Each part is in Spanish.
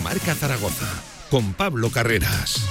Marca Zaragoza con Pablo Carreras.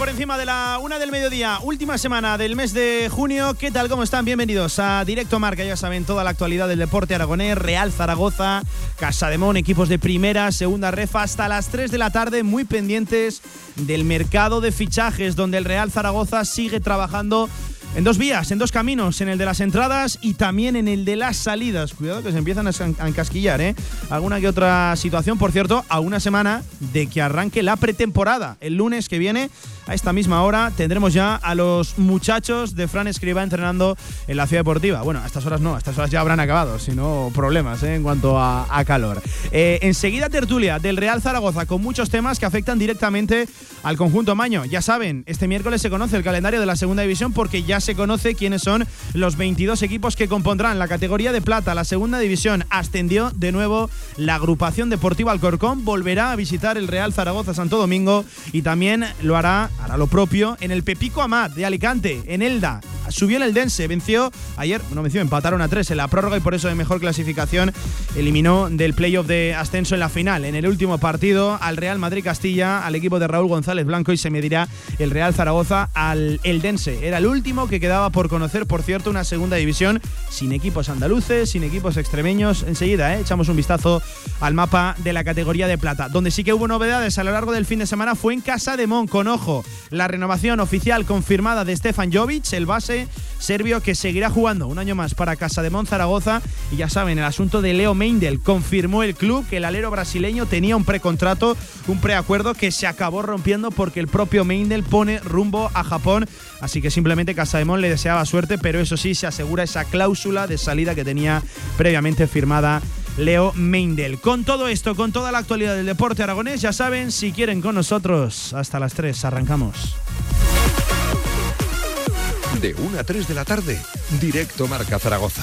por encima de la una del mediodía, última semana del mes de junio. ¿Qué tal? ¿Cómo están? Bienvenidos a Directo Marca. Ya saben, toda la actualidad del deporte aragonés, Real Zaragoza, Casa de Mon, equipos de primera, segunda refa, hasta las 3 de la tarde, muy pendientes del mercado de fichajes, donde el Real Zaragoza sigue trabajando en dos vías, en dos caminos, en el de las entradas y también en el de las salidas. Cuidado que se empiezan a encasquillar, ¿eh? Alguna que otra situación, por cierto, a una semana de que arranque la pretemporada. El lunes que viene, a esta misma hora, tendremos ya a los muchachos de Fran Escriba entrenando en la ciudad deportiva. Bueno, a estas horas no, a estas horas ya habrán acabado, si no problemas ¿eh? en cuanto a, calor. Eh, enseguida tertulia del Real Zaragoza con muchos temas que afectan directamente al conjunto Maño. Ya saben, este miércoles se conoce el calendario de la segunda división porque ya se conoce quiénes son los 22 equipos que compondrán la categoría de plata. La segunda división ascendió de nuevo la agrupación deportiva Alcorcón. Volverá a visitar el Real Zaragoza Santo Domingo y también lo hará, hará lo propio en el Pepico Amat de Alicante, en Elda. Subió el Eldense, venció ayer, no venció, empataron a tres en la prórroga y por eso de mejor clasificación eliminó del playoff de ascenso en la final. En el último partido al Real Madrid Castilla, al equipo de Raúl González Blanco y se medirá el Real Zaragoza al Eldense. Era el último que quedaba por conocer, por cierto, una segunda división sin equipos andaluces, sin equipos extremeños. Enseguida ¿eh? echamos un vistazo al mapa de la categoría de plata. Donde sí que hubo novedades a lo largo del fin de semana fue en Casa de Mon, con ojo, la renovación oficial confirmada de Stefan Jovic, el base serbio que seguirá jugando un año más para Casa de Mon Zaragoza. Y ya saben, el asunto de Leo Meindel confirmó el club que el alero brasileño tenía un precontrato, un preacuerdo que se acabó rompiendo porque el propio Meindel pone rumbo a Japón. Así que simplemente Casa de Mon le deseaba suerte, pero eso sí, se asegura esa cláusula de salida que tenía previamente firmada Leo Meindel. Con todo esto, con toda la actualidad del deporte aragonés, ya saben, si quieren con nosotros, hasta las 3 arrancamos. De 1 a 3 de la tarde, directo Marca Zaragoza.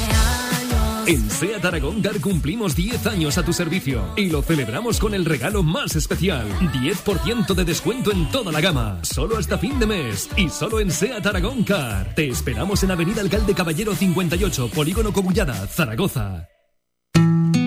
En SEAT Aragón Car cumplimos 10 años a tu servicio y lo celebramos con el regalo más especial. 10% de descuento en toda la gama, solo hasta fin de mes y solo en SEAT Aragón Car. Te esperamos en Avenida Alcalde Caballero 58, Polígono Cogullada, Zaragoza.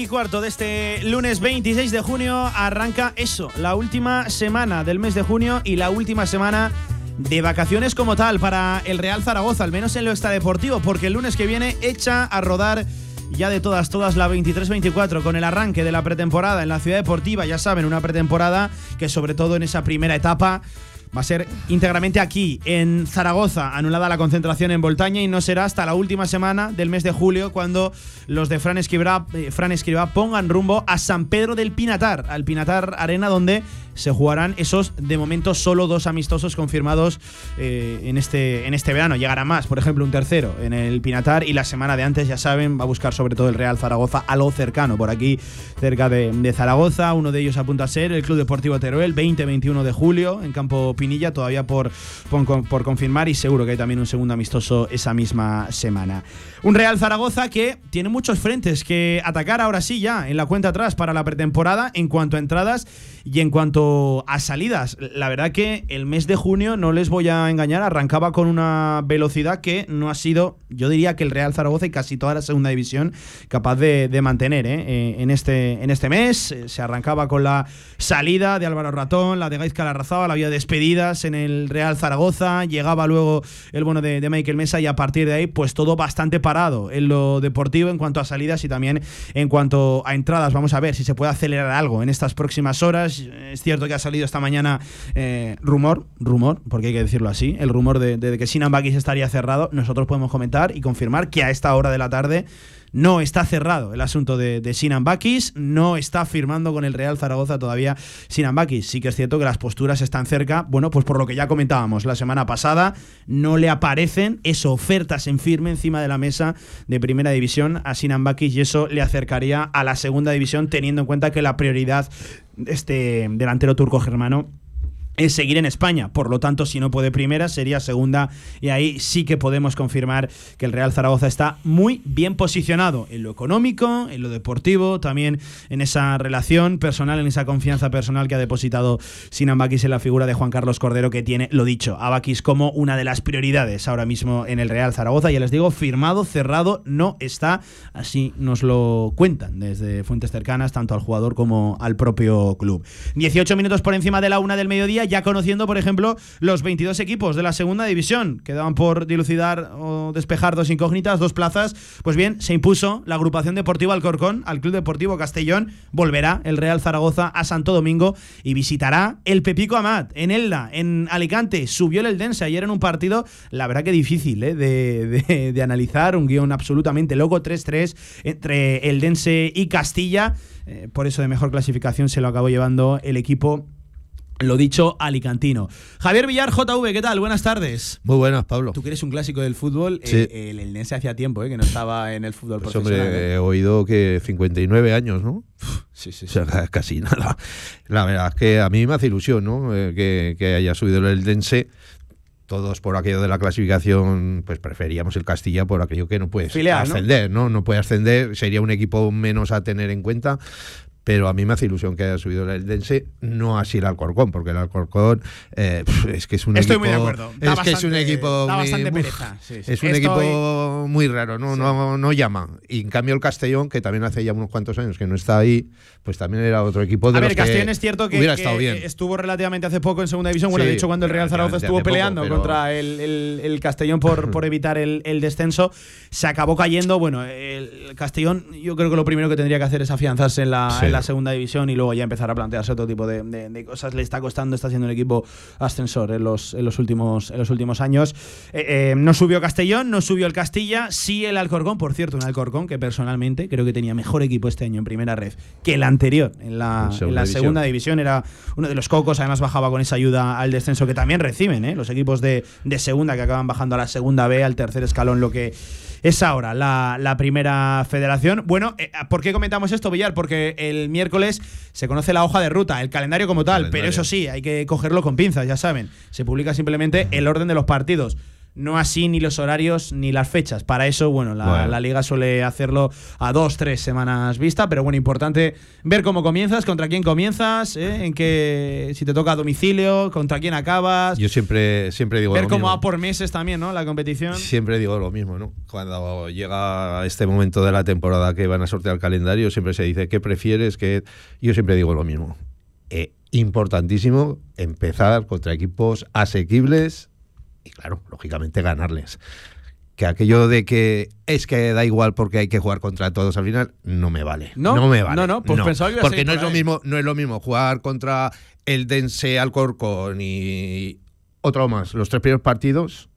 Y cuarto de este lunes 26 de junio arranca eso, la última semana del mes de junio y la última semana de vacaciones como tal para el Real Zaragoza, al menos en lo extradeportivo, porque el lunes que viene echa a rodar ya de todas, todas la 23-24 con el arranque de la pretemporada en la ciudad deportiva, ya saben, una pretemporada que sobre todo en esa primera etapa va a ser íntegramente aquí, en Zaragoza, anulada la concentración en Voltaña y no será hasta la última semana del mes de julio cuando los de Fran Escribá, eh, Fran pongan rumbo a San Pedro del Pinatar, al Pinatar Arena donde se jugarán esos, de momento, solo dos amistosos confirmados eh, en, este, en este verano. Llegará más, por ejemplo, un tercero en el Pinatar y la semana de antes, ya saben, va a buscar sobre todo el Real Zaragoza algo cercano, por aquí, cerca de, Zaragoza. Uno de ellos apunta a ser el Club Deportivo Teruel, 20-21 de julio, en campo Pinilla, todavía por, por, por confirmar y seguro que hay también un segundo amistoso esa misma semana. Un Real Zaragoza que tiene muchos frentes que atacar ahora sí ya en la cuenta atrás para la pretemporada en cuanto a entradas y en cuanto a salidas, la verdad que el mes de junio, no les voy a engañar, arrancaba con una velocidad que no ha sido, yo diría que el Real Zaragoza y casi toda la segunda división capaz de, mantener ¿eh? Eh, en, este, en este mes. Eh, se arrancaba con la salida de Álvaro Ratón, la de Gaizka Larrazábal, había despedidas en el Real Zaragoza, llegaba luego el bono de, Michael Mesa y a partir de ahí, pues todo bastante parado en lo deportivo en cuanto a salidas y también en cuanto a entradas. Vamos a ver si se puede acelerar algo en estas próximas horas cierto que ha salido esta mañana eh, rumor, rumor, porque hay que decirlo así, el rumor de, que Sinan Bakis estaría cerrado. Nosotros podemos comentar y confirmar que a esta hora de la tarde no está cerrado el asunto de, de Sinan Bakis, no está firmando con el Real Zaragoza todavía Sinan Bakis. Sí que es cierto que las posturas están cerca, bueno, pues por lo que ya comentábamos la semana pasada, no le aparecen esas ofertas en firme encima de la mesa de primera división a Sinan Bakis y eso le acercaría a la segunda división teniendo en cuenta que la prioridad este delantero turco germano es seguir en España. Por lo tanto, si no puede primera, sería segunda. Y ahí sí que podemos confirmar que el Real Zaragoza está muy bien posicionado en lo económico, en lo deportivo, también en esa relación personal, en esa confianza personal que ha depositado Sinan Bakis en la figura de Juan Carlos Cordero, que tiene, lo dicho, a Bakis como una de las prioridades ahora mismo en el Real Zaragoza. Ya les digo, firmado, cerrado, no está. Así nos lo cuentan desde fuentes cercanas, tanto al jugador como al propio club. 18 minutos por encima de la una del mediodía ya conociendo, por ejemplo, los 22 equipos de la segunda división. Quedaban por dilucidar o despejar dos incógnitas, dos plazas. Pues bien, se impuso la agrupación deportiva Alcorcón al Club Deportivo Castellón. Volverá el Real Zaragoza a Santo Domingo y visitará el Pepico Amat en Elda, en Alicante. Subió el Eldense ayer en un partido, la verdad que difícil ¿eh? de, de, analizar, un guion absolutamente loco, 3-3 entre Eldense y Castilla. Eh, por eso de mejor clasificación se lo acabó llevando el equipo lo dicho, alicantino. Javier Villar, JV, ¿qué tal? Buenas tardes. Muy buenas, Pablo. Tú que eres un clásico del fútbol, sí. eh, el Eldense hacía tiempo eh, que no estaba en el fútbol pues profesional. Hombre, he oído que 59 años, ¿no? Sí, sí, sí. O sea, casi nada. La verdad es que a mí me hace ilusión, ¿no? Eh, que, que, haya subido el Eldense. Todos por aquello de la clasificación, pues preferíamos el Castilla por aquello que no puede ascender, ¿no? ¿no? No puede ascender, sería un equipo menos a tener en cuenta, pero a mí me hace ilusión que haya subido el Eldense, no así el Alcorcón, porque el Alcorcón eh, es que es un Estoy equipo. muy de acuerdo. Da es bastante, que es un equipo. Da muy, pereza. Sí, sí. Es un Estoy... equipo muy raro, ¿no? Sí. No, no llama. Y en cambio el Castellón, que también hace ya unos cuantos años que no está ahí, pues también era otro equipo de A ver, los Castellón que es cierto que, hubiera que estado bien. estuvo relativamente hace poco en segunda división. Bueno, de hecho, cuando el Real Zaragoza estuvo peleando pero... contra el, el, el, Castellón por, por evitar el, el, descenso, se acabó cayendo. Bueno, el Castellón, yo creo que lo primero que tendría que hacer es afianzarse en la, en la segunda división y luego ya empezar a plantearse otro tipo de, de, de, cosas. Le está costando, está siendo un equipo ascensor en los, en los, últimos, en los últimos años. Eh, eh, no subió Castellón, no subió el Castilla, sí el Alcorcón, por cierto, un Alcorcón que personalmente creo que tenía mejor equipo este año en primera red que el anterior en la, en la segunda división. Era uno de los cocos, además bajaba con esa ayuda al descenso que también reciben ¿eh? los equipos de, de segunda que acaban bajando a la segunda B, al tercer escalón, lo que es ahora la, la primera federación. Bueno, eh, ¿por qué comentamos esto, Villar? Porque el miércoles se conoce la hoja de ruta, el calendario como tal, calendario. pero eso sí, hay que cogerlo con pinzas, ya saben. Se publica simplemente el orden de los partidos. No así ni los horarios ni las fechas. Para eso, bueno, la, liga suele hacerlo a dos, tres semanas vista, pero bueno, importante ver cómo comienzas, contra quién comienzas, ¿eh? en qué, si te toca a domicilio, contra quién acabas. Yo siempre, siempre digo ver cómo va por meses también, ¿no? La competición. Siempre digo lo mismo, ¿no? Cuando llega este momento de la temporada que van a sortear el calendario, siempre se dice qué prefieres, que yo siempre digo lo mismo. Eh, importantísimo empezar contra equipos asequibles y claro, lógicamente ganarles. Que aquello de que es que da igual porque hay que jugar contra todos al final, no me vale. No, me vale. No, no, pues pensaba que Porque no es, lo mismo, no es lo mismo jugar contra el Dense Alcorcón y otro más, los tres primeros partidos,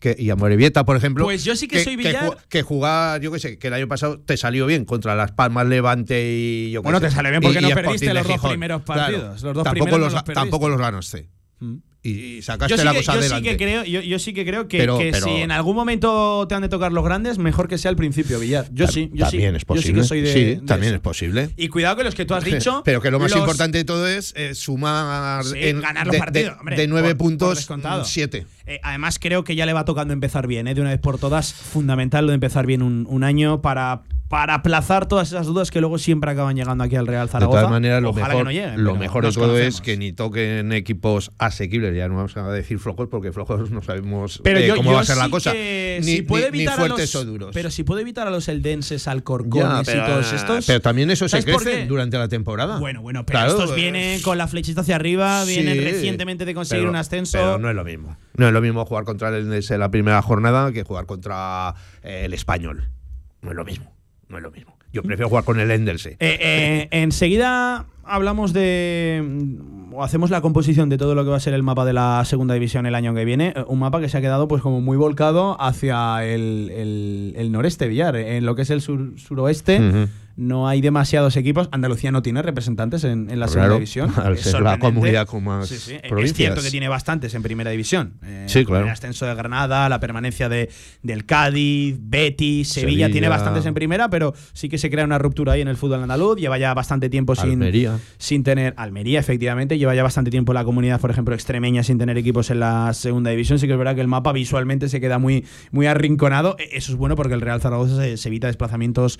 que, y a Morevieta, por ejemplo. Pues yo sí que, soy Villar. Que, jugar, yo qué sé, que el año pasado te salió bien contra Las Palmas Levante y yo Bueno, te sale bien porque no perdiste los dos primeros partidos. los dos tampoco, primeros los, tampoco los ganaste. Mm y sacaste yo la cosa yo adelante. Sí que creo, yo, sí que creo que, si en algún momento te han de tocar los grandes, mejor que sea al principio, Villar. Yo sí, yo también sí. es posible. sí, sí también es posible. Y cuidado que los que tú has dicho. pero que lo más importante de todo es eh, sumar en, ganar los partidos. De, nueve puntos, siete. Eh, además, creo que ya le va tocando empezar bien, ¿eh? de una vez por todas. Fundamental lo de empezar bien un, un año para para aplazar todas esas dudas que luego siempre acaban llegando aquí al Real Zaragoza. De todas maneras, lo mejor, lo mejor de todo es que ni toquen equipos asequibles, ya no vamos a decir flojos porque flojos no sabemos eh, cómo va a ser la cosa. Ni, si puede evitar fuertes o duros. Pero si puede evitar a los eldenses, alcorcones y todos estos. Pero también eso se crece durante la temporada. Bueno, bueno, pero estos vienen con la flechita hacia arriba, vienen recientemente de conseguir un ascenso. Pero no es lo mismo. No es lo mismo jugar contra el Eldense la primera jornada que jugar contra eh, el español. No es lo mismo no es lo mismo. Yo prefiero jugar con el Endelse. Eh, eh, enseguida hablamos de. o hacemos la composición de todo lo que va a ser el mapa de la segunda división el año que viene. Eh, un mapa que se ha quedado, pues, como muy volcado hacia el, el, noreste, Villar, en lo que es el sur, suroeste no hay demasiados equipos. Andalucía no tiene representantes en, la segunda división. Al ser la comunidad con más Es cierto que tiene bastantes en primera división. Eh, sí, claro. El ascenso de Granada, la permanencia de, del Cádiz, Betis, Sevilla, tiene bastantes en primera, pero sí que se crea una ruptura ahí en el fútbol andaluz. Lleva ya bastante tiempo sin, sin tener. Almería, efectivamente. Lleva ya bastante tiempo la comunidad, por ejemplo, extremeña sin tener equipos en la segunda división. Sí que es verdad que el mapa visualmente se queda muy, muy arrinconado. E, eso es bueno porque el Real Zaragoza se, evita desplazamientos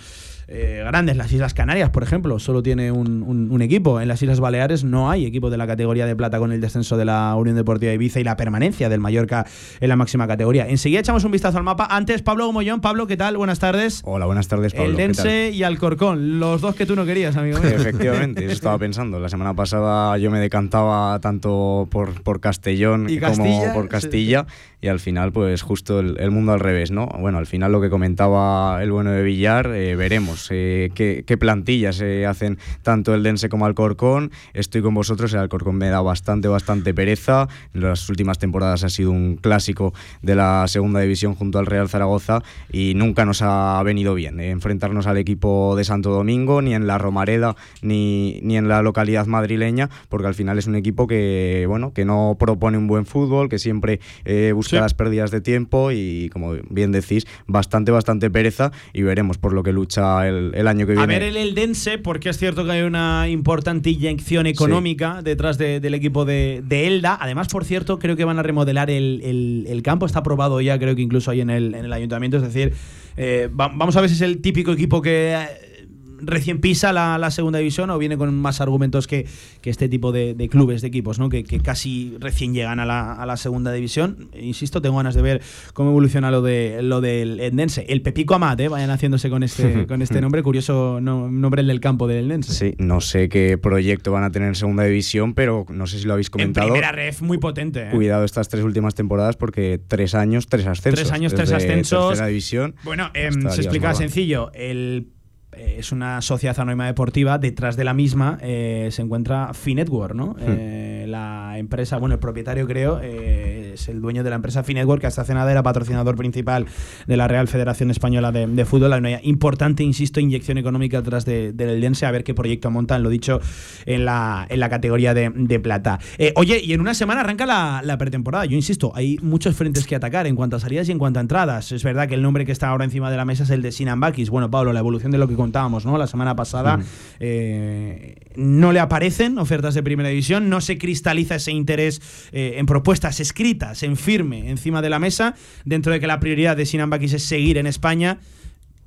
eh, grandes. Las Islas Canarias por ejemplo, solo tiene un, equipo. En las Islas Baleares no hay equipo de la categoría de plata con el descenso de la Unión Deportiva Ibiza y la permanencia del Mallorca en la máxima categoría. Enseguida echamos un vistazo al mapa. Antes, Pablo Gomollón. Pablo, ¿qué tal? Buenas tardes. Hola, buenas tardes, Pablo. El Dense y Alcorcón, los dos que tú no querías, amigo mío. Efectivamente, eso estaba pensando. La semana pasada yo me decantaba tanto por, por Castellón como por Castilla y al final, pues justo el, mundo al revés, ¿no? Bueno, al final lo que comentaba el bueno de Villar, eh, veremos eh, qué, qué plantillas se hacen tanto el Dense como Alcorcón. Estoy con vosotros, el Alcorcón me da bastante, bastante pereza. En las últimas temporadas ha sido un clásico de la segunda división junto al Real Zaragoza y nunca nos ha venido bien eh, enfrentarnos al equipo de Santo Domingo, ni en la Romareda, ni, ni en la localidad madrileña, porque al final es un equipo que, bueno, que no propone un buen fútbol, que siempre eh, busca las pérdidas de tiempo y, como bien decís, bastante, bastante pereza y veremos por lo que lucha el, el año que viene. A ver, el, el Dense, porque es cierto que hay una importante inyección económica detrás del equipo de, Elda. Además, por cierto, creo que van a remodelar el, campo. Está aprobado ya, creo que incluso ahí en el, en el ayuntamiento. Es decir, eh, vamos a ver si es el típico equipo que recién pisa la, segunda división o viene con más argumentos que, este tipo de, clubes, de equipos, ¿no? Que, casi recién llegan a la, segunda división. Insisto, tengo ganas de ver cómo evoluciona lo, de, lo del Endense. El Pepico Amat, ¿eh? vayan haciéndose con este, con este nombre, curioso nombre el del campo del Endense. Sí, no sé qué proyecto van a tener en segunda división, pero no sé si lo habéis comentado. En primera ref, muy potente. ¿eh? Cuidado estas tres últimas temporadas porque tres años, tres ascensos. Tres años, tres ascensos. División. Bueno, em, se explica sencillo. El eh, es una sociedad anónima deportiva, detrás de la misma eh, se encuentra Finetwork, ¿no? Hmm. Eh, la empresa, bueno, el propietario creo, es el dueño de la empresa Finetwork, que hasta hace nada era patrocinador principal de la Real Federación Española de, Fútbol. Hay una importante, insisto, inyección económica detrás del Dense, a ver qué proyecto montan, lo dicho, en la, en la categoría de, plata. oye, y en una semana arranca la, pretemporada. Yo insisto, hay muchos frentes que atacar en cuanto a salidas y en cuanto a entradas. Es verdad que el nombre que está ahora encima de la mesa es el de Sinan Bakis. Bueno, Pablo, la evolución de lo que contábamos ¿no? la semana pasada, eh, no le aparecen ofertas de primera división, no se cristaliza ese interés eh, en propuestas escritas en firme encima de la mesa, dentro de que la prioridad de Sinan Bakis es seguir en España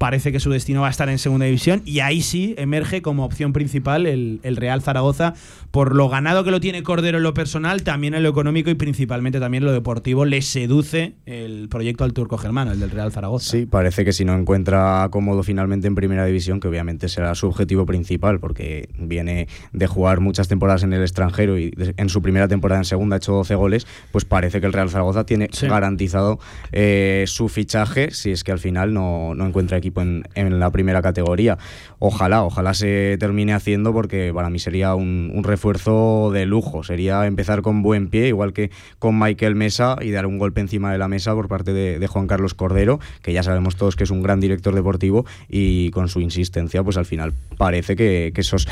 parece que su destino va a estar en segunda división y ahí sí emerge como opción principal el, Real Zaragoza por lo ganado que lo tiene Cordero en lo personal, también en lo económico y principalmente también en lo deportivo le seduce el proyecto al turco germano, el del Real Zaragoza. Sí, parece que si no encuentra cómodo finalmente en primera división, que obviamente será su objetivo principal porque viene de jugar muchas temporadas en el extranjero y en su primera temporada en segunda ha hecho 12 goles, pues parece que el Real Zaragoza tiene garantizado eh, su fichaje si es que al final no, no encuentra equipo en, la primera categoría. Ojalá, ojalá se termine haciendo porque para mí sería un, refuerzo de lujo. Sería empezar con buen pie, igual que con Michael Mesa y dar un golpe encima de la mesa por parte de, Juan Carlos Cordero, que ya sabemos todos que es un gran director deportivo y con su insistencia, pues al final parece que, esos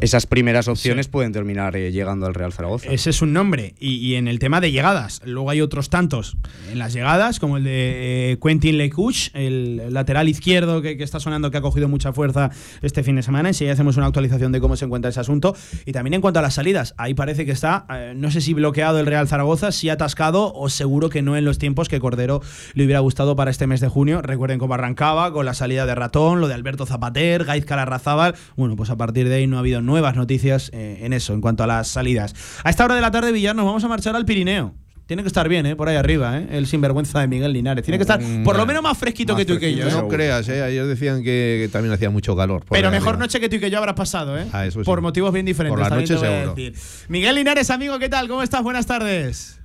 esas primeras opciones pueden terminar eh, llegando al Real Zaragoza. Ese es un nombre. Y, en el tema de llegadas, luego hay otros tantos en las llegadas, como el de eh, Quentin Lecouch, el, lateral izquierdo que, está sonando, que ha cogido mucha fuerza este fin de semana. ya hacemos una actualización de cómo se encuentra ese asunto. Y también en cuanto a las salidas, ahí parece que está, eh, no sé si bloqueado el Real Zaragoza, si atascado o seguro que no en los tiempos que Cordero le hubiera gustado para este mes de junio. Recuerden cómo arrancaba con la salida de Ratón, lo de Alberto Zapater, Gaiz Calarrazábal. Bueno, pues a partir de ahí no ha habido nuevas noticias eh, en eso, en cuanto a las salidas. A esta hora de la tarde, Villar, nos vamos a marchar al Pirineo. Tiene que estar bien, ¿eh? Por ahí arriba, ¿eh? El sinvergüenza de Miguel Linares. Tiene que estar mm, por lo menos más fresquito que tú y que yo. ¿eh? No creas, ¿eh? Ellos decían que, también hacía mucho calor. Pero mejor noche que tú y que yo habrás pasado, ¿eh? Ah, por motivos bien diferentes. Por la noche seguro. Miguel Linares, amigo, ¿qué tal? ¿Cómo estás? Buenas tardes.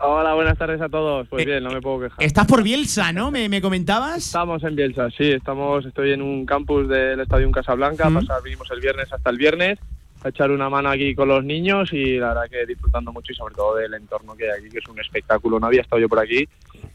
Hola, buenas tardes a todos. Pues eh, bien, no me puedo quejar. Estás por Bielsa, ¿no? ¿Me, me comentabas? Estamos en Bielsa, sí. Estamos, estoy en un campus del Estadio Casablanca. Mm. Pasar, vinimos el viernes hasta el viernes a echar una mano aquí con los niños y la verdad que disfrutando mucho y sobre todo del entorno que hay aquí, que es un espectáculo. No había estado yo por aquí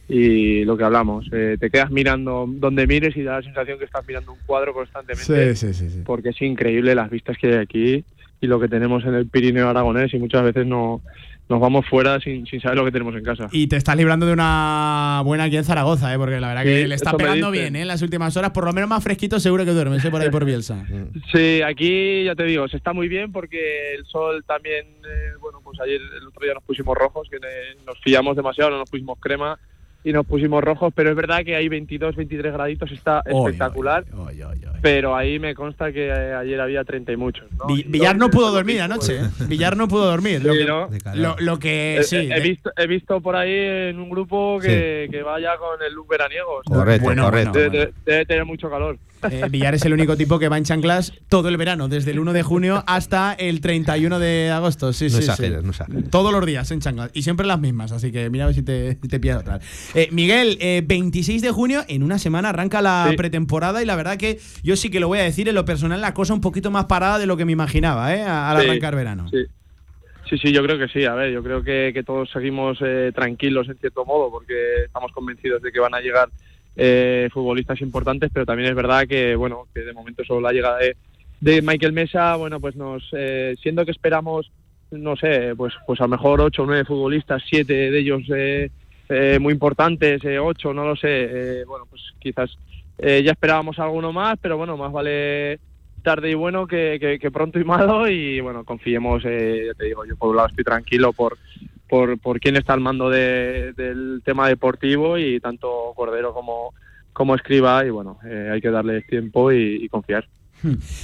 y lo que hablamos, eh, te quedas mirando donde mires y da la sensación que estás mirando un cuadro constantemente. Sí, sí, sí, porque es increíble las vistas que hay aquí y lo que tenemos en el Pirineo Aragonés y muchas veces no, nos vamos fuera sin, sin, saber lo que tenemos en casa. Y te estás librando de una buena aquí en Zaragoza, ¿eh? porque la verdad que le está pegando bien ¿eh? en las últimas horas, por lo menos más fresquito seguro que duermes ¿eh? por ahí por Bielsa. Sí, aquí ya te digo, se está muy bien porque el sol también, eh, bueno, pues ayer el otro día nos pusimos rojos, que nos fiamos demasiado, no nos pusimos crema y nos pusimos rojos, pero es verdad que hay 22, 23 graditos, está espectacular. pero ahí me consta que eh, ayer había 30 y muchos. Villar no pudo dormir anoche. ¿eh? Villar no pudo dormir. Lo, que, lo, que eh, sí. He, visto, he visto por ahí en un grupo que, que vaya con el look veraniego. correcto, correcto. debe tener mucho calor. Eh, Villar es el único tipo que va en chanclas todo el verano, desde el 1 de junio hasta el 31 de agosto. Sí, sí, no Todos los días en chanclas y siempre las mismas, así que mira a ver si te, te pillas otra. Eh, Miguel, 26 eh, de junio, en una semana arranca la pretemporada y la verdad que yo sí que lo voy a decir, en lo personal la cosa un poquito más parada de lo que me imaginaba, ¿eh? Al arrancar verano. Sí. Sí, sí, yo creo que sí. A ver, yo creo que, que todos seguimos tranquilos en cierto modo porque estamos convencidos de que van a llegar eh, futbolistas importantes, pero también es verdad que, bueno, que de momento solo la llegada de, Michael Mesa, bueno, pues nos, eh, siendo que esperamos, no sé, pues, pues a lo mejor ocho o nueve futbolistas, siete de ellos eh, muy importantes, ocho, no lo sé, bueno, pues quizás ya esperábamos alguno más, pero bueno, más vale tarde y bueno que, que, pronto y malo y bueno, confiemos, ya te digo, yo por un lado estoy tranquilo por, por, por quién está al mando del tema deportivo y tanto Cordero como, como Escriba y bueno, eh, hay que darle tiempo y confiar.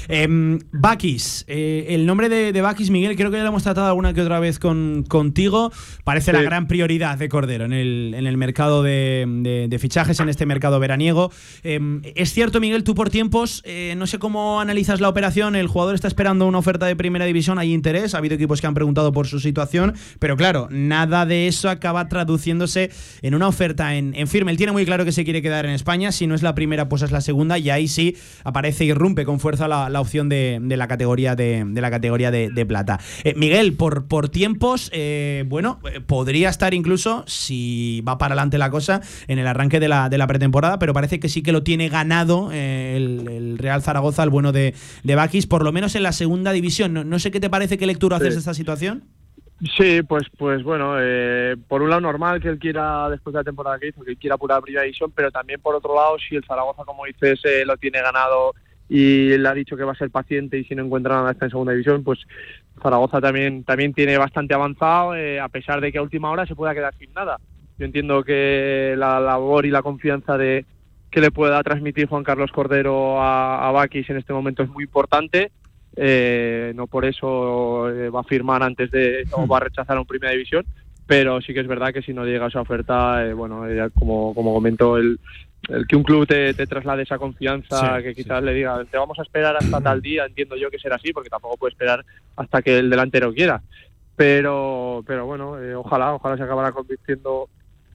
Em, Bakis, eh, el nombre de, de, Bakis, Miguel, creo que ya lo hemos tratado alguna que otra vez con, contigo. Parece la gran prioridad de Cordero en el, en el mercado de, fichajes, en este mercado veraniego. Em, es cierto, Miguel, tú por tiempos, eh, no sé cómo analizas la operación. El jugador está esperando una oferta de primera división, hay interés. Ha habido equipos que han preguntado por su situación, pero claro, nada de eso acaba traduciéndose en una oferta en, en firme. Él tiene muy claro que se quiere quedar en España. Si no es la primera, pues es la segunda, y ahí sí aparece y irrumpe con fuerza la, opción de, la categoría de, la categoría de, plata. Eh, Miguel, por, por tiempos, eh, bueno, eh, podría estar incluso, si va para adelante la cosa, en el arranque de la, de la pretemporada, pero parece que sí que lo tiene ganado el, Real Zaragoza, el bueno de, de Bakis, por lo menos en la segunda división. No, sé qué te parece, qué lectura haces de esta situación. Sí, pues pues bueno, por un lado normal que él quiera, después de la temporada que hizo, que quiera pura primera división, pero también por otro lado, si el Zaragoza, como dices, lo tiene ganado y él ha dicho que va a ser paciente y si no encuentra nada está en segunda división, pues Zaragoza también, también tiene bastante avanzado, eh, a pesar de que a última hora se pueda quedar sin nada. Yo entiendo que la labor y la confianza de que le pueda transmitir Juan Carlos Cordero a, a Bakis en este momento es muy importante. Eh, no por eso eh, va a firmar antes de o va a rechazar un primera división, pero sí que es verdad que si no llega a esa oferta, bueno, como, como comentó el, el que un club te, traslade esa confianza, que quizás le diga, te vamos a esperar hasta tal día, entiendo yo que será así, porque tampoco puede esperar hasta que el delantero quiera. Pero, pero bueno, eh, ojalá, ojalá se acabara convirtiendo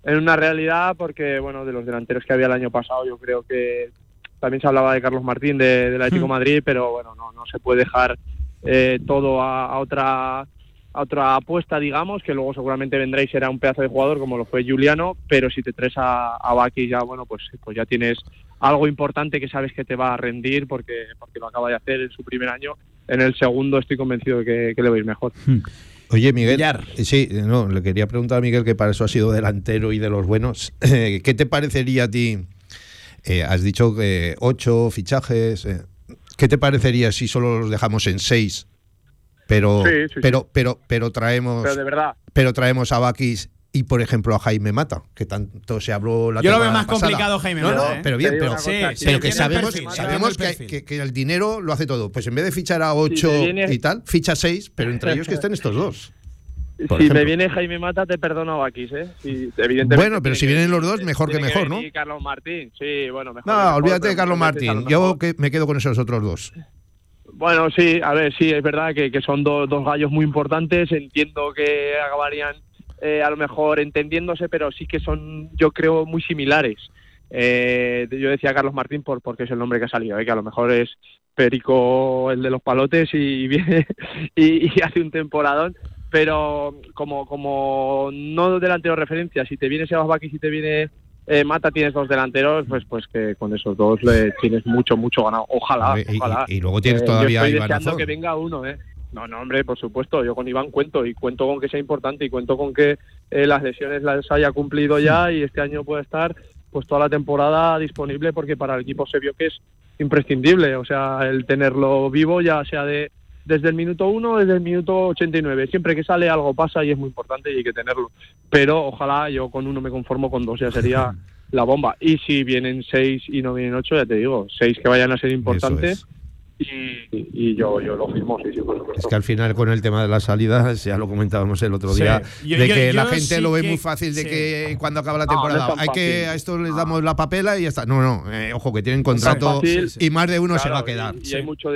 en una realidad, porque bueno, de los delanteros que había el año pasado, yo creo que también se hablaba de Carlos Martín de, del Atlético hmm. Madrid, pero bueno, no, no se puede dejar eh, todo a otra otra apuesta, digamos, que luego seguramente vendrá y será un pedazo de jugador como lo fue Juliano, pero si te traes a, a Baki ya, bueno, pues, pues ya tienes algo importante que sabes que te va a rendir porque, porque lo acaba de hacer en su primer año. En el segundo estoy convencido de que, le va a ir mejor. Hmm. Oye, Miguel, eh, sí, no, le quería preguntar a Miguel que para eso ha sido delantero y de los buenos. ¿Qué te parecería a ti? Eh, has dicho que ocho fichajes. Eh, ¿Qué te parecería si solo los dejamos en seis pero, pero, pero, pero traemos. Pero de verdad. Pero traemos a Bakis y por ejemplo a Jaime Mata, que tanto se habló la Yo lo veo más complicado Jaime Mata. No, ¿eh? pero bien, pero, pero que sabemos, sabemos que, que, el dinero lo hace todo. Pues en vez de fichar a 8 y tal, ficha 6, pero entre ellos que estén estos dos. si me viene Jaime Mata, te perdono a Bakis, ¿eh? evidentemente bueno, pero si vienen los dos, mejor que mejor, ¿no? Carlos Martín, sí, bueno, mejor. No, olvídate de Carlos Martín. Yo que me quedo con esos otros dos. Bueno, sí, a ver, sí, es verdad que, son dos gallos muy importantes. Entiendo que acabarían eh, a lo mejor entendiéndose, pero sí que son, yo creo, muy similares. Eh, yo decía Carlos Martín por, porque es el nombre que ha salido, eh, que a lo mejor es Perico el de los palotes y viene y, hace un temporadón, pero como, como no delantero referencia, si te viene Sebas y si te viene eh, Mata tienes dos delanteros, pues pues que con esos dos le tienes mucho, mucho ganado. Ojalá, ojalá. Y, luego tienes eh, todavía yo estoy deseando que venga uno, ¿eh? No, no, hombre, por supuesto. Yo con Iván cuento y cuento con que sea importante y cuento con que eh, las lesiones las haya cumplido ya y este año puede estar pues toda la temporada disponible porque para el equipo se vio que es imprescindible. O sea, el tenerlo vivo ya sea de desde el minuto 1 desde el minuto 89. Siempre que sale algo pasa y es muy importante y hay que tenerlo. Pero ojalá yo con uno me conformo con dos, ya sería la bomba. Y si vienen seis y no vienen ocho, ya te digo, seis que vayan a ser importantes. Y, yo, yo lo firmo, sí, sí, Es que al final con el tema de las salidas, ya lo comentábamos el otro día, de que la gente lo ve muy fácil, de que cuando acaba la temporada, hay que a esto les damos la papela y ya está. No, no, eh, ojo, que tienen contrato y más de uno se va a quedar. Y, hay mucho...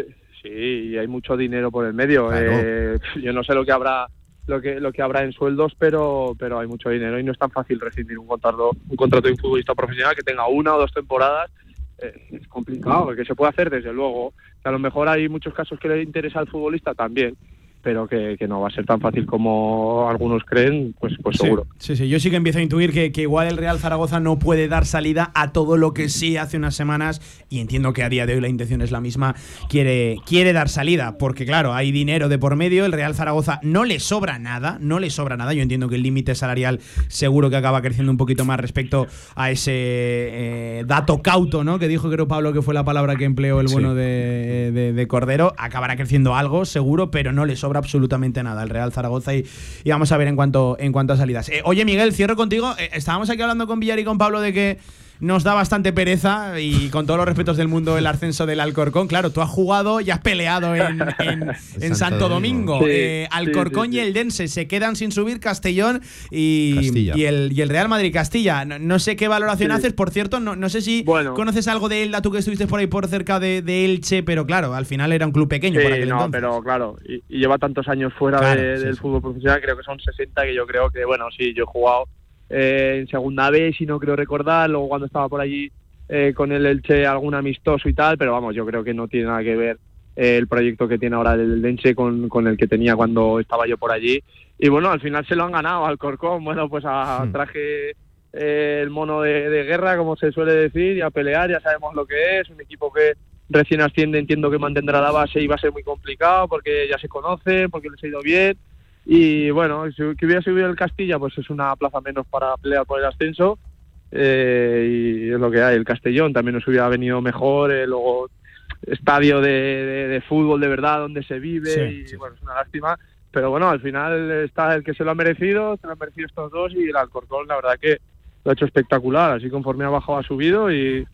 Sí, y hay mucho dinero por el medio. Eh, yo no sé lo que habrá lo que lo que habrá en sueldos, pero pero hay mucho dinero y no es tan fácil rescindir un contrato un contrato de un futbolista profesional que tenga una o dos temporadas. Eh, es complicado, que se puede hacer desde luego. Que a lo mejor hay muchos casos que le interesa al futbolista también, pero que, no va a ser tan fácil como algunos creen, pues, pues seguro. Sí, sí, yo sí que empiezo a intuir que, igual el Real Zaragoza no puede dar salida a todo lo que sí hace unas semanas, y entiendo que a día de hoy la intención es la misma, quiere, quiere dar salida, porque claro, hay dinero de por medio, el Real Zaragoza no le sobra nada, no le sobra nada, yo entiendo que el límite salarial seguro que acaba creciendo un poquito más respecto a ese eh, dato cauto, ¿no? Que dijo creo Pablo que fue la palabra que empleó el bueno de, de Cordero, acabará creciendo algo, seguro, pero no le sobra absolutamente nada el Real Zaragoza y, vamos a ver en cuanto, en cuanto a salidas. Eh, oye, Miguel, cierro contigo. Eh, estábamos aquí hablando con Villar y con Pablo de que nos da bastante pereza y con todos los respetos del mundo el ascenso del Alcorcón. Claro, tú has jugado y has peleado en, en, Santo Domingo. Eh, Alcorcón y el Dense se quedan sin subir Castellón y, y, el, y el, Real Madrid Castilla. No, sé qué valoración haces, por cierto, no, no sé si conoces algo de Elda, tú que estuviste por ahí por cerca de, Elche, pero claro, al final era un club pequeño por aquel no, pero claro, y, lleva tantos años fuera del fútbol profesional, creo que son 60 que yo creo que, bueno, sí, yo he jugado eh, en segunda vez, si no creo recordar, luego cuando estaba por allí eh, con el Elche algún amistoso y tal, pero vamos, yo creo que no tiene nada que ver eh, el proyecto que tiene ahora el Elche con, con, el que tenía cuando estaba yo por allí. Y bueno, al final se lo han ganado al Corcón, bueno, pues a, hmm. traje el mono de, guerra, como se suele decir, y a pelear, ya sabemos lo que es, un equipo que recién asciende, entiendo que mantendrá la base y va a ser muy complicado porque ya se conoce, porque les ha ido bien y bueno, si que hubiera subido el Castilla, pues es una plaza menos para pelear por el ascenso. Eh, y es lo que hay. El Castellón también nos hubiera venido mejor. Eh, luego estadio de, fútbol de verdad donde se vive y bueno, es una lástima. Pero bueno, al final está el que se lo ha merecido, se lo han merecido estos dos y el Alcorcón la verdad que lo ha hecho espectacular, así conforme ha bajado ha subido y,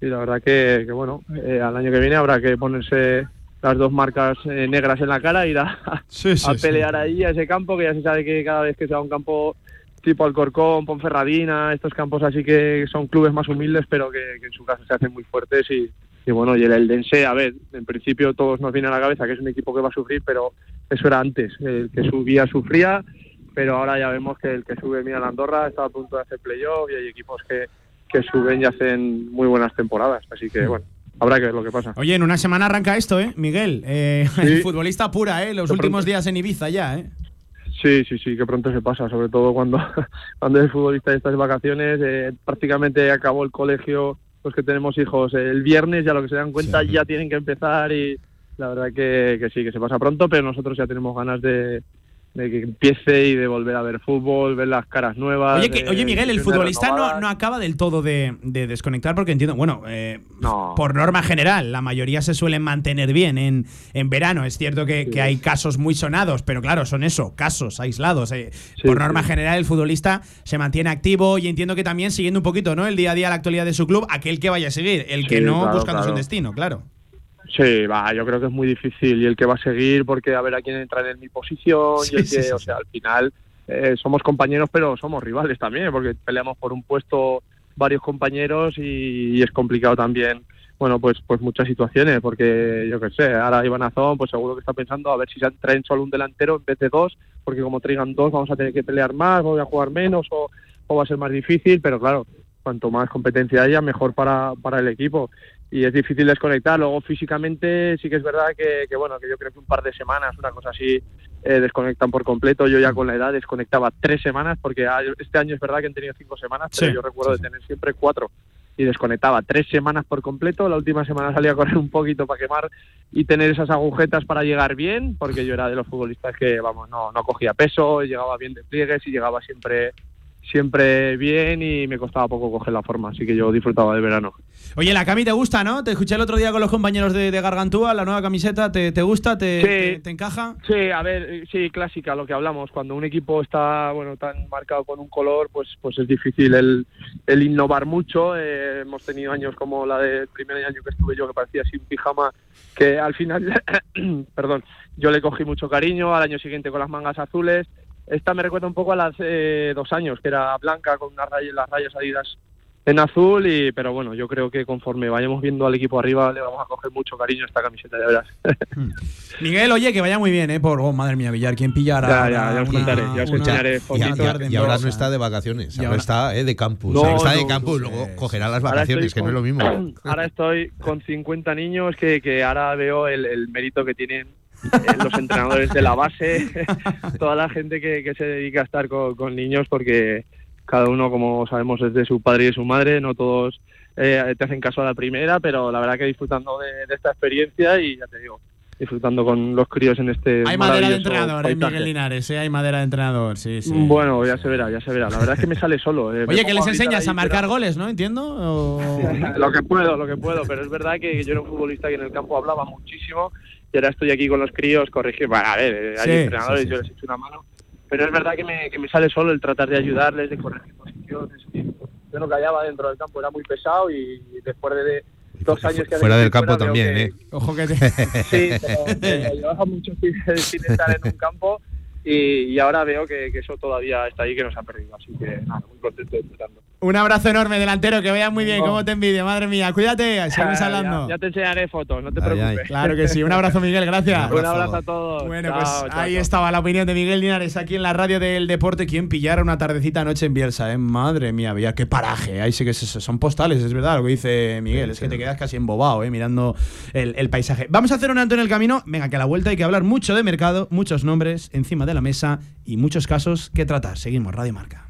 la verdad que, bueno, eh, al año que viene habrá que ponerse las dos marcas eh, negras en la cara, ir a, a pelear ahí a ese campo, que ya se sabe que cada vez que sea un campo tipo Alcorcón, Ponferradina, estos campos así que son clubes más humildes, pero que, en su caso se hacen muy fuertes y, bueno, y el Eldense, a ver, en principio todos nos viene a la cabeza que es un equipo que va a sufrir, pero eso era antes, el que subía sufría, pero ahora ya vemos que el que sube, mira la Andorra, está a punto de hacer playoff y hay equipos que, que suben y hacen muy buenas temporadas, así que bueno. Habrá que ver lo que pasa. Oye, en una semana arranca esto, ¿eh? Miguel, eh, el futbolista pura, ¿eh? Los últimos días en Ibiza ya, ¿eh? Sí, sí, sí, que pronto se pasa, sobre todo cuando, cuando el futbolista de estas vacaciones, eh, prácticamente acabó el colegio, los que tenemos hijos, el viernes ya lo que se dan cuenta ya tienen que empezar y la verdad que, que sí, que se pasa pronto, pero nosotros ya tenemos ganas de, de que empiece y de volver a ver fútbol, ver las caras nuevas. Oye, oye Miguel, el futbolista no, acaba del todo de, desconectar porque entiendo, bueno, eh, por norma general, la mayoría se suelen mantener bien en, en verano. Es cierto que, hay casos muy sonados, pero claro, son eso, casos aislados. Eh. por norma general, el futbolista se mantiene activo y entiendo que también siguiendo un poquito ¿no? el día a día, la actualidad de su club, aquel que vaya a seguir, el que no buscando su destino, claro. Sí, va, yo creo que es muy difícil. Y el que va a seguir porque a ver a quién entra en mi posición y el que, o sea, al final eh, somos compañeros pero somos rivales también porque peleamos por un puesto varios compañeros y, es complicado también, bueno, pues pues muchas situaciones porque yo qué sé, ahora Iván Azón pues seguro que está pensando a ver si se traen solo un delantero en vez de dos porque como traigan dos vamos a tener que pelear más, voy a jugar menos o, o va a ser más difícil, pero claro, cuanto más competencia haya, mejor para, para el equipo y es difícil desconectar. Luego físicamente sí que es verdad que, bueno, que yo creo que un par de semanas, una cosa así, eh, desconectan por completo. Yo ya con la edad desconectaba tres semanas, porque este año es verdad que han tenido cinco semanas, pero yo recuerdo de tener siempre cuatro y desconectaba tres semanas por completo. La última semana salía a correr un poquito para quemar y tener esas agujetas para llegar bien, porque yo era de los futbolistas que, vamos, no, no cogía peso, llegaba bien de pliegues y llegaba siempre siempre bien y me costaba poco coger la forma, así que yo disfrutaba del verano. Oye, la cami te gusta, ¿no? Te escuché el otro día con los compañeros de, Gargantúa, la nueva camiseta, ¿te, gusta? Te, te, encaja? Sí, a ver, sí, clásica, lo que hablamos. Cuando un equipo está, bueno, tan marcado con un color, pues, pues es difícil el, el innovar mucho. Eh, hemos tenido años como la del primer año que estuve yo, que parecía un pijama, que al final, perdón, yo le cogí mucho cariño, al año siguiente con las mangas azules, esta me recuerda un poco a las hace dos años, que era blanca con unas rayas, las rayas adidas en azul, y, pero bueno, yo creo que conforme vayamos viendo al equipo arriba le vamos a coger mucho cariño a esta camiseta, de veras. Miguel, oye, que vaya muy bien, ¿eh? Por, oh, madre mía, Villar, ¿quién pillará? Ya, ya, ya os contaré, ya os enseñaré Y, ahora no está de vacaciones, ahora, está eh, de campus. está de campus, luego cogerá las vacaciones, que no es lo mismo. Ahora estoy con 50 niños que, que ahora veo el, el mérito que tienen eh, los entrenadores de la base, toda la gente que, se dedica a estar con, niños, porque cada uno, como sabemos, es de su padre y de su madre, no todos eh, te hacen caso a la primera, pero la verdad que disfrutando de, esta experiencia y ya te digo, disfrutando con los críos en este. Hay madera de entrenador, ¿eh, Miguel Linares, ¿eh? hay madera de entrenador, sí, sí. Bueno, ya se verá, ya se verá. La verdad es que me sale solo. Eh. Oye, que les enseñas a marcar goles, ¿no? Entiendo. lo que puedo, lo que puedo, pero es verdad que yo era un futbolista que en el campo hablaba muchísimo y ahora estoy aquí con los críos, corregir, bueno, a ver, hay entrenadores, yo les echo una mano, pero es verdad que me, que me sale solo el tratar de ayudarles, de corregir posiciones, yo no callaba dentro del campo, era muy pesado y después de dos años que fuera del campo también, ¿eh? Ojo que te... Sí, pero llevaba mucho sin estar en un campo y, ahora veo que, eso todavía está ahí, que no se ha perdido. Así que nada, muy contento disfrutando. Un abrazo enorme, delantero, que veas muy bien, cómo te envidio, madre mía. Cuídate, seguimos hablando. Ya, te enseñaré fotos, no te preocupes. Claro que sí. Un abrazo, Miguel, gracias. Un abrazo, a todos. Bueno, pues ahí estaba la opinión de Miguel Linares aquí en la radio del deporte. ¿Quién pillara una tardecita noche en Bielsa? Eh? Madre mía, veía qué paraje. Ahí sí que son postales, es verdad lo que dice Miguel. Es que te quedas casi embobado, ¿eh? mirando el, el paisaje. Vamos a hacer un alto en el camino. Venga, que a la vuelta hay que hablar mucho de mercado, muchos nombres encima de la mesa y muchos casos que tratar. Seguimos, Radio Marca.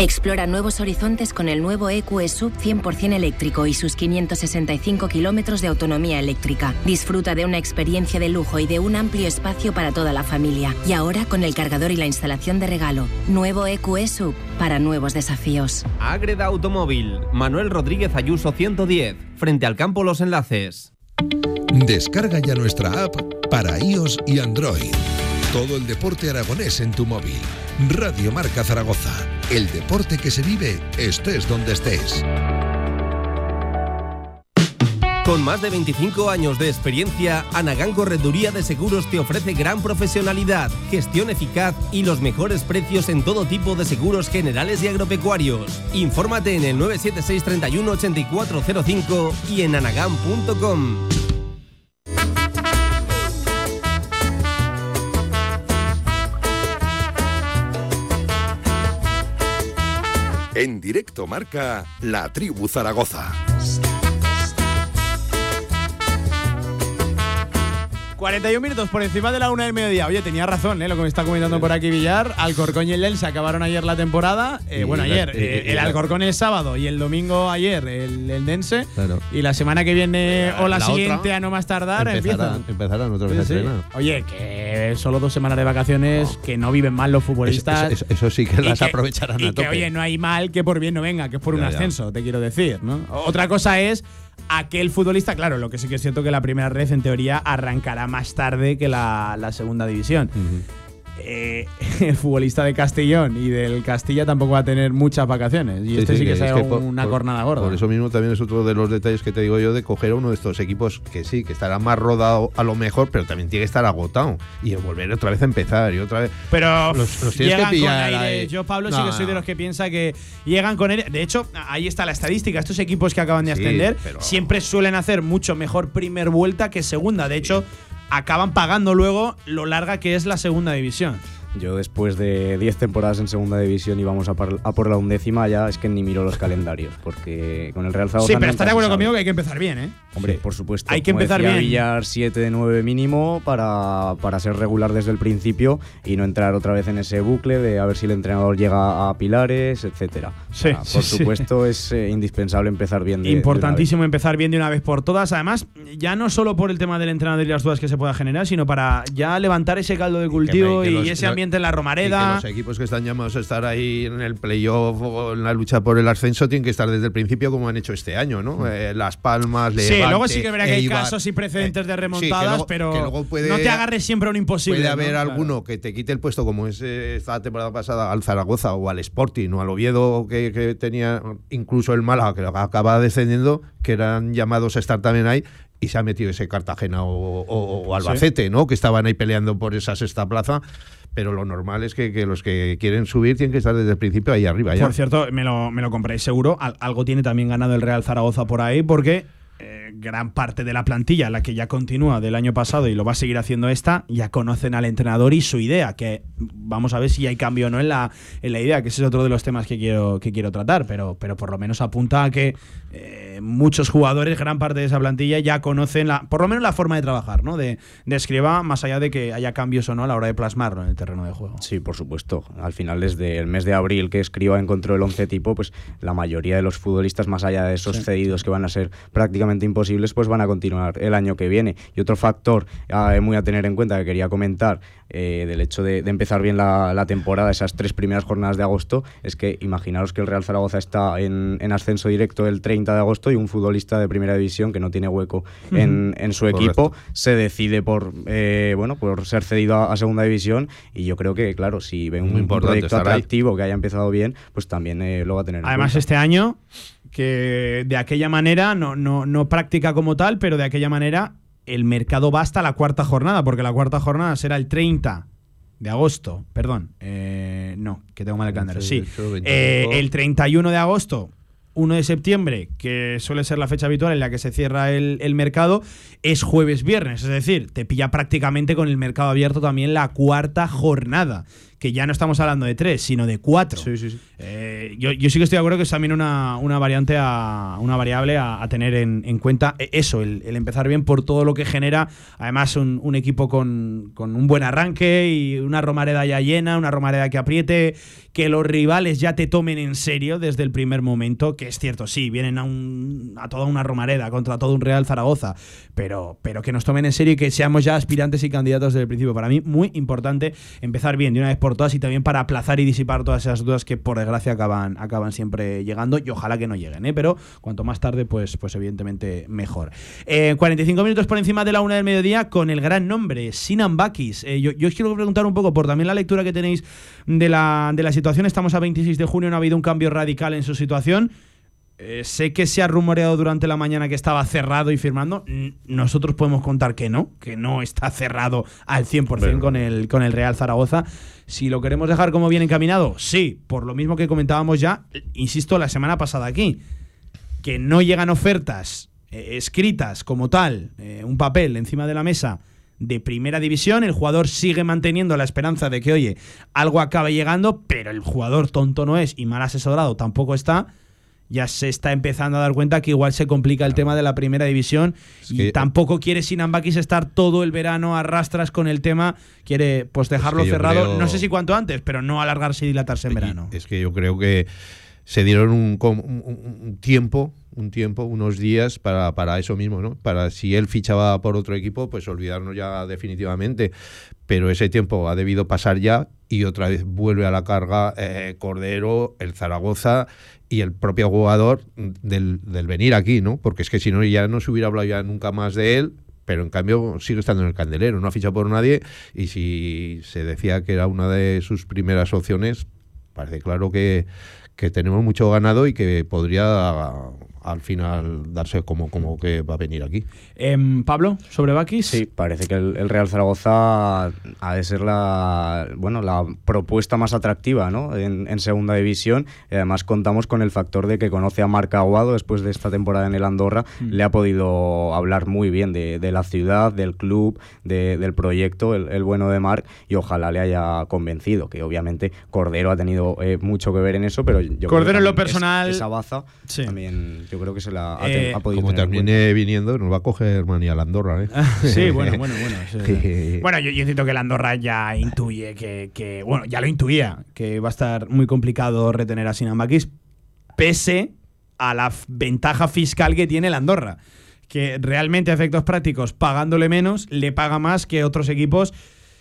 Explora nuevos horizontes con el nuevo EQE Sub 100% eléctrico y sus 565 kilómetros de autonomía eléctrica. Disfruta de una experiencia de lujo y de un amplio espacio para toda la familia. Y ahora con el cargador y la instalación de regalo. Nuevo EQE Sub para nuevos desafíos. Agreda Automóvil. Manuel Rodríguez Ayuso 110. Frente al campo Los Enlaces. Descarga ya nuestra app para iOS y Android. Todo el deporte aragonés en tu móvil. Radio Marca Zaragoza. El deporte que se vive estés donde estés. Con más de 25 años de experiencia, Anagán Correduría de Seguros te ofrece gran profesionalidad, gestión eficaz y los mejores precios en todo tipo de seguros generales y agropecuarios. Infórmate en el 976 31 8405 y en anagán.com. En directo marca La Tribu Zaragoza. 41 minutos por encima de la una del mediodía. Oye, tenía razón, ¿eh? lo que me está comentando por aquí Villar. Alcorcón y el se acabaron ayer la temporada. Eh, bueno, ayer. Eh, el Alcorcón el sábado y el domingo ayer el, el Dense. Y la semana que viene o la, siguiente, a no más tardar, empiezan. Empezarán otra vez a Oye, que solo dos semanas de vacaciones, que no viven mal los futbolistas. Eso, sí que las aprovecharán a tope. oye, no hay mal que por bien no venga, que es por un ascenso, te quiero decir. ¿no? Otra cosa es aquel futbolista, claro, lo que sí que es cierto que la primera red en teoría arrancará más tarde que la, segunda división. Eh, el futbolista de Castellón y del Castilla tampoco va a tener muchas vacaciones. Y este sí, que, es una jornada gorda. Por eso mismo también es otro de los detalles que te digo yo de coger a uno de estos equipos que sí, que estará más rodado a lo mejor, pero también tiene que estar agotado y volver otra vez a empezar y otra vez. Pero los, llegan con aire. Yo, Pablo, sí que soy de los que piensa que llegan con aire. De hecho, ahí está la estadística. Estos equipos que acaban de ascender siempre suelen hacer mucho mejor primer vuelta que segunda. De hecho, acaban pagando luego lo larga que es la segunda división. Yo después de 10 temporadas en segunda división y vamos a, por la undécima ya es que ni miro los calendarios, porque con el Real Zaragoza… Sí, pero está de acuerdo conmigo que hay que empezar bien, ¿eh? Hombre, por supuesto. Hay que empezar bien. Villar 7 de 9 mínimo para, para ser regular desde el principio y no entrar otra vez en ese bucle de a ver si el entrenador llega a pilares, etcétera. Sí, por supuesto es eh, indispensable empezar bien. De, Importantísimo empezar bien de una vez por todas. Además, ya no solo por el tema del entrenador y las dudas que se pueda generar, sino para ya levantar ese caldo de cultivo y ese ambiente en la Romareda. los equipos que están llamados a estar ahí en el playoff o en la lucha por el ascenso tienen que estar desde el principio como han hecho este año, ¿no? Mm. Eh, las Palmas, Levante, Sí, luego sí que verá que hay casos y precedentes de eh, remontadas, pero no te agarres siempre a un imposible. Puede haber alguno que te quite el puesto, como es eh, esta temporada pasada, al Zaragoza o al Sporting o al Oviedo, que, que tenía incluso el Málaga, que acaba descendiendo, que eran llamados a estar también ahí, y se ha metido ese Cartagena o, Albacete, ¿no? Que estaban ahí peleando por esa sexta plaza. Pero lo normal es que, los que quieren subir tienen que estar desde el principio ahí arriba. Por cierto, me lo, me lo compréis seguro. algo tiene también ganado el Real Zaragoza por ahí, porque eh, gran parte de la plantilla, la que ya continúa del año pasado y lo va a seguir haciendo esta, ya conocen al entrenador y su idea, que vamos a ver si hay cambio o no en la, en la idea, que ese es otro de los temas que quiero, que quiero tratar, pero, pero por lo menos apunta a que eh, muchos jugadores, gran parte de esa plantilla, ya conocen la, por lo menos la forma de trabajar, ¿no? De, de escriba, más allá de que haya cambios o no a la hora de plasmarlo en el terreno de juego. Sí, por supuesto. Al final, desde el mes de abril que escriba encontró el 11 tipo, pues la mayoría de los futbolistas, más allá de esos cedidos que van a ser prácticamente imposibles, pues van a continuar el año que viene. Y otro factor eh, muy a tener en cuenta que quería comentar eh, del hecho de, empezar bien la, temporada, esas tres primeras jornadas de agosto, es que imaginaros que el Real Zaragoza está en, ascenso directo el 30 de agosto y un futbolista de primera división que no tiene hueco en, su equipo se decide por eh, bueno por ser cedido a, segunda división. Y yo creo que claro si ve un, proyecto atractivo que haya empezado bien pues también lo va a tener además este año que de aquella manera, no, no, no práctica como tal, pero de aquella manera el mercado va hasta la cuarta jornada, porque la cuarta jornada será el 30 de agosto, perdón, eh, no, que tengo mal el calendario, sí, eh, el 31 de agosto 1 de septiembre, que suele ser la fecha habitual en la que se cierra el, el mercado, es jueves-viernes. Es decir, te pilla prácticamente con el mercado abierto también la cuarta jornada que ya no estamos hablando de tres, sino de cuatro. Eh, yo, sí que estoy de acuerdo que es también una, variante, a, una variable a, tener en, cuenta. E, eso, el, empezar bien por todo lo que genera. Además, un, equipo con, un buen arranque y una Romareda ya llena, una Romareda que apriete, que los rivales ya te tomen en serio desde el primer momento, que es cierto, sí, vienen a, un, a toda una Romareda contra todo un Real Zaragoza, pero, pero que nos tomen en serio y que seamos ya aspirantes y candidatos desde el principio. Para mí, muy importante empezar bien de una vez por todas y también para aplazar y disipar todas esas dudas que por desgracia acaban, acaban siempre llegando y ojalá que no lleguen, ¿eh? pero cuanto más tarde, pues, pues evidentemente mejor. 45 eh, minutos por encima de la una del mediodía con el gran nombre, Sinan Bakis. Eh, yo, yo, os quiero preguntar un poco por también la lectura que tenéis de la, de la situación. Estamos a 26 de junio, no ha habido un cambio radical en su situación. Eh, sé que se ha rumoreado durante la mañana que estaba cerrado y firmando. Nosotros podemos contar que no, que no está cerrado al 100% con, el, con el Real Zaragoza. Si lo queremos dejar como bien encaminado, sí, por lo mismo que comentábamos ya, insisto, la semana pasada aquí, que no llegan ofertas eh, escritas como tal, eh, un papel encima de la mesa de primera división, el jugador sigue manteniendo la esperanza de que, oye, algo acabe llegando, pero el jugador tonto no es y mal asesorado tampoco está ya se está empezando a dar cuenta que igual se complica el tema de la primera división y tampoco quiere Sinambakis estar todo el verano a rastras con el tema, quiere pues dejarlo cerrado, no sé si cuanto antes, pero no alargarse y dilatarse en verano. Es que yo creo que se dieron un, tiempo, un tiempo, unos días para, para, eso mismo, ¿no? Para si él fichaba por otro equipo, pues olvidarnos ya definitivamente. Pero ese tiempo ha debido pasar ya y otra vez vuelve a la carga eh, Cordero, el Zaragoza y el propio jugador del, venir aquí, ¿no? Porque es que si no ya no se hubiera hablado ya nunca más de él, pero en cambio sigue estando en el candelero, no ha fichado por nadie y si se decía que era una de sus primeras opciones, parece claro que, que tenemos mucho ganado y que podría al final darse como, como que va a venir aquí. Em, Pablo, sobre Bakis. Sí, parece que el, Real Zaragoza ha de ser la, bueno, la propuesta más atractiva ¿no? en, segunda división. Y además contamos con el factor de que conoce a Marc Aguado después de esta temporada en el Andorra. Mm. Le ha podido hablar muy bien de, la ciudad, del club, del proyecto, el, bueno de Marc, y ojalá le haya convencido, que obviamente Cordero ha tenido eh, mucho que ver en eso, pero yo Cordero en lo personal... esa baza también yo creo que se la ha, eh, podido Como termine viniendo, nos va a coger manía la Andorra, ¿eh? sí, bueno, bueno, bueno. bueno, yo, yo, que la Andorra ya intuye que, bueno, ya lo intuía, que va a estar muy complicado retener a Sinambakis, pese a la ventaja fiscal que tiene la Andorra. Que realmente a efectos prácticos, pagándole menos, le paga más que otros equipos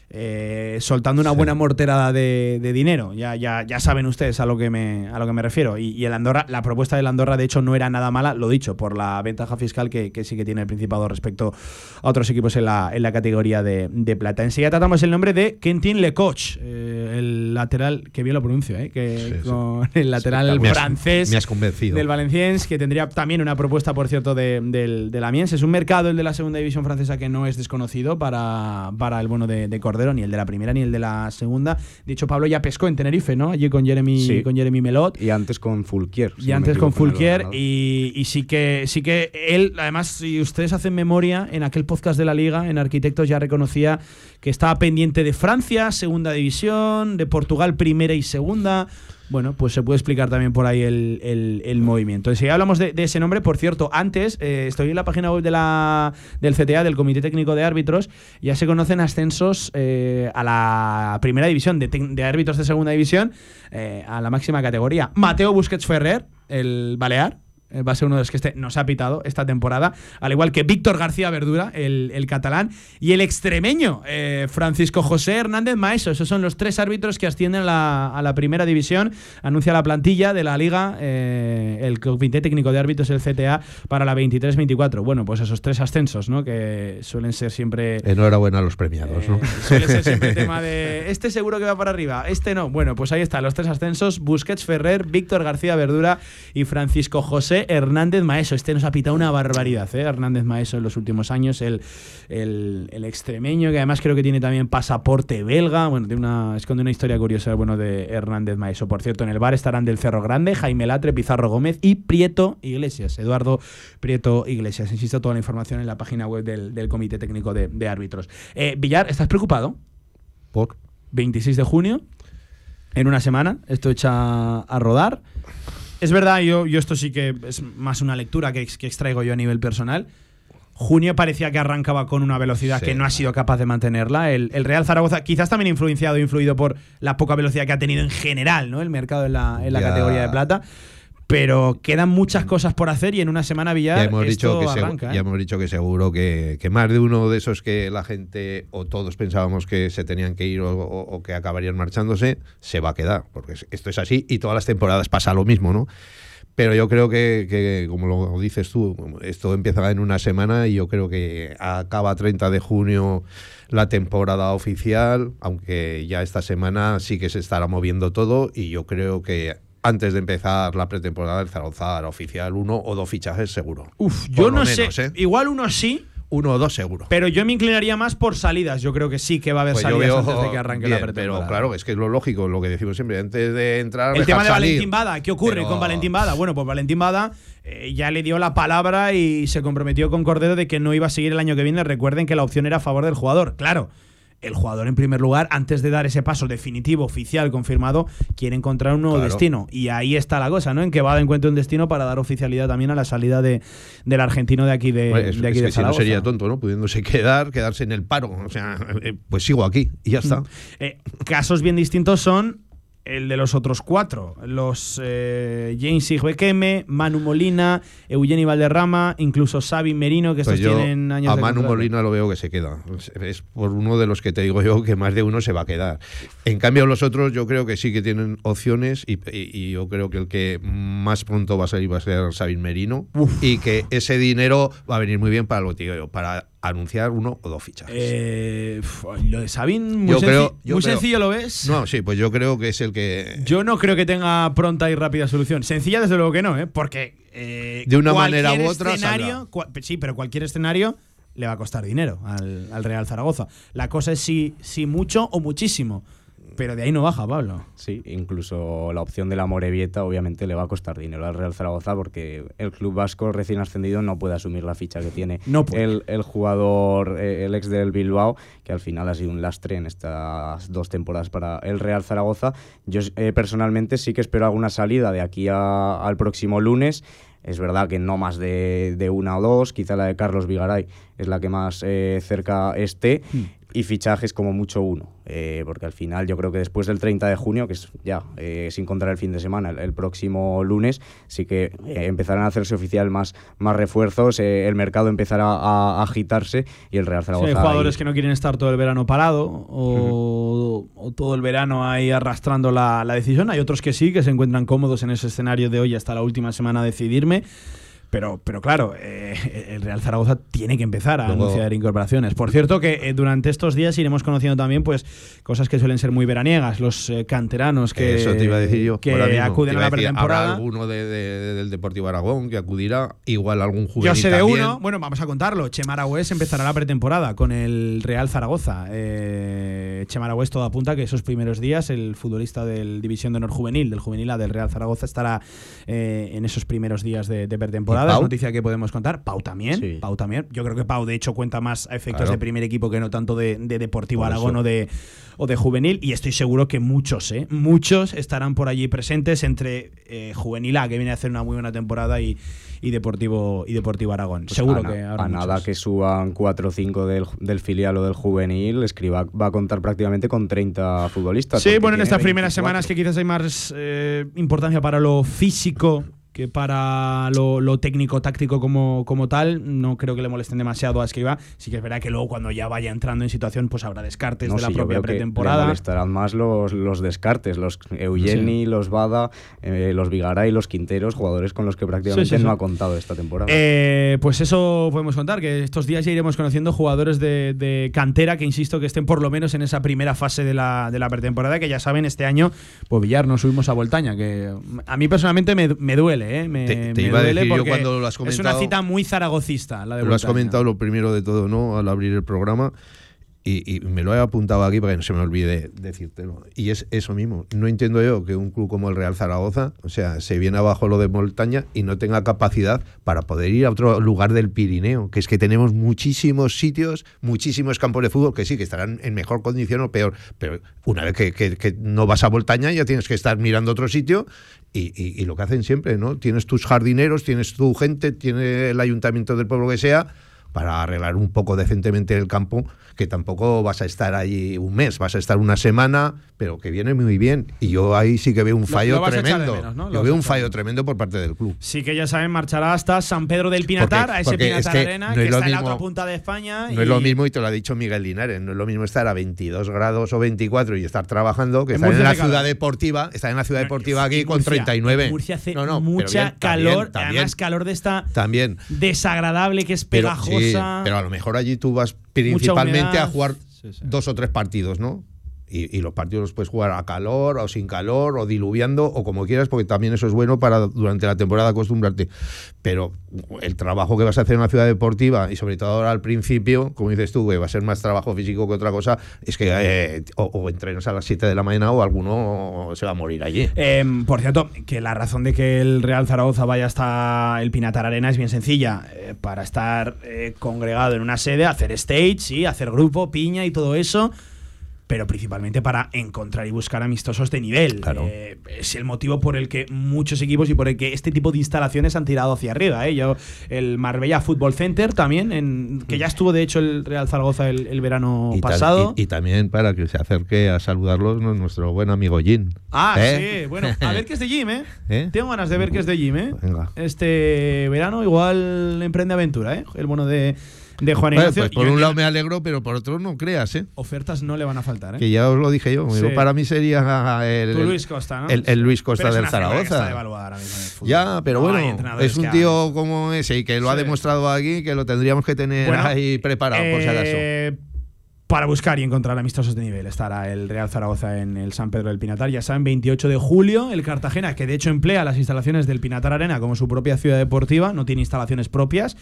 eh, soltando una buena morterada de, dinero. Ya, ya, ya saben ustedes a lo que me, a lo que me refiero. Y, el Andorra, la propuesta del Andorra, de hecho, no era nada mala, lo dicho, por la ventaja fiscal que, sí que tiene el Principado respecto a otros equipos en la, en la categoría de, plata. Enseguida tratamos el nombre de Quentin Lecoch, eh, el lateral, que bien lo pronuncio, eh, que con el lateral francés del Valenciennes, que tendría también una propuesta, por cierto, de, del, de la Mies. Es un mercado, el de la segunda división francesa, que no es desconocido para, para el bueno de, de ni el de la primera ni el de la segunda. De hecho, Pablo ya pescó en Tenerife, ¿no? Allí con Jeremy, con Jeremy Melot. Y antes con Fulquier. y antes con Fulquier. Y, sí, que, sí que él, además, si ustedes hacen memoria, en aquel podcast de la Liga, en Arquitectos ya reconocía que estaba pendiente de Francia, segunda división, de Portugal, primera y segunda bueno, pues se puede explicar también por ahí el, movimiento. Si hablamos de, ese nombre, por cierto, antes eh, estoy en la página web de la, del CTA, del Comité Técnico de Árbitros, ya se conocen ascensos eh, a la primera división de, árbitros de segunda división, eh, a la máxima categoría. Mateo Busquets Ferrer, el Balear, va a ser uno de los que este nos ha pitado esta temporada, al igual que Víctor García Verdura, el, catalán, y el extremeño eh, Francisco José Hernández Maeso. Esos son los tres árbitros que ascienden a la primera división. Anuncia la plantilla de la liga, eh, el comité técnico de árbitros, el CTA, para la 23-24. Bueno, pues esos tres ascensos, ¿no? Que suelen ser siempre. Enhorabuena a los premiados, ¿no? Suele ser siempre el tema de. Este seguro que va para arriba, este no. Bueno, pues ahí están los tres ascensos: Busquets Ferrer, Víctor García Verdura y Francisco José José Hernández Maeso. Este nos ha pitado una barbaridad, ¿eh? Hernández Maeso en los últimos años, el, el, extremeño, que además creo que tiene también pasaporte belga. Bueno, tiene una, esconde una historia curiosa bueno, de Hernández Maeso. Por cierto, en el bar estarán del Cerro Grande, Jaime Latre, Pizarro Gómez y Prieto Iglesias. Eduardo Prieto Iglesias. Insisto, toda la información en la página web del, Comité Técnico de, Árbitros. Eh, Villar, ¿estás preocupado? ¿Por? 26 de junio, en una semana, esto echa a rodar. Es verdad, yo, yo esto sí que es más una lectura que, que extraigo yo a nivel personal. Junio parecía que arrancaba con una velocidad que no ha sido capaz de mantenerla. El, Real Zaragoza, quizás también influenciado, influido por la poca velocidad que ha tenido en general ¿no? el mercado en la, en la categoría de plata pero quedan muchas cosas por hacer y en una semana Villar ya hemos dicho que arranca, ¿eh? Ya hemos dicho que seguro que, más de uno de esos que la gente o todos pensábamos que se tenían que ir o, que acabarían marchándose, se va a quedar, porque esto es así y todas las temporadas pasa lo mismo, ¿no? Pero yo creo que, como lo dices tú, esto empieza en una semana y yo creo que acaba 30 de junio la temporada oficial, aunque ya esta semana sí que se estará moviendo todo y yo creo que antes de empezar la pretemporada del Zaragoza oficial, uno o dos fichajes seguro. Uf, yo no sé. ¿eh? Igual uno sí. Uno o dos seguro. Pero yo me inclinaría más por salidas. Yo creo que sí que va a haber pues salidas antes de que arranque la pretemporada. Pero claro, es que es lo lógico, lo que decimos siempre. Antes de entrar. El tema de Valentín Bada. ¿Qué ocurre con Valentín Bada? Bueno, pues Valentín Bada eh, ya le dio la palabra y se comprometió con Cordero de que no iba a seguir el año que viene. Recuerden que la opción era a favor del jugador. Claro el jugador en primer lugar, antes de dar ese paso definitivo, oficial, confirmado, quiere encontrar un nuevo destino. Y ahí está la cosa, ¿no? En que va a encuentre un destino para dar oficialidad también a la salida de, del argentino de aquí de, de aquí Si no sería tonto, ¿no? Pudiéndose quedar, quedarse en el paro. O sea, eh, pues sigo aquí y ya está. Eh, casos bien distintos son el de los otros cuatro, los eh, James Igbequeme, Manu Molina, Eugeni Valderrama, incluso Xavi Merino, que estos pues tienen años a Manu Molina lo veo que se queda. Es por uno de los que te digo yo que más de uno se va a quedar. En cambio, los otros yo creo que sí que tienen opciones y, yo creo que el que más pronto va a salir va a ser Xavi Merino y que ese dinero va a venir muy bien para lo que digo para anunciar uno o dos fichajes. Eh, lo de Sabin, muy, creo, muy sencillo lo ves. No, sí, pues yo creo que es el que. Yo no creo que tenga pronta y rápida solución. Sencilla, desde luego que no, ¿eh? porque. Eh, de una manera u otra. Escenario, sí, pero cualquier escenario le va a costar dinero al, al, Real Zaragoza. La cosa es si, si mucho o muchísimo. Pero de ahí no baja, Pablo. Sí, incluso la opción de la Morevieta obviamente le va a costar dinero al Real Zaragoza porque el club vasco recién ascendido no puede asumir la ficha que tiene el, el, jugador, eh, el ex del Bilbao, que al final ha sido un lastre en estas dos temporadas para el Real Zaragoza. Yo eh, personalmente sí que espero alguna salida de aquí al próximo lunes. Es verdad que no más de, una o dos, quizá la de Carlos Vigaray es la que más eh, cerca esté. Hmm y fichajes como mucho uno, eh, porque al final yo creo que después del 30 de junio, que es ya eh, sin contar el fin de semana, el, próximo lunes, sí que eh, empezarán a hacerse oficial más, más refuerzos, el mercado empezará a, agitarse y el Real Zaragoza... hay jugadores que no quieren estar todo el verano parado o, todo el verano ahí arrastrando la, la decisión, hay otros que sí, que se encuentran cómodos en ese escenario de hoy hasta la última semana decidirme. Pero, pero claro, eh, el Real Zaragoza tiene que empezar a anunciar incorporaciones. Por cierto, que eh, durante estos días iremos conociendo también pues cosas que suelen ser muy veraniegas, los eh, canteranos que, que acuden a la pretemporada. Habrá alguno del Deportivo Aragón que acudirá, igual algún jugador. Yo sé de uno, bueno, vamos a contarlo. Chemar empezará la pretemporada con el Real Zaragoza. Eh, Chemar todo apunta que esos primeros días el futbolista del División de Honor Juvenil, del Juvenil A del Real Zaragoza, estará en esos primeros días de, de pretemporada es noticia que podemos contar. Pau también. Pau también. Yo creo que Pau, de hecho, cuenta más a efectos de primer equipo que no tanto de, Deportivo Aragón o de, o de Juvenil. Y estoy seguro que muchos, ¿eh? Muchos estarán por allí presentes entre eh, Juvenil A, que viene a hacer una muy buena temporada, y, Deportivo y Deportivo Aragón. Pues Seguro que a nada que suban 4 o 5 del, filial o del juvenil, Escriba va a contar prácticamente con 30 futbolistas. Sí, bueno, en estas primeras semanas que quizás hay más eh, importancia para lo físico que para lo, técnico, táctico como, como tal, no creo que le molesten demasiado a Escriba. Sí que es verdad que luego cuando ya vaya entrando en situación, pues habrá descartes de la propia pretemporada. le molestarán más los, los descartes, los Eugeni, los Bada, eh, los Vigaray, los Quinteros, jugadores con los que prácticamente no ha contado esta temporada. Eh, pues eso podemos contar, que estos días ya iremos conociendo jugadores de, cantera que, insisto, que estén por lo menos en esa primera fase de la, de la pretemporada, que ya saben, este año, pues Villar, nos subimos a Voltaña, que a mí personalmente me, me duele duele, ¿eh? Me, te, iba duele a decir yo cuando lo has comentado. Es una cita muy zaragocista, la de Lo has comentado lo primero de todo, ¿no? Al abrir el programa y, me lo he apuntado aquí para que no se me olvide decírtelo. Y es eso mismo. No entiendo yo que un club como el Real Zaragoza, o sea, se viene abajo lo de montaña y no tenga capacidad para poder ir a otro lugar del Pirineo. Que es que tenemos muchísimos sitios, muchísimos campos de fútbol que sí, que estarán en mejor condición o peor. Pero una vez que, no vas a montaña, ya tienes que estar mirando otro sitio y, y, lo que hacen siempre, ¿no? Tienes tus jardineros, tienes tu gente, tiene el ayuntamiento del pueblo que sea para arreglar un poco decentemente el campo, que tampoco vas a estar ahí un mes, vas a estar una semana, pero que viene muy bien. Y yo ahí sí que veo un fallo tremendo. Yo veo un fallo tremendo por parte del club. Sí que ya saben, marchará hasta San Pedro del Pinatar, a ese Pinatar Arena, que está en la otra punta de España. No es lo mismo, y te lo ha dicho Miguel Linares, no es lo mismo estar a 22 grados o 24 y estar trabajando que estar en la ciudad deportiva, estar en la ciudad deportiva aquí con 39. Murcia hace mucha calor, además calor de esta también. desagradable que es pegajosa pero a lo mejor allí tú vas principalmente a jugar dos o tres partidos, ¿no? Y, los partidos los puedes jugar a calor o sin calor o diluviando o como quieras, porque también eso es bueno para durante la temporada acostumbrarte. Pero el trabajo que vas a hacer en una ciudad deportiva y sobre todo ahora al principio, como dices tú, va a ser más trabajo físico que otra cosa, es que eh, o, entrenas a las 7 de la mañana o alguno se va a morir allí. Em, por cierto, que la razón de que el Real Zaragoza vaya hasta el Pinatar Arena es bien sencilla. Eh, para estar eh, congregado en una sede, hacer stage, sí, hacer grupo, piña y todo eso pero principalmente para encontrar y buscar amistosos de nivel. Eh, es el motivo por el que muchos equipos y por el que este tipo de instalaciones han tirado hacia arriba. ¿eh? Yo, el Marbella Football Center también, en, que ya estuvo de hecho el Real Zaragoza el, verano pasado. y, también para que se acerque a saludarlos nuestro buen amigo Jim. Ah, ¿Eh? sí, bueno, a ver qué es de Jim, ¿eh? ¿eh? Tengo ganas de ver qué es de Jim, ¿eh? Venga. Este verano igual emprende aventura, ¿eh? El bueno de de Juan Ignacio. pues por un lado me alegro, pero por otro no creas, ¿eh? Ofertas no le van a faltar, ¿eh? Que ya os lo dije yo. Para mí sería el, Luis Costa, ¿no? el, Luis Costa del Zaragoza. Ya, pero bueno, es un tío como ese y que lo ha demostrado aquí, que lo tendríamos que tener ahí preparado, por si acaso eh, para buscar y encontrar amistosos de nivel. Estará el Real Zaragoza en el San Pedro del Pinatar. Ya saben, 28 de julio, el Cartagena, que de hecho emplea las instalaciones del Pinatar Arena como su propia ciudad deportiva, no tiene instalaciones propias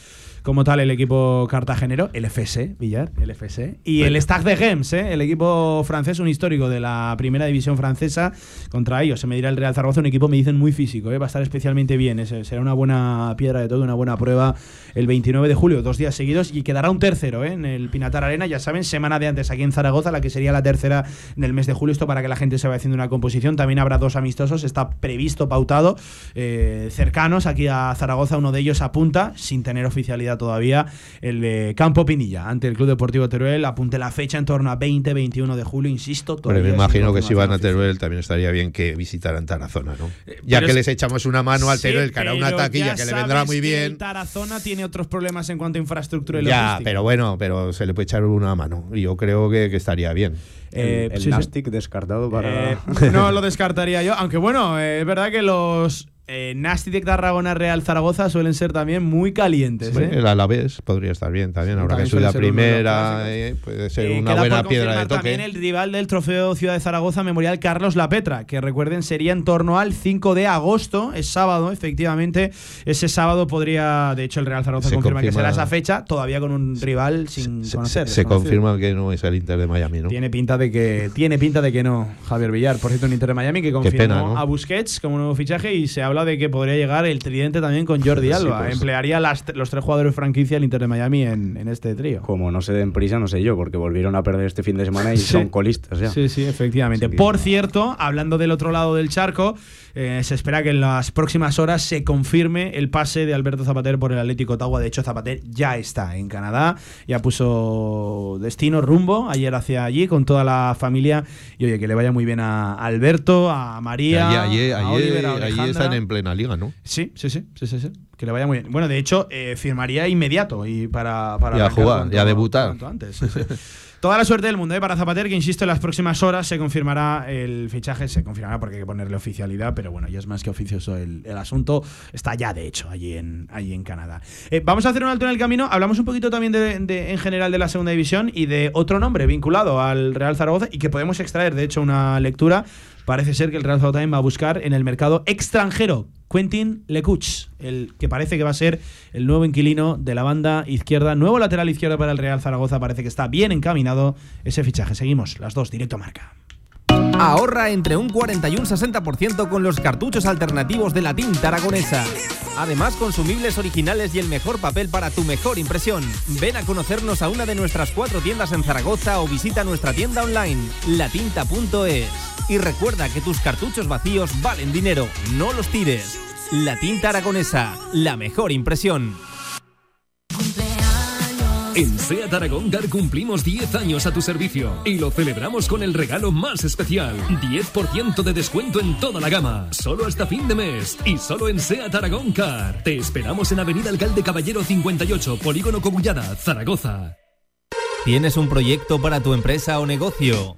como tal el equipo cartagenero, el FS, Villar, el FS, y el Stag de Gems, ¿eh? el equipo francés, un histórico de la primera división francesa, contra ellos se medirá el Real Zaragoza, un equipo, me dicen, muy físico, ¿eh? va a estar especialmente bien, será una buena piedra de todo, una buena prueba el 29 de julio, dos días seguidos, y quedará un tercero ¿eh? en el Pinatar Arena, ya saben, semana de antes aquí en Zaragoza, la que sería la tercera del mes de julio, esto para que la gente se vaya haciendo una composición, también habrá dos amistosos, está previsto, pautado, eh, cercanos aquí a Zaragoza, uno de ellos apunta, sin tener oficialidad todavía el de Campo Pinilla ante el Club Deportivo Teruel. Apunte la fecha en torno a 20-21 de julio, insisto. Pero me imagino que si van a Teruel también estaría bien que visitaran Tarazona, ¿no? Eh, ya que les echamos una mano al Teruel, que hará una taquilla que le vendrá muy bien. Tarazona tiene otros problemas en cuanto a infraestructura y Ya, pero bueno, pero se le puede echar una mano. Yo creo que, estaría bien. el, eh, Nastic descartado para. Eh, no lo descartaría yo, aunque bueno, es verdad que los eh, Nasty de Tarragona Real Zaragoza suelen ser también muy calientes. ¿eh? El Alavés podría estar bien también, ahora que soy la primera, eh, puede ser eh, una buena piedra de toque. También el rival del trofeo Ciudad de Zaragoza Memorial Carlos La Petra, que recuerden sería en torno al 5 de agosto, es sábado, efectivamente. Ese sábado podría, de hecho, el Real Zaragoza confirma, que será esa fecha, todavía con un rival sin conocer. Se, confirma que no es el Inter de Miami, ¿no? Tiene pinta de que, tiene pinta de que no, Javier Villar. Por cierto, un Inter de Miami que confirmó a Busquets como nuevo fichaje y se habla de que podría llegar el tridente también con Jordi Alba. Pues. Emplearía los tres jugadores franquicia al Inter de Miami en, este trío. Como no se den prisa, no sé yo, porque volvieron a perder este fin de semana y son colistas ya. Sí, sí, efectivamente. Por cierto, hablando del otro lado del charco, eh, se espera que en las próximas horas se confirme el pase de Alberto Zapater por el Atlético Ottawa. De hecho, Zapater ya está en Canadá, ya puso destino, rumbo ayer hacia allí con toda la familia. Y oye, que le vaya muy bien a Alberto, a María, allí, a Oliver, allí están en plena liga, ¿no? Sí, sí, sí, sí, sí, Que le vaya muy bien. Bueno, de hecho, eh, firmaría inmediato y para, para y a jugar, y a debutar. Antes, sí, Toda la suerte del mundo ¿eh? para Zapater, que insisto, en las próximas horas se confirmará el fichaje, se confirmará porque hay que ponerle oficialidad, pero bueno, ya es más que oficioso el, asunto. Está ya, de hecho, allí en, allí en Canadá. Eh, vamos a hacer un alto en el camino. Hablamos un poquito también de, en general de la segunda división y de otro nombre vinculado al Real Zaragoza y que podemos extraer, de hecho, una lectura. Parece ser que el Real Zaragoza va a buscar en el mercado extranjero Quentin Lecuch, el que parece que va a ser el nuevo inquilino de la banda izquierda, nuevo lateral izquierdo para el Real Zaragoza, parece que está bien encaminado ese fichaje. Seguimos, las dos, directo marca. Ahorra entre un 40 y un 60% con los cartuchos alternativos de la tinta aragonesa. Además, consumibles originales y el mejor papel para tu mejor impresión. Ven a conocernos a una de nuestras cuatro tiendas en Zaragoza o visita nuestra tienda online, latinta.es. Y recuerda que tus cartuchos vacíos valen dinero, no los tires. La tinta aragonesa, la mejor impresión. En SEAT Aragón Car cumplimos 10 años a tu servicio y lo celebramos con el regalo más especial. 10% de descuento en toda la gama, solo hasta fin de mes y solo en SEAT Aragón Car. Te esperamos en Avenida Alcalde Caballero 58, Polígono Cogullada, Zaragoza. ¿Tienes un proyecto para tu empresa o negocio?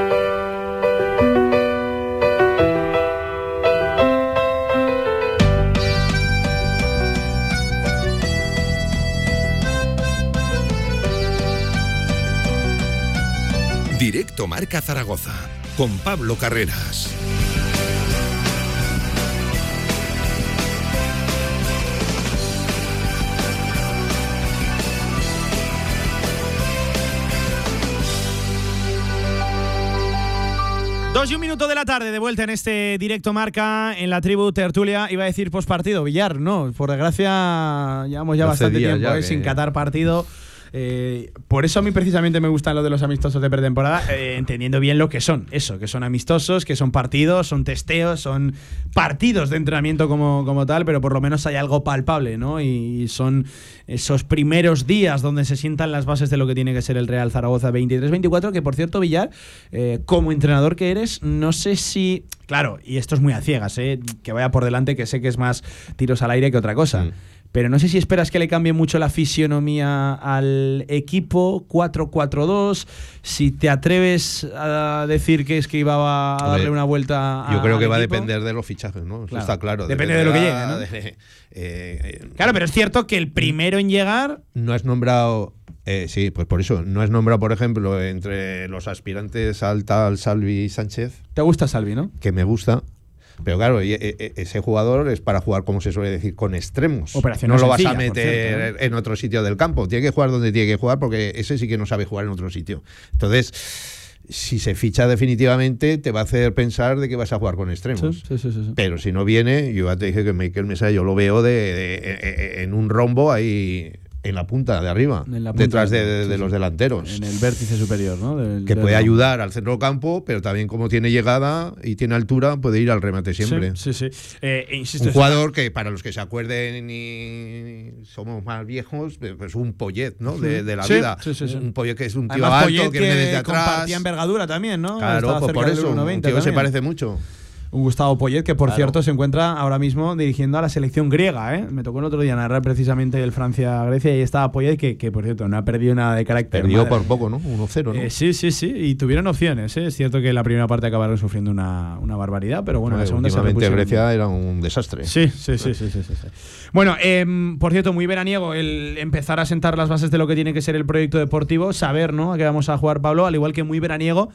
Directo Marca Zaragoza con Pablo Carreras. Dos y un minuto de la tarde, de vuelta en este directo marca en la tribu Tertulia. Iba a decir postpartido, Villar, no, por desgracia llevamos ya bastante tiempo eh, sin catar partido. Eh, por eso a mí precisamente me gustan lo de los amistosos de pretemporada, eh, entendiendo bien lo que son. Eso, que son amistosos, que son partidos, son testeos, son partidos de entrenamiento como, como tal, pero por lo menos hay algo palpable, ¿no? Y son esos primeros días donde se sientan las bases de lo que tiene que ser el Real Zaragoza 23-24, que por cierto, Villar, eh, como entrenador que eres, no sé si... Claro, y esto es muy a ciegas, que vaya por delante, que sé que es más tiros al aire que otra cosa. Mm. Pero no sé si esperas que le cambie mucho la fisionomía al equipo 4-4-2, si te atreves a decir que es que iba a darle una vuelta a Yo creo que va a depender de los fichajes, ¿no? Eso está claro. Depende de, lo que llegue, ¿no? Eh, eh, claro, pero es cierto que el primero en llegar... No has nombrado... Eh, sí, pues por eso. No has nombrado, por ejemplo, entre los aspirantes al tal Salvi Sánchez. ¿Te gusta Salvi, no? Que me gusta. Pero claro, e, e, ese jugador es para jugar, como se suele decir, con extremos. no lo vas a meter en otro sitio del campo. Tiene que jugar donde tiene que jugar porque ese sí que no sabe jugar en otro sitio. Entonces, si se ficha definitivamente, te va a hacer pensar de que vas a jugar con extremos. Pero si no viene, yo ya te dije que Michael Mesa yo lo veo de, en un rombo ahí en la punta de arriba, detrás de, los delanteros. En el vértice superior, ¿no? que puede ayudar al centro campo, pero también como tiene llegada y tiene altura, puede ir al remate siempre. Sí, sí. Eh, un jugador que, para los que se acuerden y somos más viejos, pues un Poyet, ¿no? De, la vida. Un Poyet que es un tío alto, que, viene desde atrás. compartía envergadura también, ¿no? Claro, pues por eso, un tío que se parece mucho un Gustavo Poyet, que por cierto se encuentra ahora mismo dirigiendo a la selección griega. ¿eh? Me tocó el otro día narrar precisamente el Francia-Grecia y ahí estaba Poyet, que, que, por cierto no ha perdido nada de carácter. Perdió por poco, ¿no? 1-0, ¿no? Eh, sí, sí, sí, y tuvieron opciones. ¿eh? Es cierto que la primera parte acabaron sufriendo una, una barbaridad, pero bueno, la segunda se Grecia era un desastre. Sí, sí, sí, sí, sí, sí, Bueno, em, por cierto, muy veraniego el empezar a sentar las bases de lo que tiene que ser el proyecto deportivo, saber, ¿no? A qué vamos a jugar, Pablo, al igual que muy veraniego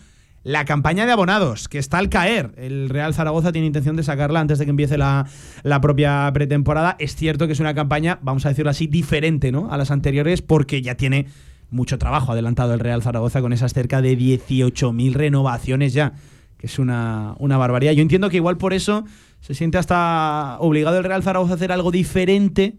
la campaña de abonados, que está al caer. El Real Zaragoza tiene intención de sacarla antes de que empiece la, propia pretemporada. Es cierto que es una campaña, vamos a decirlo así, diferente ¿no? a las anteriores porque ya tiene mucho trabajo adelantado el Real Zaragoza con esas cerca de 18.000 renovaciones ya, que es una, una barbaridad. Yo entiendo que igual por eso se siente hasta obligado el Real Zaragoza a hacer algo diferente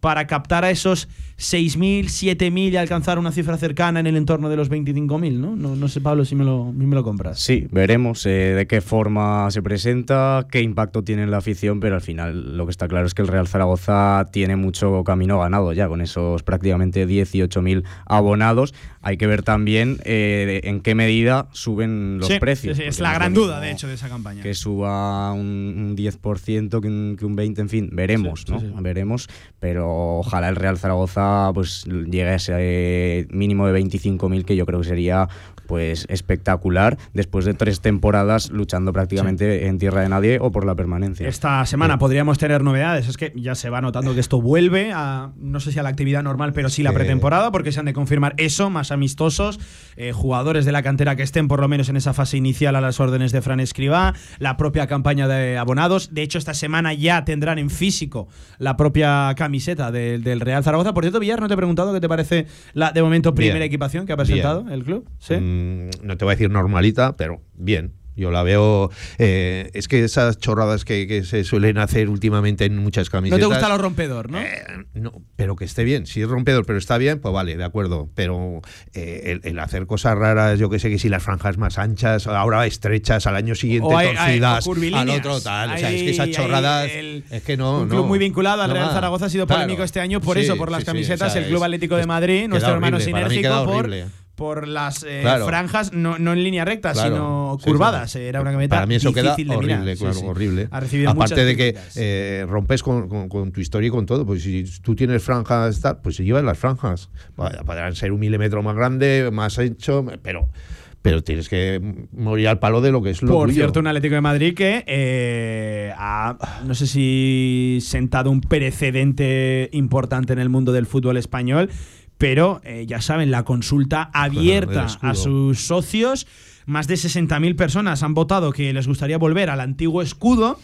para captar a esos 6.000, 7.000 y alcanzar una cifra cercana en el entorno de los 25.000, ¿no? ¿no? No sé, Pablo, si me lo, me lo compras. Sí, veremos eh, de qué forma se presenta, qué impacto tiene en la afición, pero al final lo que está claro es que el Real Zaragoza tiene mucho camino ganado ya, con esos prácticamente 18.000 abonados. Hay que ver también eh, en qué medida suben los precios. Sí, es la gran duda, de hecho, de esa campaña. Que suba un, 10%, que un, que un 20%, en fin, veremos, ¿no? Veremos, pero ojalá el Real Zaragoza pues llegue a ese mínimo de 25.000 que yo creo que sería pues espectacular después de tres temporadas luchando prácticamente en tierra de nadie o por la permanencia. Esta semana podríamos tener novedades, es que ya se va notando que esto vuelve a, no sé si a la actividad normal, pero sí la pretemporada, porque se han de confirmar eso, más amistosos, eh, jugadores de la cantera que estén por lo menos en esa fase inicial a las órdenes de Fran Escribá, la propia campaña de abonados. De hecho, esta semana ya tendrán en físico la propia camiseta del Real Zaragoza. Por cierto, Villar, no te he preguntado qué te parece la de momento primera equipación que ha presentado el club. ¿Sí? Mm, no te voy a decir normalita, pero bien. Yo la veo. Eh, es que esas chorradas que, se suelen hacer últimamente en muchas camisetas. No te gusta lo rompedor, ¿no? Eh, no, pero que esté bien. Si es rompedor, pero está bien, pues vale, de acuerdo. Pero eh, el, hacer cosas raras, yo que sé que si las franjas más anchas, ahora estrechas, al año siguiente torcidas, al otro tal. o sea, es que esas chorradas. es que no. Un club muy vinculado al Real Zaragoza ha sido polémico este año por eso, por las camisetas. el Club Atlético de Madrid, nuestro hermano sinérgico, por por las eh, franjas, no, en línea recta, sino curvadas. Era una camioneta Para mí eso queda horrible, claro, horrible. Aparte de que eh, rompes con, tu historia y con todo. Pues si tú tienes franjas, pues se llevan las franjas. Podrán ser un milímetro más grande, más ancho, pero pero tienes que morir al palo de lo que es lo Por cierto, un Atlético de Madrid que eh, ha, no sé si sentado un precedente importante en el mundo del fútbol español pero eh, ya saben, la consulta abierta a sus socios. Más de 60.000 personas han votado que les gustaría volver al antiguo escudo.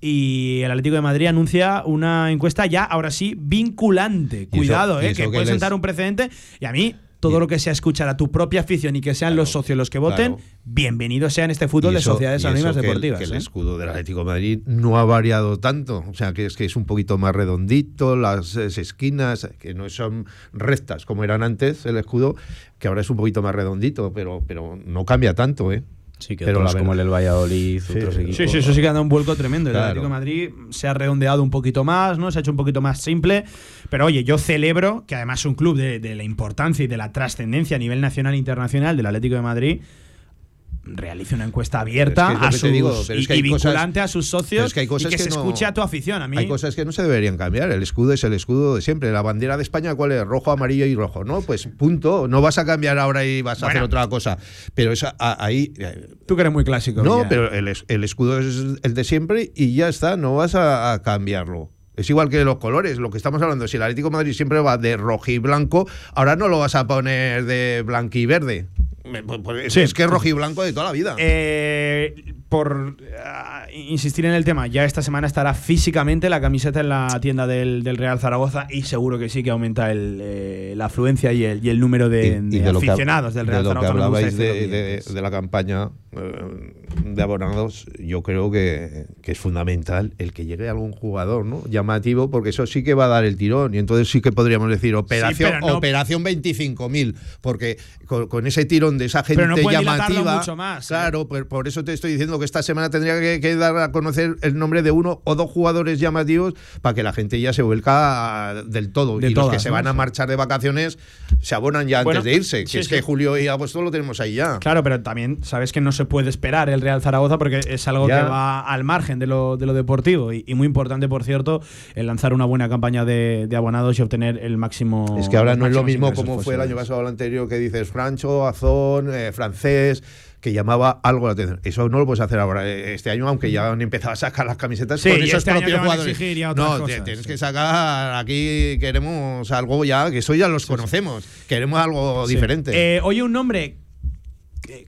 Y el Atlético de Madrid anuncia una encuesta ya, ahora sí, vinculante. Cuidado, eh, que puede sentar un precedente. Y a mí, todo lo que sea escuchar a tu propia afición y que sean los socios los que voten, bienvenidos sean este fútbol de sociedades anónimas deportivas. Que el, ¿eh? escudo del Atlético de Madrid no ha variado tanto, o sea, que es que es un poquito más redondito, las esquinas, que no son rectas como eran antes el escudo, que ahora es un poquito más redondito, pero, pero no cambia tanto, ¿eh? Sí, que pero como el, el Valladolid, sí, otros equipos. Sí, sí, eso sí que ha dado un vuelco tremendo. El Atlético de Madrid se ha redondeado un poquito más, ¿no? Se ha hecho un poquito más simple. Pero oye, yo celebro que además un club de, de la importancia y de la trascendencia a nivel nacional e internacional del Atlético de Madrid realice una encuesta abierta a sus, y, vinculante a sus socios y que, se escuche a tu afición. A mí. Hay cosas que no se deberían cambiar. El escudo es el escudo de siempre. La bandera de España, ¿cuál es? Rojo, amarillo y rojo. No, pues punto. No vas a cambiar ahora y vas a hacer otra cosa. Pero esa, ahí. Eh, Tú que eres muy clásico. No, pero el, el, escudo es el de siempre y ya está. No vas a, cambiarlo. Es igual que los colores, lo que estamos hablando. Si el Atlético de Madrid siempre va de rojo y blanco, ahora no lo vas a poner de blanco y verde. Pues, es que es rojo y blanco de toda la vida. Eh, por ah, insistir en el tema, ya esta semana estará físicamente la camiseta en la tienda del, Real Zaragoza y seguro que sí que aumenta eh, la afluencia y el, número de, aficionados del Real de lo Que hablabais de, la campaña eh, de abonados, yo creo que, es fundamental el que llegue algún jugador ¿no? llamativo, porque eso sí que va a dar el tirón y entonces sí que podríamos decir operación, operación 25.000, porque con ese tirón de esa gente Pero no llamativa. Mucho más, ¿eh? claro, por, eso te estoy diciendo que esta semana tendría que, dar a conocer el nombre de uno o dos jugadores llamativos para que la gente ya se vuelca del todo. y los que se van a marchar de vacaciones se abonan ya antes de irse. que es que julio y agosto lo tenemos ahí ya. Claro, pero también sabes que no se puede esperar el Real Zaragoza porque es algo que va al margen de lo, de lo deportivo. Y, muy importante, por cierto, el lanzar una buena campaña de, abonados y obtener el máximo. Es que ahora no es lo mismo como fue el año pasado o el anterior que dices Francho, Eh, francés, que llamaba algo la atención. Eso no lo puedes hacer ahora. Eh, este año, aunque ya han empezado a sacar las camisetas con esos este propios jugadores. no, tienes que sacar aquí, queremos algo ya, que eso ya los conocemos. Queremos algo diferente. Eh, oye, un nombre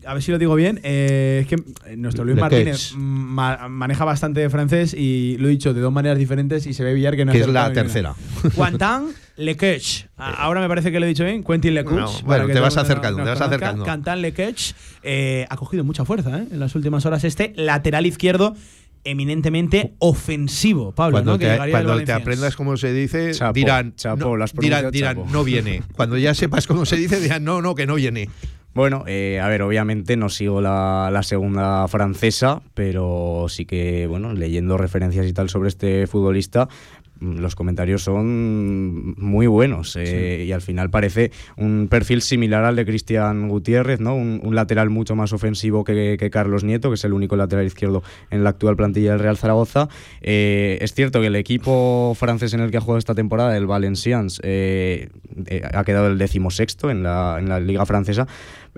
a ver si lo digo bien, es que nuestro Luis Martínez maneja bastante francés y lo he dicho de dos maneras diferentes y se ve billar que no que es la tercera. Quentin Lequech. Ahora me parece que lo he dicho bien. Quentin Lequech. bueno, te vas acercando, te vas acercando. Cantan Lequech eh, ha cogido mucha fuerza ¿eh? en las últimas horas este lateral izquierdo eminentemente ofensivo, Pablo. Cuando, ¿no? te, cuando te, aprendas cómo se dice, dirán, no, dirán, no viene. Cuando ya sepas cómo se dice, dirán, no, no, que no viene. Bueno, eh, a ver, obviamente no sigo la, la, segunda francesa, pero sí que, bueno, leyendo referencias y tal sobre este futbolista, los comentarios son muy buenos eh, y al final parece un perfil similar al de Cristian Gutiérrez, ¿no? Un, lateral mucho más ofensivo que, Carlos Nieto, que es el único lateral izquierdo en la actual plantilla del Real Zaragoza. Eh, es cierto que el equipo francés en el que ha jugado esta temporada, el Valencians, eh, ha quedado el decimosexto en la, en la liga francesa,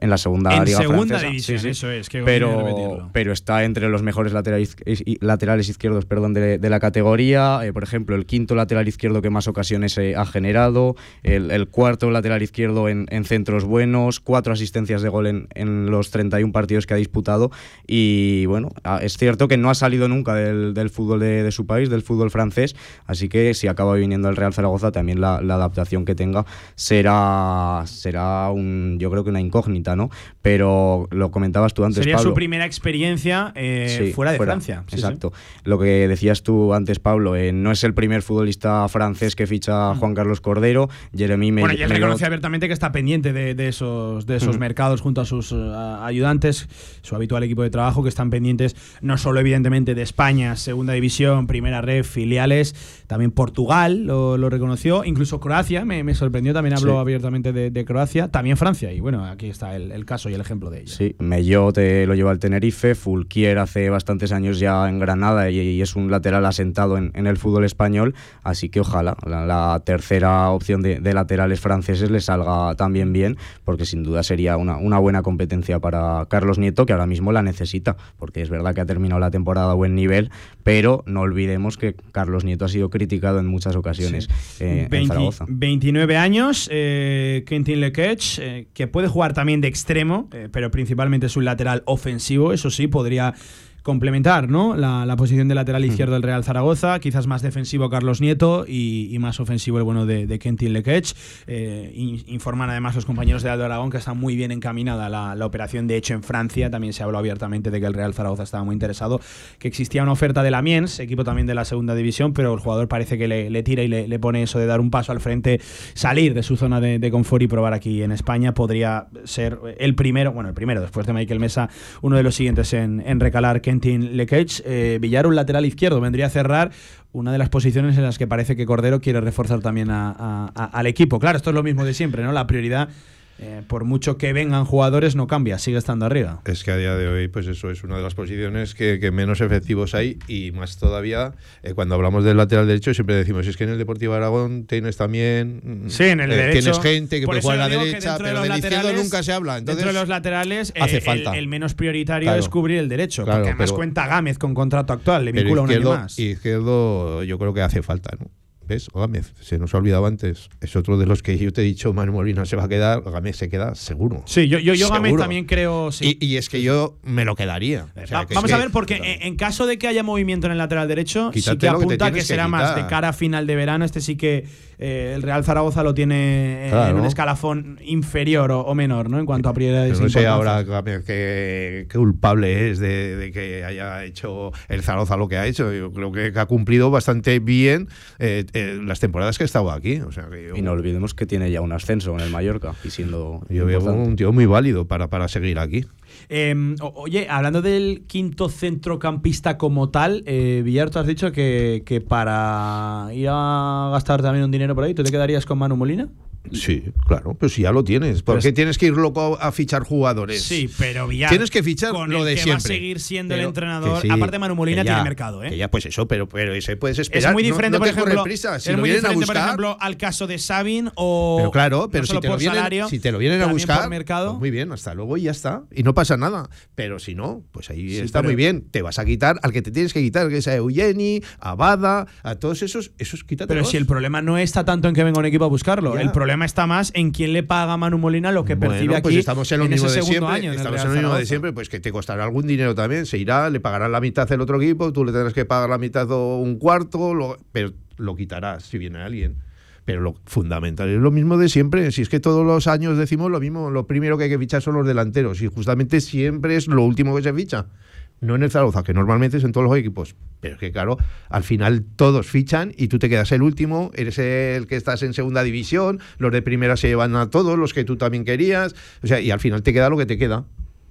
en la segunda en liga segunda división, eso es. Que pero, pero está entre los mejores laterales, laterales izquierdos perdón, de, la categoría. Eh, por ejemplo, el quinto lateral izquierdo que más ocasiones eh, ha generado, el, cuarto lateral izquierdo en, centros buenos, cuatro asistencias de gol en, en, los 31 partidos que ha disputado. Y bueno, ah, es cierto que no ha salido nunca del, del fútbol de, su país, del fútbol francés. Así que si acaba viniendo al Real Zaragoza, también la, la adaptación que tenga será, será un, yo creo que una incógnita, ¿no? Pero lo comentabas tú antes, Sería su primera experiencia eh, fuera de Francia. exacto. Lo que decías tú antes, Pablo, eh, no es el primer futbolista francés que ficha Juan Carlos Cordero. Jeremy Bueno, y él reconoce abiertamente que está pendiente de, esos, de esos mercados junto a sus eh, ayudantes, su habitual equipo de trabajo, que están pendientes no solo, evidentemente, de España, segunda división, primera red, filiales, también Portugal lo, reconoció, incluso Croacia, me, sorprendió, también habló abiertamente de, Croacia, también Francia, y bueno, aquí está el, caso y el ejemplo de ello. Sí, Melló te lo lleva al Tenerife, Fulquier hace bastantes años ya en Granada y, es un lateral asentado en, el fútbol español, así que ojalá la, tercera opción de, laterales franceses le salga también bien, porque sin duda sería una, una buena competencia para Carlos Nieto, que ahora mismo la necesita, porque es verdad que ha terminado la temporada a buen nivel, pero no olvidemos que Carlos Nieto ha sido criticado en muchas ocasiones eh, en Zaragoza. 29 años, eh, Quentin Lequech, eh, que puede jugar también de extremo, eh, pero principalmente es un lateral ofensivo, eso sí, podría complementar ¿no? la, posición de lateral izquierdo del Real Zaragoza, quizás más defensivo Carlos Nieto y, más ofensivo el bueno de, de Kentin Lekech. Eh, informan además los compañeros de Aldo Aragón que está muy bien encaminada la, operación. De hecho, en Francia también se habló abiertamente de que el Real Zaragoza estaba muy interesado, que existía una oferta de la Miens, equipo también de la segunda división, pero el jugador parece que le, tira y le, pone eso de dar un paso al frente, salir de su zona de, confort y probar aquí en España. Podría ser el primero, bueno, el primero después de Michael Mesa, uno de los siguientes en, en recalar Kentin Quentin Lekech. Eh, Villar, un lateral izquierdo, vendría a cerrar una de las posiciones en las que parece que Cordero quiere reforzar también al equipo. Claro, esto es lo mismo de siempre, ¿no? La prioridad eh, por mucho que vengan jugadores, no cambia, sigue estando arriba. Es que a día de hoy, pues eso es una de las posiciones que, menos efectivos hay y más todavía eh, cuando hablamos del lateral derecho siempre decimos, es que en el Deportivo Aragón tienes también... Mm, sí, en el derecho. Tienes gente que puede jugar a la derecha, pero del izquierdo nunca se habla. Entonces, dentro de los laterales, hace eh, falta. El, menos prioritario es cubrir el derecho, porque además cuenta Gámez con contrato actual, le vincula un año más. Y izquierdo yo creo que hace falta, ¿no? ¿Ves? Gámez, se nos ha olvidado antes. Es otro de los que yo te he dicho, Manu Molina se va a quedar. Gámez se queda seguro. Sí, yo, yo, yo Gámez también creo. Y, es que yo me lo quedaría. vamos a ver, porque en, caso de que haya movimiento en el lateral derecho, sí que apunta que, será más de cara a final de verano. Este sí que eh, el Real Zaragoza lo tiene en un escalafón inferior o, menor, ¿no? En cuanto a prioridades. no sé ahora qué, culpable es de, que haya hecho el Zaragoza lo que ha hecho. Yo creo que ha cumplido bastante bien eh, eh, las temporadas que ha estado aquí. y no olvidemos que tiene ya un ascenso en el Mallorca y siendo. Yo veo un tío muy válido para, para seguir aquí. Em, oye, hablando del quinto centrocampista como tal, eh, Villar, tú has dicho que, que para ir a gastar también un dinero por ahí, ¿tú te quedarías con Manu Molina? Sí, claro, pero si ya lo tienes. ¿Por qué tienes que ir loco a fichar jugadores? Sí, pero ya. Tienes que fichar lo de siempre. va a seguir siendo el entrenador. Aparte, Manu Molina tiene mercado, ¿eh? ya, pues eso, pero, pero ese puedes esperar. Es muy diferente, por ejemplo. Prisa. Si es muy diferente, por ejemplo, al caso de Sabin o. Pero claro, pero si, te lo vienen, si te lo vienen a buscar. Mercado. Pues muy bien, hasta luego y ya está. Y no pasa nada. Pero si no, pues ahí está muy bien. Te vas a quitar al que te tienes que quitar, que es a Eugeni, a Bada, a todos esos. Esos quítate. Pero si el problema no está tanto en que venga un equipo a buscarlo, el problema está más en quién le paga a Manu Molina lo que percibe pues aquí estamos en, lo mismo de siempre, estamos en lo mismo de siempre, pues que te costará algún dinero también, se irá, le pagarán la mitad el otro equipo, tú le tendrás que pagar la mitad o un cuarto, pero lo quitarás si viene alguien. Pero lo fundamental es lo mismo de siempre. Si es que todos los años decimos lo mismo, lo primero que hay que fichar son los delanteros y justamente siempre es lo último que se ficha no en el Zaragoza, que normalmente es en todos los equipos. Pero es que, claro, al final todos fichan y tú te quedas el último, eres el que estás en segunda división, los de primera se llevan a todos, los que tú también querías, o sea, y al final te queda lo que te queda.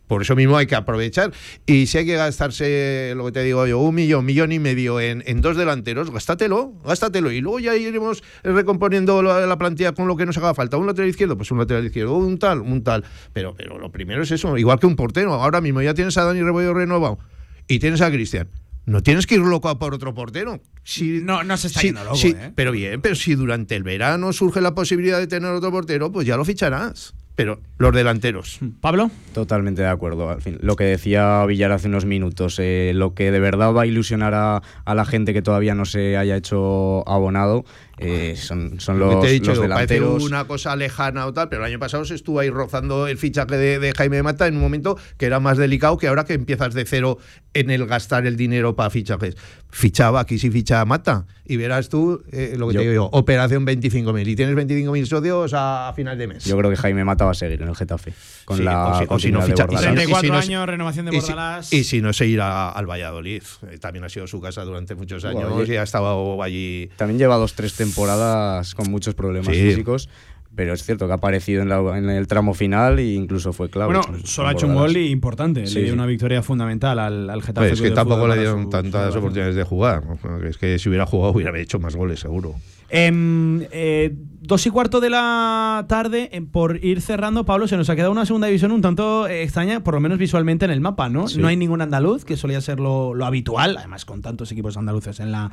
Por eso mismo hay que aprovechar. Y si hay que gastarse, lo que te digo yo, un millón, millón y medio en, dos delanteros, gástatelo, gástatelo. Y luego ya iremos recomponiendo la, plantilla con lo que nos haga falta. Un lateral izquierdo, pues un lateral izquierdo, un tal, un tal. Pero, pero lo primero es eso, igual que un portero. Ahora mismo ya tienes a Dani Rebollo renovado y tienes a Cristian. No tienes que ir loco por otro portero. Si, no, no se está yendo loco, ¿eh? Pero bien, pero si durante el verano surge la posibilidad de tener otro portero, pues ya lo ficharás. Pero los delanteros. Pablo. Totalmente de acuerdo. Al fin, lo que decía Villar hace unos minutos, eh, lo que de verdad va a ilusionar a, a, la gente que todavía no se haya hecho abonado eh, son, son los, te he dicho, los delanteros. Parece una cosa lejana o tal, pero el año pasado se estuvo ahí rozando el fichaje de, de, Jaime Mata en un momento que era más delicado que ahora que empiezas de cero en el gastar el dinero para fichajes. Fichaba, aquí sí ficha Mata. Y verás tú eh, lo que yo, te digo yo, operación 25.000. Y tienes 25.000 socios a, a, final de mes. Yo creo que Jaime Mata va a seguir en el Getafe. Con sí, la o si, o si no ficha, y 34 si no, años, renovación de Bordalás. Y, si no se irá al Valladolid. Eh, también ha sido su casa durante muchos años bueno, y ha estado allí. También lleva dos, tres temporadas con muchos problemas sí. físicos. Pero es cierto que ha aparecido en, la, en, el tramo final e incluso fue clave. Bueno, solo ha hecho un gol importante. Sí, le dio una victoria fundamental al, al Getafe. Pues es que tampoco le dieron tantas oportunidades de jugar. Es que si hubiera jugado hubiera hecho más goles, seguro. Eh, eh, dos y cuarto de la tarde, eh, por ir cerrando, Pablo, se nos ha quedado una segunda división un tanto extraña, por lo menos visualmente en el mapa, ¿no? Sí. No hay ningún andaluz, que solía ser lo, lo habitual, además con tantos equipos andaluces en la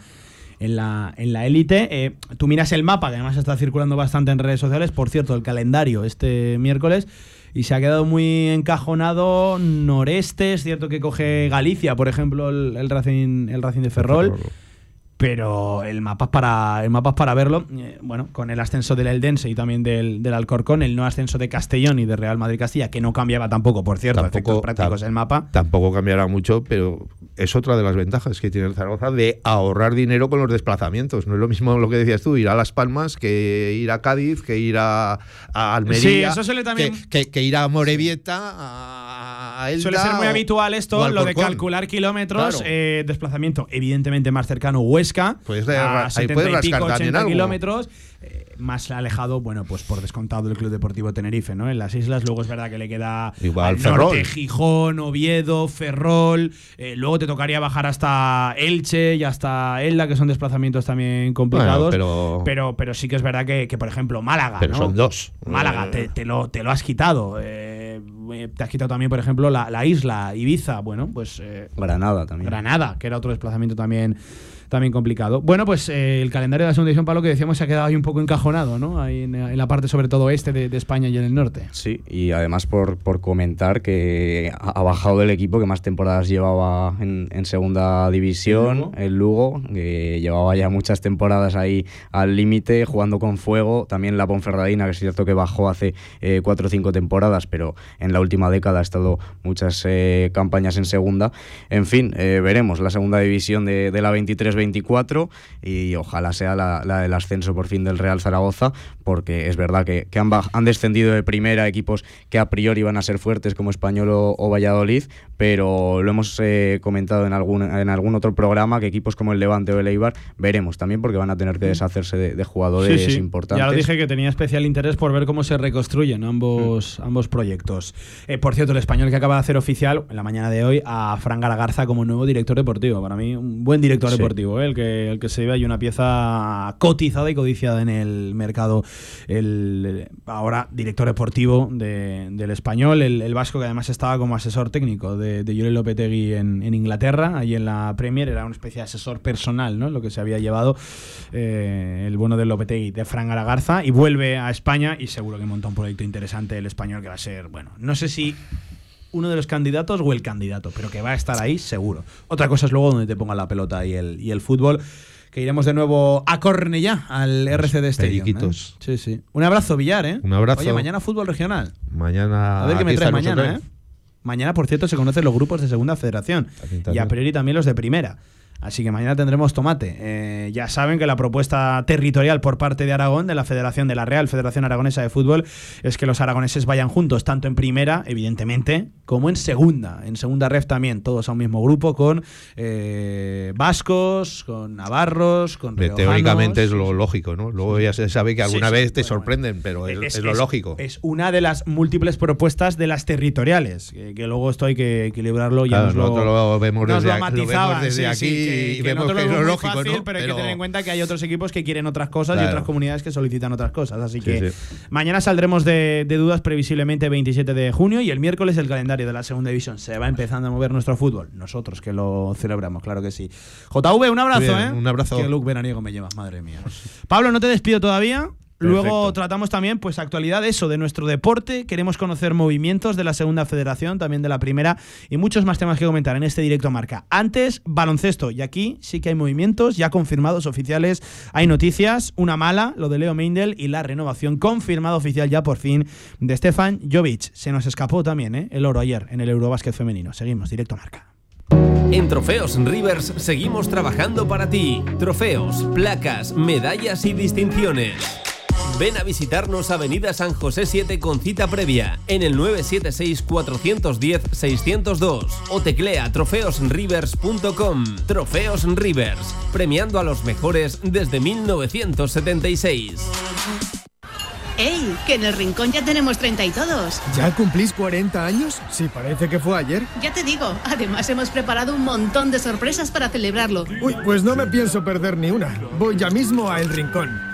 en la en la élite. Eh, tú miras el mapa, que además está circulando bastante en redes sociales, por cierto, el calendario este miércoles. Y se ha quedado muy encajonado noreste. Es cierto que coge Galicia, por ejemplo, el, el Racing, el Racing de Ferrol. Pero el mapa es para, el mapa es para verlo. Eh, bueno, con el ascenso del Eldense y también del, del, Alcorcón, el no ascenso de Castellón y de Real Madrid Castilla, que no cambiaba tampoco, por cierto, tampoco, efectos prácticos el mapa. Tampoco cambiará mucho, pero es otra de las ventajas que tiene el Zaragoza de ahorrar dinero con los desplazamientos. No es lo mismo lo que decías tú, ir a Las Palmas que ir a Cádiz, que ir a, a Almería, sí, eso suele también... que, que, que, ir a Morevieta, a, a Suele ser muy habitual esto, lo de calcular kilómetros, claro. eh, desplazamiento evidentemente más cercano Huesca, pues a 70 y pico, 80 kilómetros. Eh, más alejado, bueno, pues por descontado del Club Deportivo Tenerife, ¿no? En las islas, luego es verdad que le queda Igual, al Ferrol. norte, Gijón, Oviedo, Ferrol, eh, luego te tocaría bajar hasta Elche y hasta Elda, que son desplazamientos también complicados. Bueno, pero... pero... pero sí que es verdad que, que por ejemplo, Málaga, pero ¿no? son dos. Málaga, te, te, lo, te lo has quitado. Eh, te has quitado también, por ejemplo, la, la isla, Ibiza, bueno, pues. Eh, Granada también. Granada, que era otro desplazamiento también también complicado. Bueno, pues eh, el calendario de la segunda división, para lo que decíamos, se ha quedado ahí un poco encajonado, ¿no? Ahí en, en la parte, sobre todo, este de, de, España y en el norte. Sí, y además por, por comentar que ha, bajado el equipo que más temporadas llevaba en, en segunda división, ¿El Lugo? el Lugo, que llevaba ya muchas temporadas ahí al límite, jugando con fuego. También la Ponferradina, que es cierto que bajó hace eh, cuatro o cinco temporadas, pero en la última década ha estado muchas eh, campañas en segunda. En fin, eh, veremos la segunda división de, de la 23 24 y ojalá sea la, la, del ascenso por fin del Real Zaragoza, porque es verdad que, que han, han, descendido de primera equipos que a priori van a ser fuertes como Español o, o Valladolid, pero lo hemos eh, comentado en algún, en algún otro programa que equipos como el Levante o el Eibar veremos también porque van a tener que deshacerse de, de jugadores sí, sí. importantes. Ya lo dije que tenía especial interés por ver cómo se reconstruyen ambos, mm. ambos proyectos. Eh, por cierto, el español que acaba de hacer oficial en la mañana de hoy a Fran Garagarza como nuevo director deportivo. Para mí, un buen director sí. deportivo, ¿eh? el, que, el que se ve ahí una pieza cotizada y codiciada en el mercado. El, ahora director deportivo de, del español, el, el, vasco que además estaba como asesor técnico de, de Lopetegui en, en, Inglaterra, ahí en la Premier, era una especie de asesor personal, ¿no? Lo que se había llevado eh, el bueno de Lopetegui, de Fran Garagarza, y vuelve a España y seguro que monta un proyecto interesante el español que va a ser, bueno, no sé si uno de los candidatos o el candidato, pero que va a estar ahí seguro. Otra cosa es luego donde te ponga la pelota y el, y el fútbol. Que iremos de nuevo a Cornellá, al RCD Stadium. ¿eh? Sí, sí. Un abrazo, Villar, ¿eh? Un abrazo. Oye, mañana fútbol regional. Mañana. A ver qué me traes mañana, ¿eh? Mañana, por cierto, se conocen los grupos de Segunda Federación. Y a priori también los de Primera. Así que mañana tendremos tomate. Eh, ya saben que la propuesta territorial por parte de Aragón, de la Federación de la Real Federación Aragonesa de Fútbol, es que los aragoneses vayan juntos, tanto en primera, evidentemente, como en segunda. En segunda ref también, todos a un mismo grupo, con eh, vascos, con navarros, con riojanos. Teóricamente es lo lógico, ¿no? Luego ya se sabe que alguna sí, vez te bueno, sorprenden, pero es, es, es lo lógico. Es una de las múltiples propuestas de las territoriales, que, que luego esto hay que equilibrarlo. Claro, ya nos lo, lo vemos desde, lo aquí. Y que vemos que es lo lógico, fácil, ¿no? Pero, hay que tener en cuenta que hay otros equipos que quieren otras cosas Claro. y otras comunidades que solicitan otras cosas. Así Sí, que sí. mañana saldremos de, de dudas previsiblemente 27 de junio y el miércoles el calendario de la segunda división. Se va empezando a mover nuestro fútbol. Nosotros que lo celebramos, claro que sí. JV, un abrazo, Bien, ¿eh? un abrazo. Que look veraniego me llevas, madre mía. Pablo, no te despido todavía. Luego tratamos también, pues, actualidad eso, de nuestro deporte. Queremos conocer movimientos de la segunda federación, también de la primera, y muchos más temas que comentar en este directo marca. Antes, baloncesto. Y aquí sí que hay movimientos ya confirmados oficiales. Hay noticias, una mala, lo de Leo Meindel, y la renovación confirmada oficial ya por fin de Stefan Jovic. Se nos escapó también, ¿eh? El oro ayer en el Eurobásquet femenino. Seguimos, directo marca. En Trofeos Rivers seguimos trabajando para ti. Trofeos, placas, medallas y distinciones. Ven a visitarnos Avenida San José 7 con cita previa en el 976-410-602 o teclea trofeosrivers.com. Trofeos Rivers, premiando a los mejores desde 1976. ¡Ey! Que en el rincón ya tenemos 30 y todos. ¿Ya cumplís 40 años? Sí, parece que fue ayer. Ya te digo, además hemos preparado un montón de sorpresas para celebrarlo. Uy, pues no me pienso perder ni una. Voy ya mismo a El Rincón.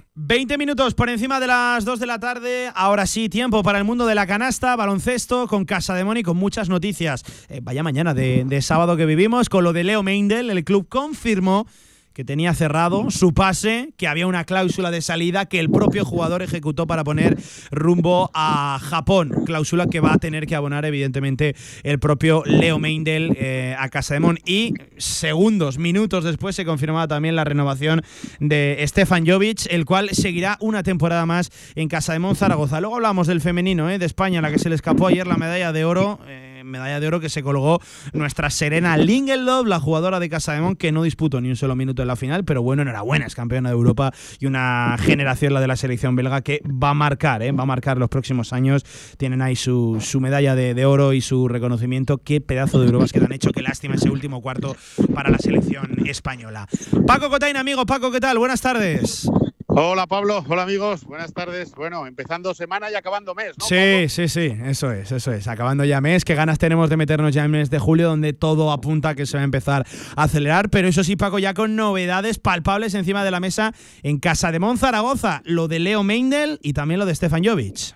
20 minutos por encima de las 2 de la tarde. Ahora sí, tiempo para el mundo de la canasta, baloncesto, con Casa de Moni, con muchas noticias. Eh, vaya mañana de, de sábado que vivimos, con lo de Leo Meindel. El club confirmó que tenía cerrado su pase, que había una cláusula de salida que el propio jugador ejecutó para poner rumbo a Japón. Cláusula que va a tener que abonar, evidentemente, el propio Leo Meindel eh, a Casademón. Y segundos, minutos después, se confirmaba también la renovación de Stefan Jovic, el cual seguirá una temporada más en Casademón Zaragoza. Luego hablamos del femenino eh, de España, la que se le escapó ayer la medalla de oro. Eh, medalla de oro que se colgó nuestra Serena Lingelov, la jugadora de Casa de Mon, que no disputó ni un solo minuto en la final, pero bueno, enhorabuena, es campeona de Europa y una generación, la de la selección belga, que va a marcar, ¿eh? va a marcar los próximos años. Tienen ahí su, medalla de, oro y su reconocimiento. Qué pedazo de Europas que te han hecho, qué lástima ese último cuarto para la selección española. Paco Cotain, amigo, Paco, ¿qué tal? Buenas tardes. Hola Pablo, hola amigos, buenas tardes. Bueno, empezando semana y acabando mes, ¿no? Sí, sí, sí, eso es, eso es. Acabando ya mes, qué ganas tenemos de meternos ya en mes de julio, donde todo apunta a que se va a empezar a acelerar. Pero eso sí, Paco, ya con novedades palpables encima de la mesa en Casa de Monzaragoza, lo de Leo Meindel y también lo de Stefan Jovic.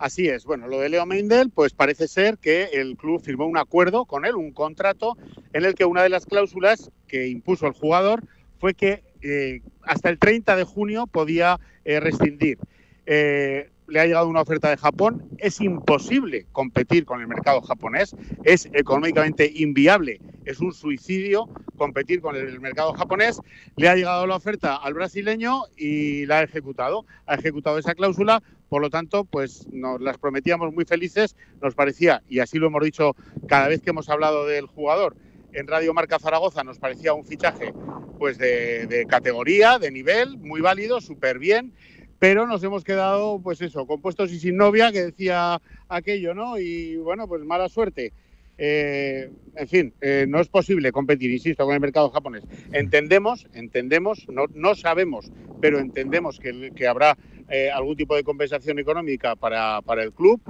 Así es, bueno, lo de Leo Meindel, pues parece ser que el club firmó un acuerdo con él, un contrato, en el que una de las cláusulas que impuso el jugador fue que eh, hasta el 30 de junio podía eh, rescindir. Eh, le ha llegado una oferta de Japón, es imposible competir con el mercado japonés, es económicamente inviable, es un suicidio competir con el mercado japonés. Le ha llegado la oferta al brasileño y la ha ejecutado, ha ejecutado esa cláusula, por lo tanto, pues nos las prometíamos muy felices, nos parecía, y así lo hemos dicho cada vez que hemos hablado del jugador, en Radio Marca Zaragoza nos parecía un fichaje pues de, categoría, de nivel, muy válido, súper bien, pero nos hemos quedado, pues eso, compuestos y sin novia, que decía aquello, ¿no? Y bueno, pues mala suerte. Eh, en fin, eh, no es posible competir, insisto, con el mercado japonés. Entendemos, entendemos, no, no sabemos, pero entendemos que, que habrá eh, algún tipo de compensación económica para, para el club.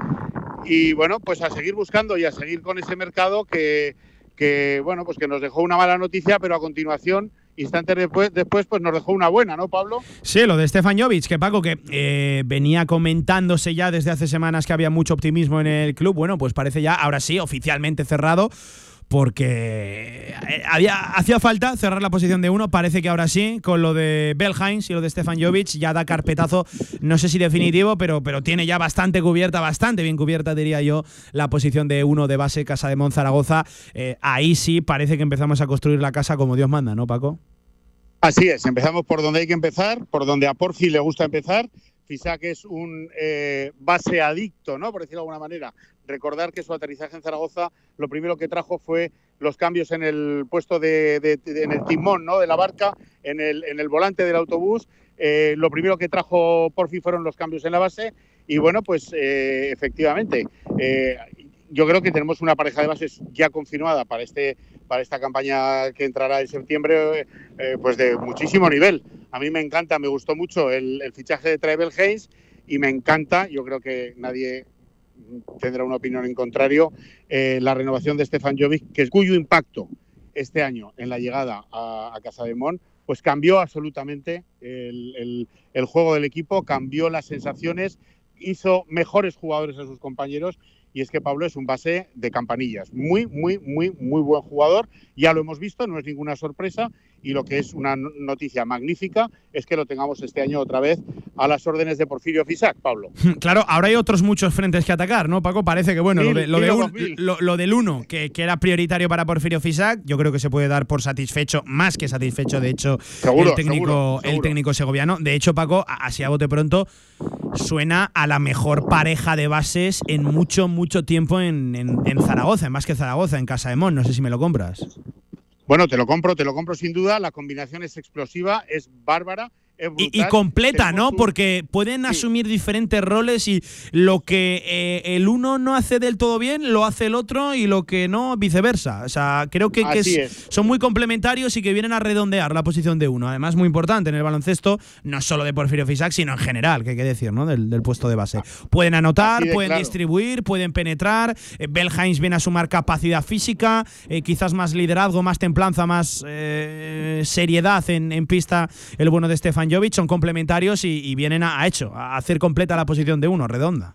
Y bueno, pues a seguir buscando y a seguir con ese mercado que, que bueno, pues que nos dejó una mala noticia, pero a continuación instantes después, después pues nos dejó una buena, ¿no, Pablo? Sí, lo de Stefan Jovic, que Paco, que eh, venía comentándose ya desde hace semanas que había mucho optimismo en el club, bueno, pues parece ya, ahora sí, oficialmente cerrado porque eh, había, hacía falta cerrar la posición de uno. Parece que ahora sí, con lo de Belheinz y lo de Stefan Jovic, ya da carpetazo, no sé si definitivo, pero, pero tiene ya bastante cubierta, bastante bien cubierta, diría yo, la posición de uno de base, Casa de Monzaragoza. Eh, ahí sí parece que empezamos a construir la casa como Dios manda, ¿no, Paco? Así es, empezamos por donde hay que empezar, por donde a Porfi le gusta empezar. Fisac es un eh, base adicto, ¿no? Por decirlo de alguna manera, recordar que su aterrizaje en Zaragoza lo primero que trajo fue los cambios en el puesto de, en el timón ¿no? de la barca, en el, en el volante del autobús. Eh, lo primero que trajo por fin fueron los cambios en la base y bueno, pues eh, efectivamente, eh, yo creo que tenemos una pareja de bases ya confirmada para este para esta campaña que entrará en septiembre, pues de muchísimo nivel. A mí me encanta, me gustó mucho el, el fichaje de Travel Hayes y me encanta, yo creo que nadie tendrá una opinión en contrario, eh, la renovación de Stefan Jovic, que cuyo impacto este año en la llegada a, Casa de Mon, pues cambió absolutamente el, el juego del equipo, cambió las sensaciones, hizo mejores jugadores a sus compañeros y es que Pablo es un base de campanillas. Muy, muy, muy, muy buen jugador. Ya lo hemos visto, no es ninguna sorpresa. Y lo que es una noticia magnífica es que lo tengamos este año otra vez a las órdenes de Porfirio Fisac, Pablo. Claro, ahora hay otros muchos frentes que atacar, ¿no, Paco? Parece que, bueno, lo, del uno, que, era prioritario para Porfirio Fisac, yo creo que se puede dar por satisfecho, más que satisfecho, de hecho, el, técnico, el técnico segoviano. De hecho, Paco, así a bote pronto, suena a la mejor pareja de bases en mucho, mucho tiempo en, en, Zaragoza, en más que Zaragoza, en Casa de Mon. No sé si me lo compras. Bueno, te lo compro, te lo compro sin duda. La combinación es explosiva, es bárbara y, completa, ¿no? Porque pueden asumir diferentes roles y lo que eh, el uno no hace del todo bien, lo hace el otro y lo que no, viceversa. O sea, creo que, son muy complementarios y que vienen a redondear la posición de uno. Además, muy importante en el baloncesto, no solo de Porfirio Fisac, sino en general, que hay que decir, ¿no? Del, puesto de base. Pueden anotar, pueden distribuir, pueden penetrar. Eh, Belheims viene a sumar capacidad física, eh, quizás más liderazgo, más templanza, más seriedad en, en pista el bueno de Stefan Son complementarios y, vienen a, hecho, a hacer completa la posición de uno, redonda.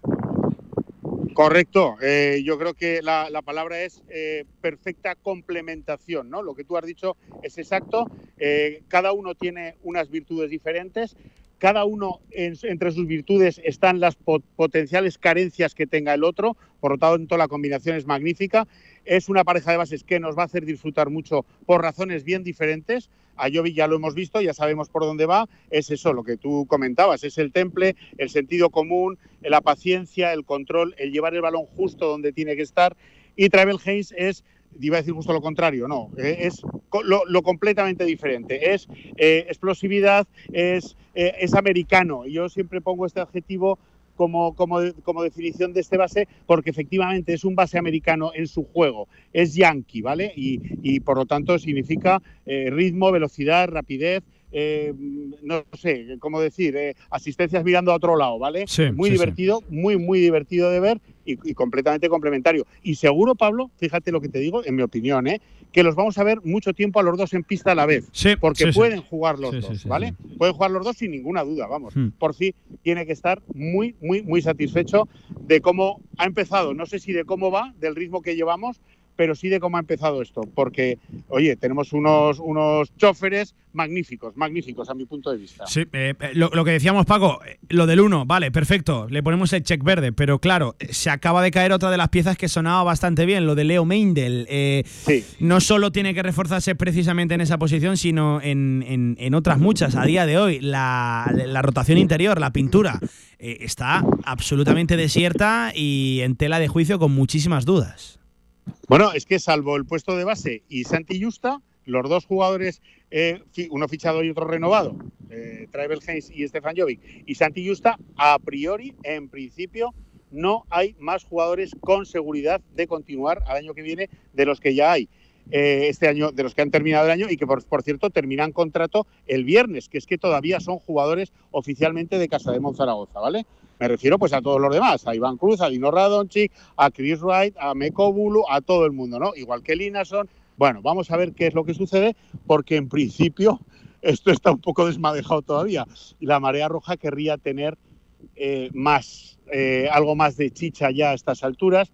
Correcto. Eh, yo creo que la, palabra es eh, perfecta complementación, ¿no? Lo que tú has dicho es exacto. Eh, cada uno tiene unas virtudes diferentes. Cada uno entre sus virtudes están las potenciales carencias que tenga el otro. Por lo tanto, la combinación es magnífica. Es una pareja de bases que nos va a hacer disfrutar mucho por razones bien diferentes. A Jovic ya lo hemos visto, ya sabemos por dónde va. Es eso lo que tú comentabas, es el temple, el sentido común, la paciencia, el control, el llevar el balón justo donde tiene que estar. Y Travel Haynes es iba a decir justo lo contrario, no, eh, es lo, completamente diferente, es eh, explosividad, es, eh, es americano. Yo siempre pongo este adjetivo como, como, como, definición de este base, porque efectivamente es un base americano en su juego, es yankee, ¿vale? Y, y por lo tanto significa eh, ritmo, velocidad, rapidez. Eh, no sé cómo decir, eh, asistencias mirando a otro lado, ¿vale? muy divertido, muy, muy divertido de ver y, completamente complementario. Y seguro, Pablo, fíjate lo que te digo, en mi opinión, ¿eh? que los vamos a ver mucho tiempo a los dos en pista a la vez. porque pueden jugar los dos, ¿vale? Pueden jugar los dos sin ninguna duda, vamos. Hmm. Por sí tiene que estar muy, muy, muy satisfecho de cómo ha empezado. No sé si de cómo va, del ritmo que llevamos, pero sí de cómo ha empezado esto, porque, oye, tenemos unos, unos choferes magníficos, magníficos a mi punto de vista. Sí, eh, eh, lo, que decíamos, Paco, eh, lo del uno, vale, perfecto, le ponemos el check verde, pero claro, se acaba de caer otra de las piezas que sonaba bastante bien, lo de Leo Meindel. sí. No solo tiene que reforzarse precisamente en esa posición, sino en, en, otras muchas. A día de hoy, la, la rotación interior, la pintura, está absolutamente desierta y en tela de juicio con muchísimas dudas. Bueno, es que salvo el puesto de base y Santi Justa, los dos jugadores, eh, uno fichado y otro renovado, eh, Travel Haynes y Stefan Jovic, y Santi Justa, a priori, en principio, no hay más jugadores con seguridad de continuar al año que viene de los que ya hay. Eh, este año, de los que han terminado el año y que, por, cierto, terminan contrato el viernes, que es que todavía son jugadores oficialmente de Casa de Monzaragoza, ¿vale? Me refiero pues a todos los demás, a Iván Cruz, a Dino Radonchik, a Chris Wright, a Meko Bulu, a todo el mundo, ¿no? Igual que Linason. Bueno, vamos a ver qué es lo que sucede, porque en principio esto está un poco desmadejado todavía. La marea roja querría tener eh, más, eh, algo más de chicha ya a estas alturas.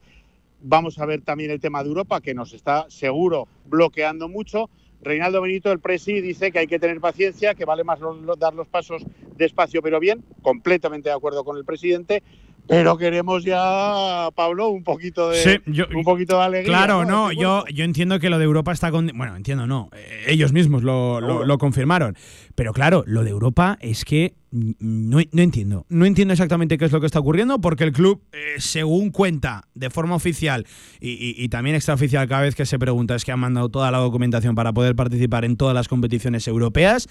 Vamos a ver también el tema de Europa, que nos está seguro bloqueando mucho. Reinaldo Benito, el presi, dice que hay que tener paciencia, que vale más dar los pasos despacio pero bien, completamente de acuerdo con el presidente, pero queremos ya, Pablo, un poquito de, un poquito de alegría. Claro, no, yo, yo entiendo que lo de Europa está con. Bueno, entiendo, no. Eh, ellos mismos lo, lo, confirmaron. Pero claro, lo de Europa es que no, no, entiendo. No entiendo exactamente qué es lo que está ocurriendo, porque el club, eh, según cuenta de forma oficial y, y, también extraoficial, cada vez que se pregunta, es que han mandado toda la documentación para poder participar en todas las competiciones europeas.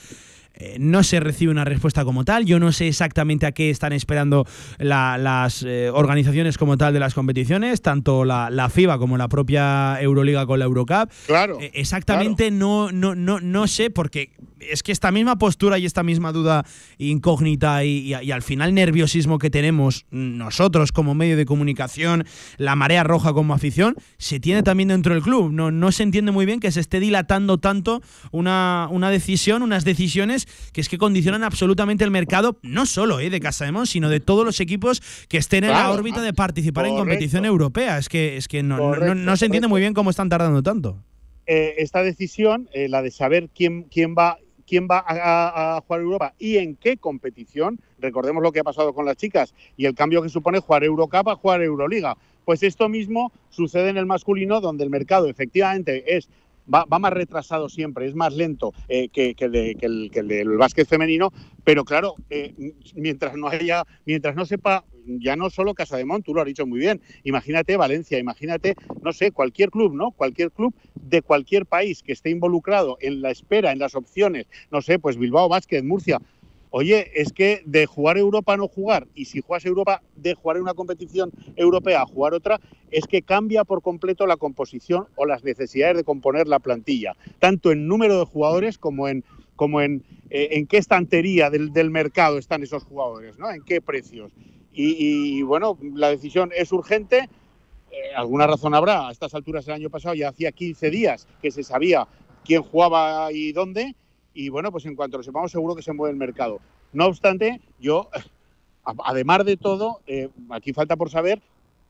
Eh, no se recibe una respuesta como tal. Yo no sé exactamente a qué están esperando las eh, organizaciones como tal de las competiciones, tanto la, FIBA como la propia Euroliga con la Eurocup. Claro. Eh, exactamente No, no, no, no sé, porque es que esta misma postura y esta misma duda incógnita y, al final nerviosismo que tenemos nosotros como medio de comunicación, la marea roja como afición, se tiene también dentro del club. No, no se entiende muy bien que se esté dilatando tanto una, una decisión, unas decisiones que es que condicionan absolutamente el mercado, no solo eh, de Casa de Mon, sino de todos los equipos que estén en la órbita de participar en competición europea. Es que, es que no, no, se entiende muy bien cómo están tardando tanto. Eh, esta decisión, eh, la de saber quién, quién va quién va a, jugar Europa y en qué competición. Recordemos lo que ha pasado con las chicas y el cambio que supone jugar Eurocup a jugar Euroliga. Pues esto mismo sucede en el masculino, donde el mercado efectivamente es Va, más retrasado siempre, es más lento eh, que, el del básquet femenino, pero claro, mientras no haya, mientras no sepa ya no solo Casa de Mont, tú lo has dicho muy bien, imagínate Valencia, imagínate, no sé, cualquier club, ¿no? Cualquier club de cualquier país que esté involucrado en la espera, en las opciones, no sé, pues Bilbao, Vázquez, Murcia. Oye, es que de jugar Europa no jugar, y si juegas Europa, de jugar en una competición europea a jugar otra, es que cambia por completo la composición o las necesidades de componer la plantilla, tanto en número de jugadores como en, como en, eh, en qué estantería del, del mercado están esos jugadores, ¿no? En qué precios. Y, bueno, la decisión es urgente. Eh, alguna razón habrá. A estas alturas el año pasado ya hacía 15 días que se sabía quién jugaba y dónde. Y bueno, pues en cuanto lo sepamos, seguro que se mueve el mercado. No obstante, yo, además de todo, eh, aquí falta por saber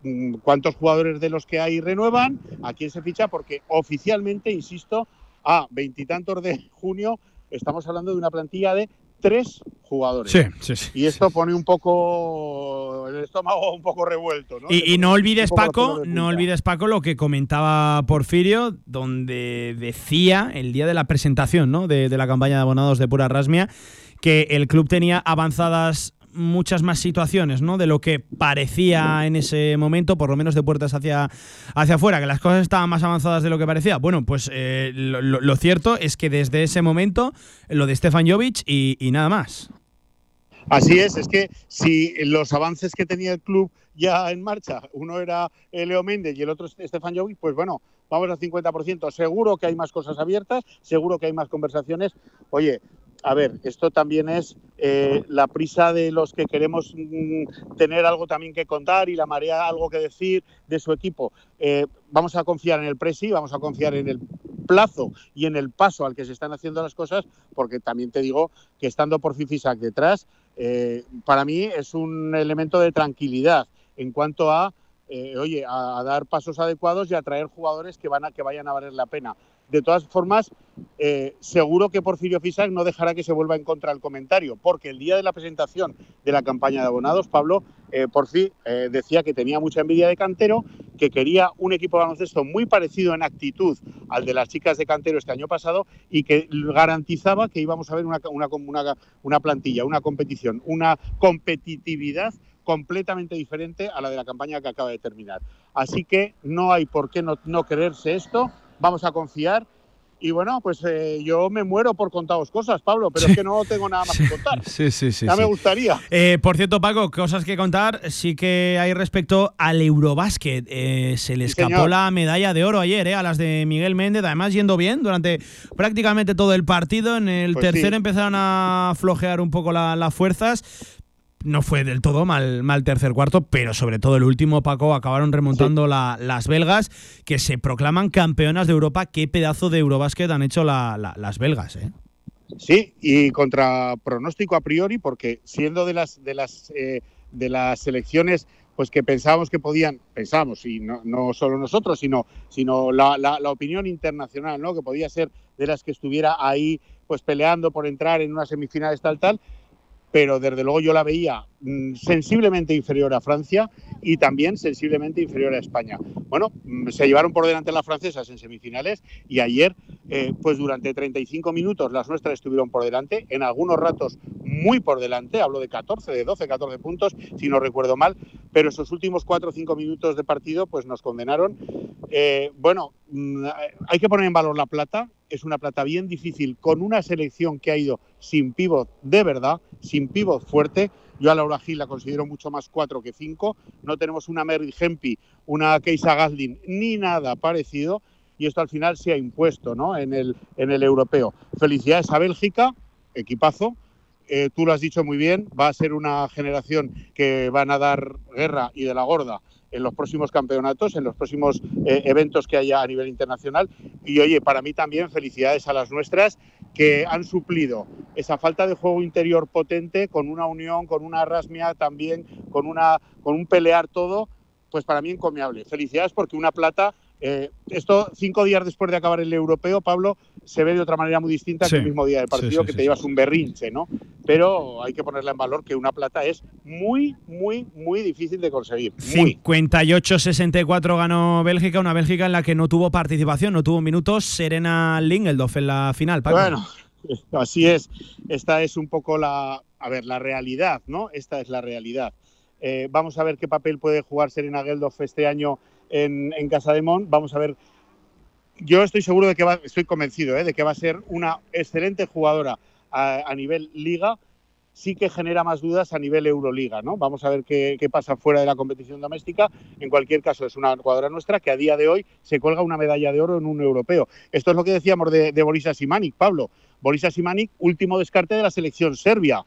mm, cuántos jugadores de los que hay renuevan, a quién se ficha, porque oficialmente, insisto, a veintitantos de junio estamos hablando de una plantilla de tres jugadores. Sí, sí, sí. Y esto pone un poco el estómago un poco revuelto. ¿no? Y, no olvides, Paco, no olvides, Paco, lo que comentaba Porfirio, donde decía el día de la presentación ¿no? de, de la campaña de abonados de Pura Rasmia que el club tenía avanzadas muchas más situaciones, ¿no? De lo que parecía en ese momento, por lo menos de puertas hacia, hacia afuera, que las cosas estaban más avanzadas de lo que parecía. Bueno, pues eh, lo, cierto es que desde ese momento, lo de Stefan Jovic y, nada más. Así es, es que si los avances que tenía el club ya en marcha, uno era Leo Méndez y el otro Stefan Jovic, pues bueno, vamos al 50%. Seguro que hay más cosas abiertas, seguro que hay más conversaciones. Oye, a ver, esto también es eh, la prisa de los que queremos mm, tener algo también que contar y la marea algo que decir de su equipo. Eh, vamos a confiar en el Presi, vamos a confiar en el plazo y en el paso al que se están haciendo las cosas, porque también te digo que estando por Fifisac detrás, eh, para mí es un elemento de tranquilidad en cuanto a oye, a, dar pasos adecuados y a traer jugadores que, van a, que vayan a valer la pena. De todas formas, eh, seguro que Porfirio Fisac no dejará que se vuelva en contra el comentario, porque el día de la presentación de la campaña de abonados, Pablo eh, Porfi eh, decía que tenía mucha envidia de Cantero, que quería un equipo de baloncesto muy parecido en actitud al de las chicas de Cantero este año pasado y que garantizaba que íbamos a ver una, una, una plantilla, una competición, una competitividad completamente diferente a la de la campaña que acaba de terminar. Así que no hay por qué no, no creerse esto vamos a confiar. Y bueno, pues eh, yo me muero por contaros cosas, Pablo, pero es que no tengo nada más que contar. Sí, sí, sí. Ya me gustaría. Eh, por cierto, Paco, cosas que contar sí que hay respecto al Eurobásquet. Eh, se le escapó la medalla de oro ayer, a las de Miguel Méndez, además yendo bien durante prácticamente todo el partido. En el pues tercero empezaron a flojear un poco las fuerzas no fue del todo mal, mal tercer cuarto, pero sobre todo el último, Paco, acabaron remontando las belgas, que se proclaman campeonas de Europa. Qué pedazo de Eurobásquet han hecho las belgas, ¿eh? Sí, y contra pronóstico a priori, porque siendo de las de las eh, de las selecciones pues que pensábamos que podían, pensamos, y no, no solo nosotros, sino, sino la, la, la, opinión internacional, ¿no? que podía ser de las que estuviera ahí pues peleando por entrar en unas semifinales tal, tal, pero desde luego yo la veía sensiblemente inferior a Francia y también sensiblemente inferior a España. Bueno, mm, se llevaron por delante las francesas en semifinales y ayer, eh, pues durante 35 minutos las nuestras estuvieron por delante, en algunos ratos muy por delante, hablo de 14, de 12, 14 puntos, si no recuerdo mal, pero esos últimos 4 o 5 minutos de partido pues nos condenaron. Eh, bueno, mm, hay que poner en valor la plata, es una plata bien difícil con una selección que ha ido sin pivot de verdad, sin pivot fuerte. Yo a Laura Gil la considero mucho más cuatro que cinco. No tenemos una Mary Hempi, una Keisa Gaslin, ni nada parecido. y esto al final se ha impuesto ¿no? en, el, en el europeo. Felicidades a Bélgica, equipazo. Eh, tú lo has dicho muy bien, va a ser una generación que van a dar guerra y de la gorda en los próximos campeonatos, en los próximos eh, eventos que haya a nivel internacional. Y oye, para mí también felicidades a las nuestras que han suplido esa falta de juego interior potente con una unión, con una rasmia también, con, una, con un pelear todo, pues para mí encomiable. Felicidades porque una plata eh, esto cinco días después de acabar el europeo, Pablo, se ve de otra manera muy distinta que el mismo día del partido, que te llevas un berrinche, ¿no? Pero hay que ponerle en valor que una plata es muy, muy, muy difícil de conseguir. 58-64 ganó Bélgica, una Bélgica en la que no tuvo participación, no tuvo minutos Serena Lingeldorf en la final. Bueno, así es. Esta es un poco la, a ver, la realidad, ¿no? Esta es la realidad. Eh, vamos a ver qué papel puede jugar Serena Geldof este año en, Casa de Mon. Vamos a ver. Yo estoy seguro de que va, estoy convencido ¿eh? de que va a ser una excelente jugadora a, nivel liga. Sí que genera más dudas a nivel Euroliga, ¿no? Vamos a ver qué, pasa fuera de la competición doméstica. En cualquier caso, es una jugadora nuestra que a día de hoy se cuelga una medalla de oro en un europeo. Esto es lo que decíamos de, de Borisa Simanic, Pablo. Borisa Simanic, último descarte de la selección serbia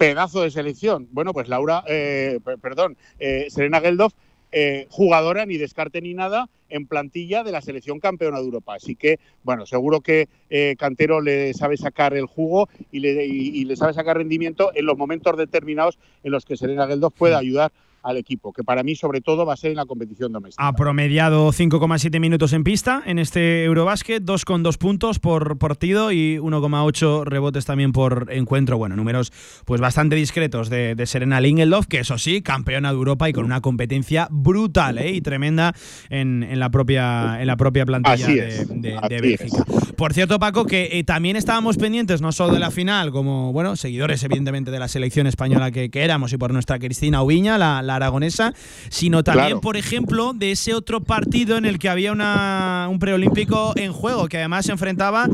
pedazo de selección. Bueno, pues Laura, eh, perdón, eh, Serena Geldof eh, jugadora ni descarte ni nada en plantilla de la selección campeona de Europa. Así que, bueno, seguro que eh, Cantero le sabe sacar el jugo y le, y le, sabe sacar rendimiento en los momentos determinados en los que Serena Geldof puede ayudar al equipo, que para mí sobre todo va a ser en la competición doméstica. Ha promediado 5,7 minutos en pista en este Eurobásquet, 2,2 puntos por partido y 1,8 rebotes también por encuentro. Bueno, números pues bastante discretos de, Serena Lingelof, que eso sí, campeona de Europa y con una competencia brutal ¿eh? y tremenda en, la propia, en la propia plantilla de, Bélgica. Por cierto, Paco, que eh, también estábamos pendientes no solo de la final, como bueno, seguidores evidentemente de la selección española que, éramos y por nuestra Cristina Ubiña, la aragonesa, sino también, por ejemplo, de ese otro partido en el que había una, un preolímpico en juego, que además se enfrentaba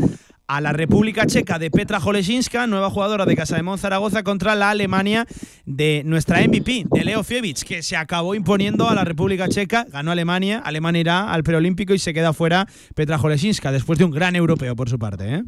a la República Checa de Petra Jolesinska, nueva jugadora de Casa de Zaragoza, contra la Alemania de nuestra MVP, de Leo Fievich, que se acabó imponiendo a la República Checa, ganó Alemania, Alemania irá al preolímpico y se queda fuera Petra Jolesinska, después de un gran europeo por su parte. ¿eh?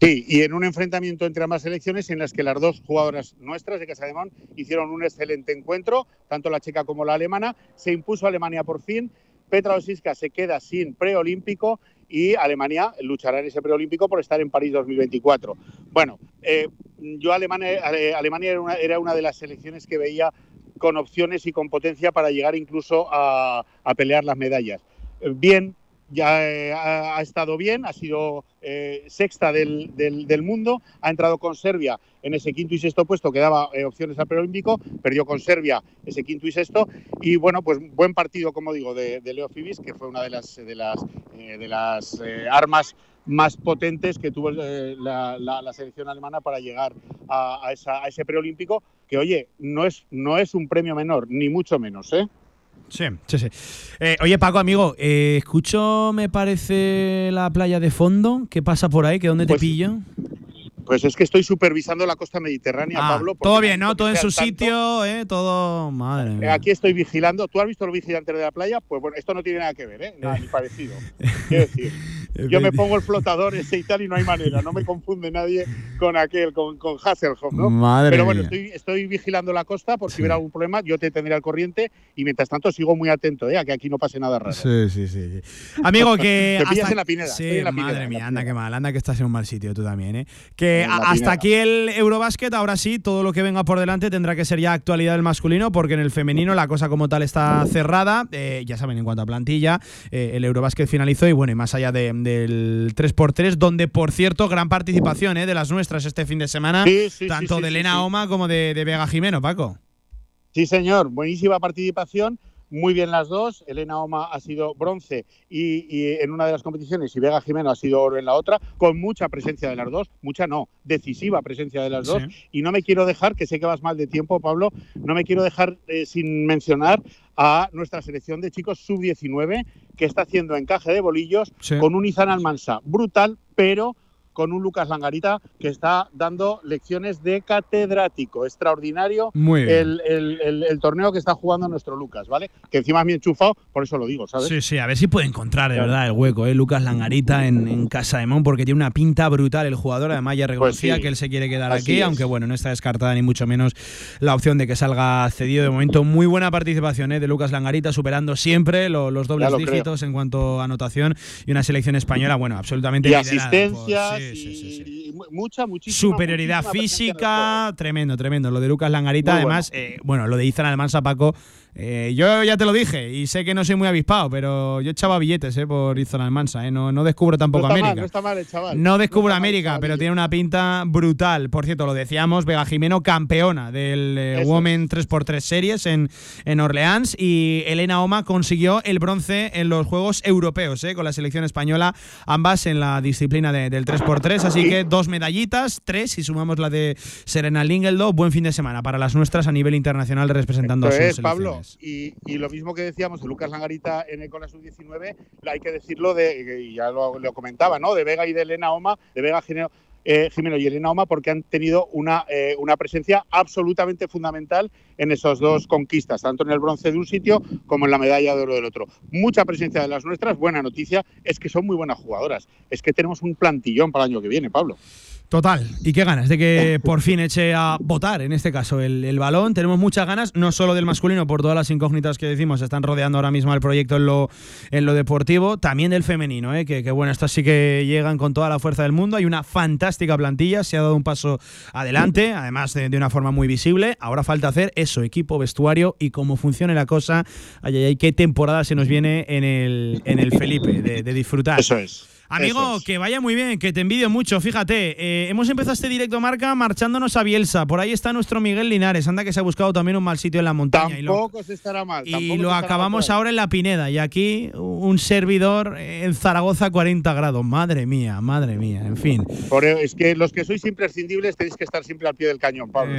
Sí, y en un enfrentamiento entre ambas selecciones en las que las dos jugadoras nuestras de Casa de Mon hicieron un excelente encuentro, tanto la checa como la alemana, se impuso Alemania por fin, Petra Osiska se queda sin preolímpico y Alemania luchará en ese preolímpico por estar en París 2024. Bueno, eh, yo Alemania, eh, Alemania era, una, era, una, de las selecciones que veía con opciones y con potencia para llegar incluso a, a pelear las medallas. Eh, bien, ya eh, ha, estado bien, ha sido eh, sexta del, del, mundo, ha entrado con Serbia en ese quinto y sexto puesto que daba eh, opciones al preolímpico, perdió con Serbia ese quinto y sexto y bueno, pues buen partido, como digo, de, Leo Fibis, que fue una de las, de las, de las armas más potentes que tuvo la, la, selección alemana para llegar a, a, esa, a ese preolímpico, que oye, no es, no es un premio menor, ni mucho menos, ¿eh? Sí, sí, sí. Eh, oye, Paco, amigo, eh, escucho, me parece, la playa de fondo. ¿Qué pasa por ahí? ¿Que dónde te pues pillo? Pues es que estoy supervisando la costa mediterránea, ah, Pablo. Todo bien, ¿no? Todo en su sitio, ¿eh? Todo. Madre mía. Aquí estoy vigilando. ¿Tú has visto los vigilantes de la playa? Pues bueno, esto no tiene nada que ver, ¿eh? Nada, ni parecido. Quiero decir, yo me pongo el flotador ese y tal y no hay manera. No me confunde nadie con aquel, con, con Hasselhoff, ¿no? Madre Pero bueno, estoy, estoy, vigilando la costa por si hubiera algún problema. Yo te tendré al corriente y mientras tanto sigo muy atento, ¿eh? A que aquí no pase nada raro. Sí, sí, sí. Amigo, que. te en la pineda. Sí, madre mía, anda que mal. Anda que estás en un mal sitio tú también, ¿eh? Que hasta aquí el Eurobásquet, ahora sí, todo lo que venga por delante tendrá que ser ya actualidad del masculino, porque en el femenino la cosa como tal está cerrada. Eh, ya saben, en cuanto a plantilla, eh, el Eurobásquet finalizó y bueno, y más allá del 3x3, donde por cierto, gran participación eh, de las nuestras este fin de semana, tanto de Elena Oma como de, de Vega Jimeno, Paco. Sí, señor, buenísima participación muy bien las dos. Elena Oma ha sido bronce y, en una de las competiciones y Vega Jimeno ha sido oro en la otra, con mucha presencia de las dos, mucha no, decisiva presencia de las dos. Y no me quiero dejar, que sé que vas mal de tiempo, Pablo, no me quiero dejar eh, sin mencionar a nuestra selección de chicos sub-19 que está haciendo encaje de bolillos con un Izan Almansa brutal, pero con un Lucas Langarita que está dando lecciones de catedrático. Extraordinario el, el, torneo que está jugando nuestro Lucas, ¿vale? Que encima es bien enchufado, por eso lo digo, ¿sabes? Sí, sí, a ver si puede encontrar de verdad el hueco, ¿eh? Lucas Langarita en, Casa de Mon, porque tiene una pinta brutal el jugador. Además, ya pues reconocía que él se quiere quedar aquí, aunque bueno, no está descartada ni mucho menos la opción de que salga cedido. De momento, muy buena participación ¿eh? de Lucas Langarita, superando siempre los dobles dígitos en cuanto a anotación y una selección española, bueno, absolutamente. Y asistencias, y, mucha, muchísima. Superioridad física, tremendo, tremendo. Lo de Lucas Langarita, además, eh, bueno, lo de Izan Almansa Paco eh, yo ya te lo dije y sé que no soy muy avispado, pero yo echaba billetes eh, por Izon Almansa. Eh. No, no descubro tampoco América. no está mal, chaval. No descubro América, pero tiene una pinta brutal. Por cierto, lo decíamos, Vega Jimeno, campeona del eh, Women 3x3 Series en, en Orleans. Y Elena Oma consiguió el bronce en los Juegos Europeos con la selección española, ambas en la disciplina del 3x3. Así que dos medallitas, tres, y sumamos la de Serena Lingeldo. Buen fin de semana para las nuestras a nivel internacional representando a sus Pablo. Y, lo mismo que decíamos de Lucas Langarita en el, con la sub-19, hay que decirlo de, ya lo, comentaba, ¿no? De Vega y de Elena Oma, de Vega eh, Jimeno, y Elena Oma, porque han tenido una, eh, una presencia absolutamente fundamental en esas dos conquistas, tanto en el bronce de un sitio como en la medalla de oro del otro. Mucha presencia de las nuestras, buena noticia, es que son muy buenas jugadoras. Es que tenemos un plantillón para el año que viene, Pablo. Total. Y qué ganas de que por fin eche a votar, en este caso, el, balón. Tenemos muchas ganas, no solo del masculino, por todas las incógnitas que decimos, están rodeando ahora mismo el proyecto en lo, en lo deportivo, también del femenino, ¿eh? que, bueno, estas sí que llegan con toda la fuerza del mundo. Hay una fantástica plantilla, se ha dado un paso adelante, además de, una forma muy visible. Ahora falta hacer eso, equipo, vestuario y cómo funcione la cosa. Ay, ay, ay, qué temporada se nos viene en el, en el Felipe, de disfrutar. Eso es. Amigo, que vaya muy bien, que te envidio mucho. Fíjate, eh, hemos empezado este directo marca marchándonos a Bielsa. Por ahí está nuestro Miguel Linares. Anda que se ha buscado también un mal sitio en la montaña. Tampoco se estará mal. Y lo acabamos ahora en la Pineda. Y aquí un servidor en Zaragoza 40 grados. Madre mía, madre mía. En fin. E, es que los que sois imprescindibles tenéis que estar siempre al pie del cañón, Pablo.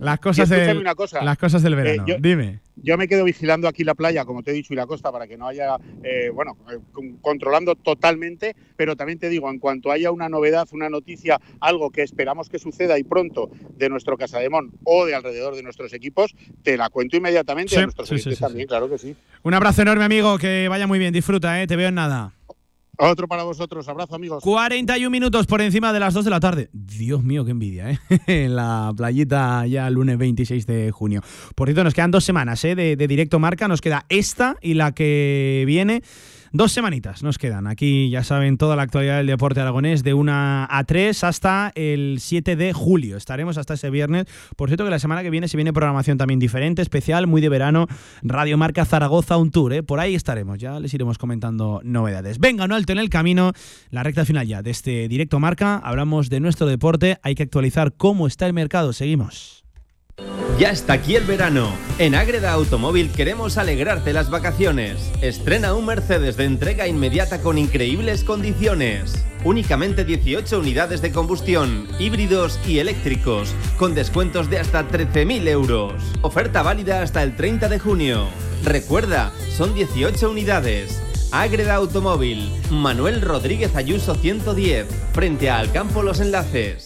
Las, cosas las cosas del eh, verano. Dime. Yo me quedo vigilando aquí la playa, como te he dicho, y la costa para que no haya, eh, bueno, controlando totalmente pero también te digo, en cuanto haya una novedad, una noticia, algo que esperamos que suceda y pronto de nuestro Casademón o de alrededor de nuestros equipos, te la cuento inmediatamente a nuestros equipos también, claro que sí. Un abrazo enorme, amigo, que vaya muy bien, disfruta, ¿eh? te veo en nada. Otro para vosotros, abrazo amigos. 41 minutos por encima de las 2 de la tarde. Dios mío, qué envidia, ¿eh? en la playita ya el lunes 26 de junio. Por cierto, nos quedan dos semanas ¿eh? de directo marca, nos queda esta y la que viene. Dos semanitas nos quedan. Aquí ya saben toda la actualidad del deporte aragonés de 1 a 3 hasta el 7 de julio. Estaremos hasta ese viernes. Por cierto que la semana que viene se viene programación también diferente, especial, muy de verano. Radio Marca Zaragoza, un tour. ¿eh? Por ahí estaremos. Ya les iremos comentando novedades. Venga, no alto en el camino. La recta final ya de este directo Marca. Hablamos de nuestro deporte. Hay que actualizar cómo está el mercado. Seguimos. Ya está aquí el verano. En Agreda Automóvil queremos alegrarte las vacaciones. Estrena un Mercedes de entrega inmediata con increíbles condiciones. Únicamente 18 unidades de combustión, híbridos y eléctricos, con descuentos de hasta 13.000 euros. Oferta válida hasta el 30 de junio. Recuerda, son 18 unidades. Agreda Automóvil, Manuel Rodríguez Ayuso 110, frente a Alcampo Los Enlaces.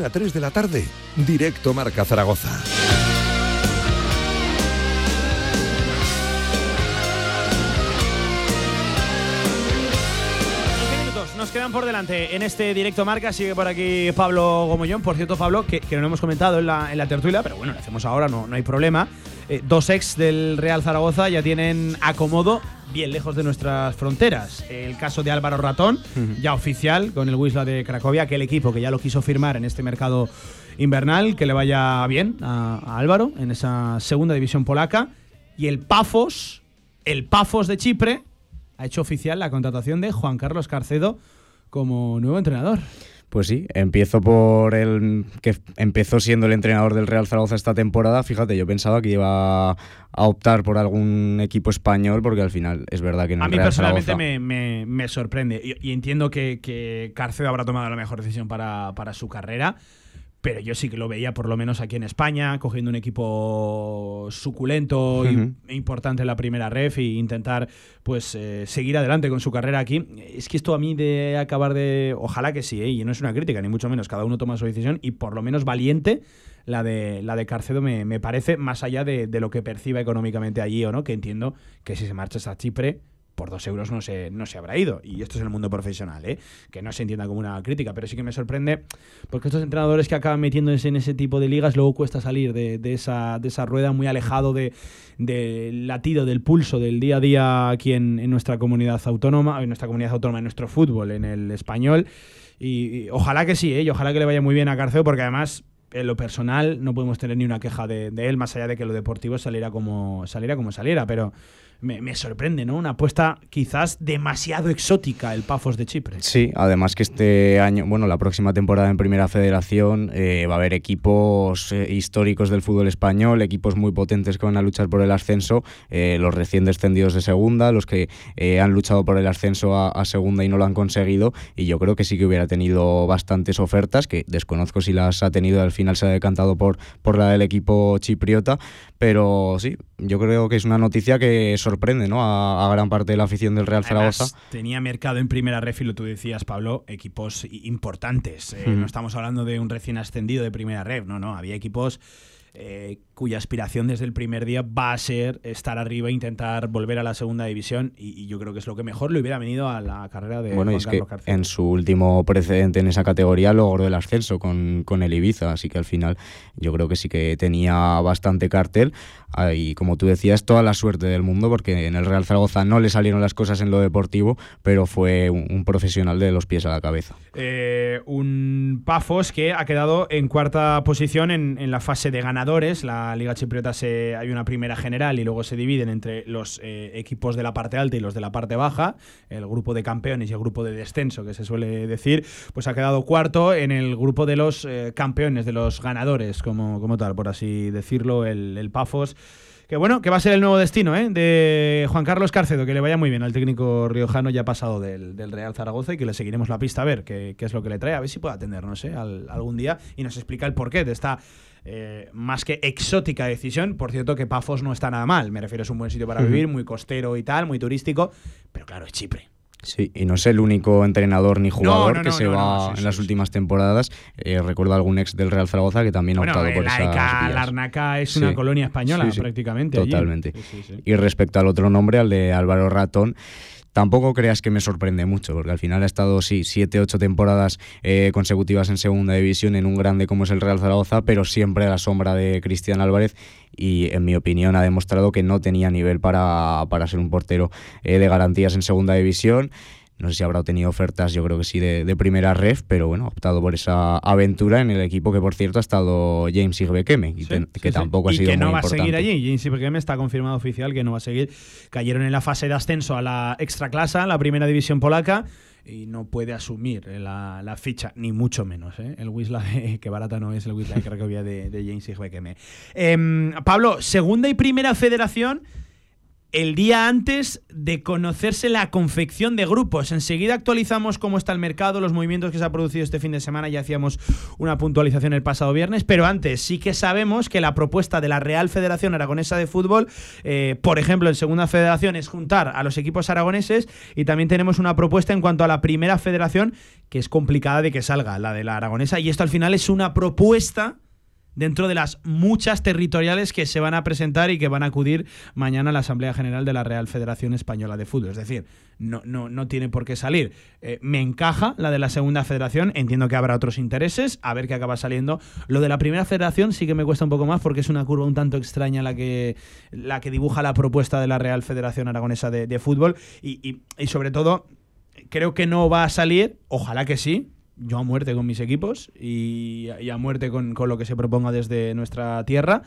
1 a 3 de la tarde, directo Marca Zaragoza. Nos quedan por delante en este directo marca. Sigue por aquí Pablo Gomollón. Por cierto, Pablo, que, no lo hemos comentado en la, en la tertulia, pero bueno, lo hacemos ahora, no, no hay problema. Eh, dos ex del Real Zaragoza ya tienen acomodo bien lejos de nuestras fronteras. El caso de Álvaro Ratón, ya oficial con el Wisla de Cracovia, aquel equipo que ya lo quiso firmar en este mercado invernal, que le vaya bien a, Álvaro en esa segunda división polaca. Y el Pafos, el Pafos de Chipre, ha hecho oficial la contratación de Juan Carlos Carcedo como nuevo entrenador. Pues sí, empiezo por el que empezó siendo el entrenador del Real Zaragoza esta temporada. Fíjate, yo pensaba que iba a optar por algún equipo español porque al final es verdad que no A mí personalmente me, sorprende y, entiendo que, que Carcedo habrá tomado la mejor decisión para, para su carrera pero yo sí que lo veía por lo menos aquí en España, cogiendo un equipo suculento e importante en la primera ref e intentar pues eh, seguir adelante con su carrera aquí. Es que esto a mí de acabar de... Ojalá que sí, ¿eh? y no es una crítica, ni mucho menos, cada uno toma su decisión y por lo menos valiente la de, la de Carcedo me, me parece, más allá de, de, lo que perciba económicamente allí o no, que entiendo que si se marcha a Chipre por dos euros no se, no se habrá ido. Y esto es el mundo profesional, ¿eh? que no se entienda como una crítica, pero sí que me sorprende porque estos entrenadores que acaban metiéndose en ese tipo de ligas luego cuesta salir de, esa, de esa rueda muy alejado del de latido, del pulso del día a día aquí en, nuestra comunidad autónoma, en nuestra comunidad autónoma, en nuestro fútbol, en el español. Y, ojalá que sí, ¿eh? y ojalá que le vaya muy bien a Carceo, porque además en lo personal no podemos tener ni una queja de, de, él, más allá de que lo deportivo saliera como saliera como saliera, pero me, sorprende, ¿no? Una apuesta quizás demasiado exótica el Pafos de Chipre. Sí, además que este año, bueno, la próxima temporada en Primera Federación eh, va a haber equipos eh, históricos del fútbol español, equipos muy potentes que van a luchar por el ascenso, eh, los recién descendidos de Segunda, los que han luchado por el ascenso a, Segunda y no lo han conseguido, y yo creo que sí que hubiera tenido bastantes ofertas, que desconozco si las ha tenido, al final se ha decantado por, por la del equipo chipriota, pero sí, yo creo que es una noticia que sorprende ¿no? a, gran parte de la afición del Real Zaragoza. tenía mercado en primera ref y lo tú decías, Pablo, equipos importantes. Eh, no estamos hablando de un recién ascendido de primera ref, no, no, había equipos eh, cuya aspiración desde el primer día va a ser estar arriba e intentar volver a la segunda división y, yo creo que es lo que mejor le hubiera venido a la carrera de bueno, es que en su último precedente en esa categoría logró el ascenso con, con el Ibiza, así que al final yo creo que sí que tenía bastante cartel ah, y como tú decías, toda la suerte del mundo porque en el Real Zaragoza no le salieron las cosas en lo deportivo, pero fue un, profesional de los pies a la cabeza. Eh, un Pafos que ha quedado en cuarta posición en, en la fase de ganadores, la Liga Chipriota se, hay una primera general y luego se dividen entre los eh, equipos de la parte alta y los de la parte baja, el grupo de campeones y el grupo de descenso, que se suele decir, pues ha quedado cuarto en el grupo de los eh, campeones, de los ganadores, como, como tal, por así decirlo, el, el Pafos. Que bueno, que va a ser el nuevo destino ¿eh? de Juan Carlos Carcedo, que le vaya muy bien al técnico riojano ya pasado del, Real Zaragoza y que le seguiremos la pista a ver qué, es lo que le trae, a ver si puede atendernos ¿eh? algún día y nos explica el porqué de esta eh, más que exótica decisión. Por cierto, que Pafos no está nada mal. Me refiero, es un buen sitio para vivir, muy costero y tal, muy turístico. Pero claro, es Chipre. Sí, y no es el único entrenador ni jugador que se va en las últimas temporadas. Eh, recuerdo algún ex del Real Zaragoza que también ha optado por esa. Larnaca es una colonia española prácticamente. Totalmente. Y respecto al otro nombre, al de Álvaro Ratón, Tampoco creas que me sorprende mucho, porque al final ha estado, sí, siete, ocho temporadas eh, consecutivas en segunda división en un grande como es el Real Zaragoza, pero siempre a la sombra de Cristian Álvarez y, en mi opinión, ha demostrado que no tenía nivel para, para ser un portero eh, de garantías en segunda división. No sé si habrá obtenido ofertas, yo creo que sí, de, primera ref, pero bueno, ha optado por esa aventura en el equipo que, por cierto, ha estado James Igbekeme, que tampoco ha sido y que no va a seguir allí. James Igbekeme está confirmado oficial que no va a seguir. Cayeron en la fase de ascenso a la extraclasa, la primera división polaca y no puede asumir la, ficha, ni mucho menos. ¿eh? El Wisla, que barata no es el Wisla que había de, de James Igbekeme. Em, Pablo, segunda y primera federación el día antes de conocerse la confección de grupos. Enseguida actualizamos cómo está el mercado, los movimientos que se ha producido este fin de semana. Ya hacíamos una puntualización el pasado viernes, pero antes sí que sabemos que la propuesta de la Real Federación Aragonesa de Fútbol, eh, por ejemplo, en Segunda Federación, es juntar a los equipos aragoneses y también tenemos una propuesta en cuanto a la Primera Federación que es complicada de que salga, la de la Aragonesa, y esto al final es una propuesta dentro de las muchas territoriales que se van a presentar y que van a acudir mañana a la Asamblea General de la Real Federación Española de Fútbol. Es decir, no, no, no tiene por qué salir. Eh, me encaja la de la segunda federación, entiendo que habrá otros intereses, a ver qué acaba saliendo. Lo de la primera federación sí que me cuesta un poco más porque es una curva un tanto extraña la que, la que dibuja la propuesta de la Real Federación Aragonesa de, Fútbol y, y sobre todo creo que no va a salir, ojalá que sí, yo a muerte con mis equipos y, a muerte con, con, lo que se proponga desde nuestra tierra.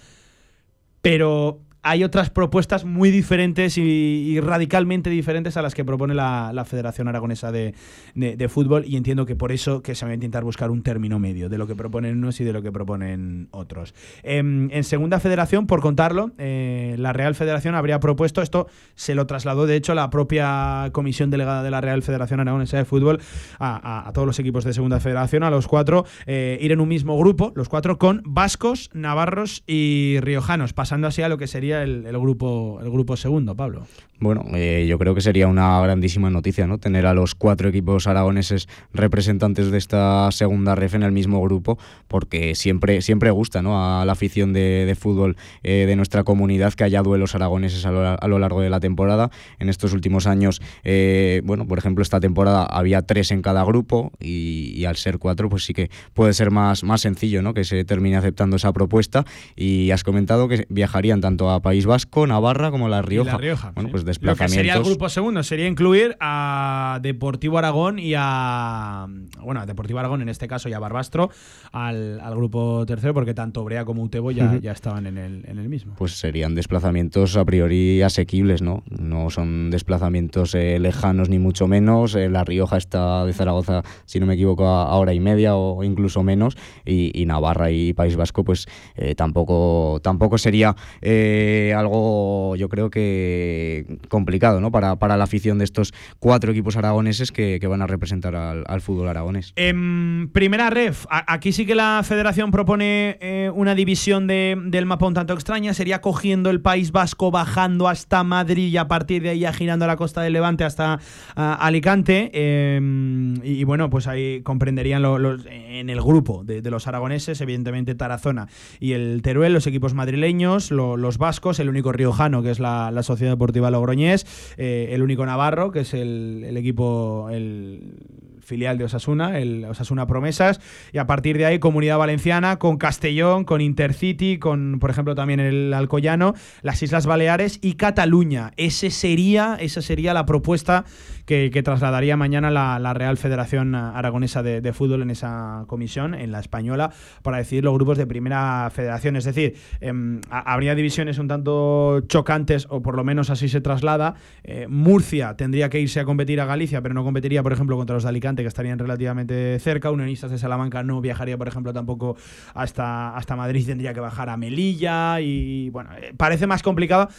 Pero hay otras propuestas muy diferentes y, radicalmente diferentes a las que propone la, Federación Aragonesa de, Fútbol y entiendo que por eso que se va a intentar buscar un término medio de lo que proponen unos y de lo que proponen otros. Em, en, segunda federación, por contarlo, eh, la Real Federación habría propuesto, esto se lo trasladó de hecho la propia comisión delegada de la Real Federación Aragonesa de Fútbol a, todos los equipos de segunda federación, a los cuatro, eh, ir en un mismo grupo, los cuatro con vascos, navarros y riojanos, pasando así a lo que sería el, grupo, el grupo segundo, Pablo. Bueno, eh, yo creo que sería una grandísima noticia, ¿no? Tener a los cuatro equipos aragoneses representantes de esta segunda ref en el mismo grupo, porque siempre, siempre gusta, ¿no? A la afición de, fútbol eh, de nuestra comunidad que haya duelos aragoneses a lo, largo de la temporada. En estos últimos años, eh, bueno, por ejemplo, esta temporada había tres en cada grupo y, al ser cuatro, pues sí que puede ser más, más sencillo, ¿no? Que se termine aceptando esa propuesta. Y has comentado que viajarían tanto a País Vasco, Navarra como La Rioja. La Rioja bueno, pues lo que sería el grupo segundo sería incluir a Deportivo Aragón y a. Bueno, a Deportivo Aragón en este caso y a Barbastro al, grupo tercero, porque tanto Brea como Utebo ya, ya estaban en el, en el mismo. Pues serían desplazamientos a priori asequibles, ¿no? No son desplazamientos eh, lejanos ni mucho menos. Eh, la Rioja está de Zaragoza, si no me equivoco, a hora y media o incluso menos. Y, Navarra y País Vasco, pues eh, tampoco, tampoco sería algo, yo creo que complicado ¿no? para, para la afición de estos cuatro equipos aragoneses que, van a representar al, fútbol aragonés. En primera ref, aquí sí que la federación propone eh, una división del mapa un tanto extraña, sería cogiendo el País Vasco, bajando hasta Madrid y a partir de ahí ya girando a la costa del Levante hasta Alicante. Em, y, bueno, pues ahí comprenderían los, en el grupo de, los aragoneses, evidentemente Tarazona y el Teruel, los equipos madrileños, los vascos, el único riojano que es la, la Sociedad Deportiva Logroñés eh, el único Navarro, que es el, el equipo, el filial de Osasuna, el Osasuna Promesas, y a partir de ahí Comunidad Valenciana, con Castellón, con Intercity, con por ejemplo también el Alcoyano, las Islas Baleares y Cataluña. Ese sería, esa sería la propuesta que, trasladaría mañana la, Real Federación Aragonesa de, Fútbol en esa comisión, en la española, para decidir los grupos de primera federación. Es decir, em, habría divisiones un tanto chocantes, o por lo menos así se traslada. Eh, Murcia tendría que irse a competir a Galicia, pero no competiría, por ejemplo, contra los de Alicante que estarían relativamente cerca. Unionistas de Salamanca no viajaría, por ejemplo, tampoco hasta, hasta Madrid, tendría que bajar a Melilla. Y bueno, eh, parece más complicado.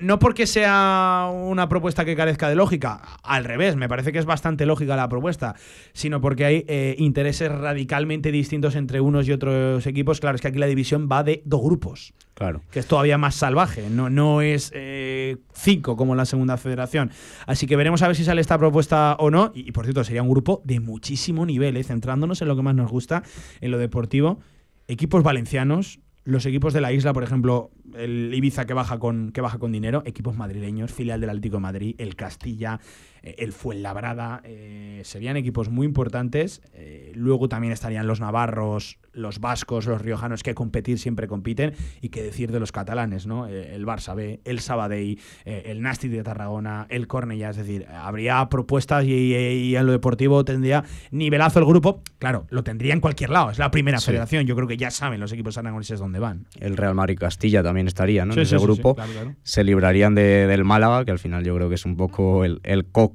No porque sea una propuesta que carezca de lógica, al revés, me parece que es bastante lógica la propuesta, sino porque hay eh, intereses radicalmente distintos entre unos y otros equipos. Claro, es que aquí la división va de dos grupos. Claro. Que es todavía más salvaje, no, no es eh, cinco como la segunda federación. Así que veremos a ver si sale esta propuesta o no. Y, por cierto, sería un grupo de muchísimo nivel, ¿eh? centrándonos en lo que más nos gusta, en lo deportivo. Equipos valencianos, los equipos de la isla, por ejemplo, el Ibiza que baja con, que baja con dinero, equipos madrileños, filial del Atlético de Madrid, el Castilla, el Fuenlabrada, eh, serían equipos muy importantes. Eh, luego también estarían los navarros, los vascos, los riojanos que competir siempre compiten. Y qué decir de los catalanes, ¿no? el Barça B, el Sabadell, el Nasti de Tarragona, el Cornellá. Es decir, habría propuestas y, en lo deportivo tendría nivelazo el grupo. Claro, lo tendría en cualquier lado. Es la primera federación. Yo creo que ya saben los equipos aragoneses dónde van. El Real Madrid Castilla también estaría, ¿no? en ese grupo. Se librarían del Málaga, que al final yo creo que es un poco el, el coco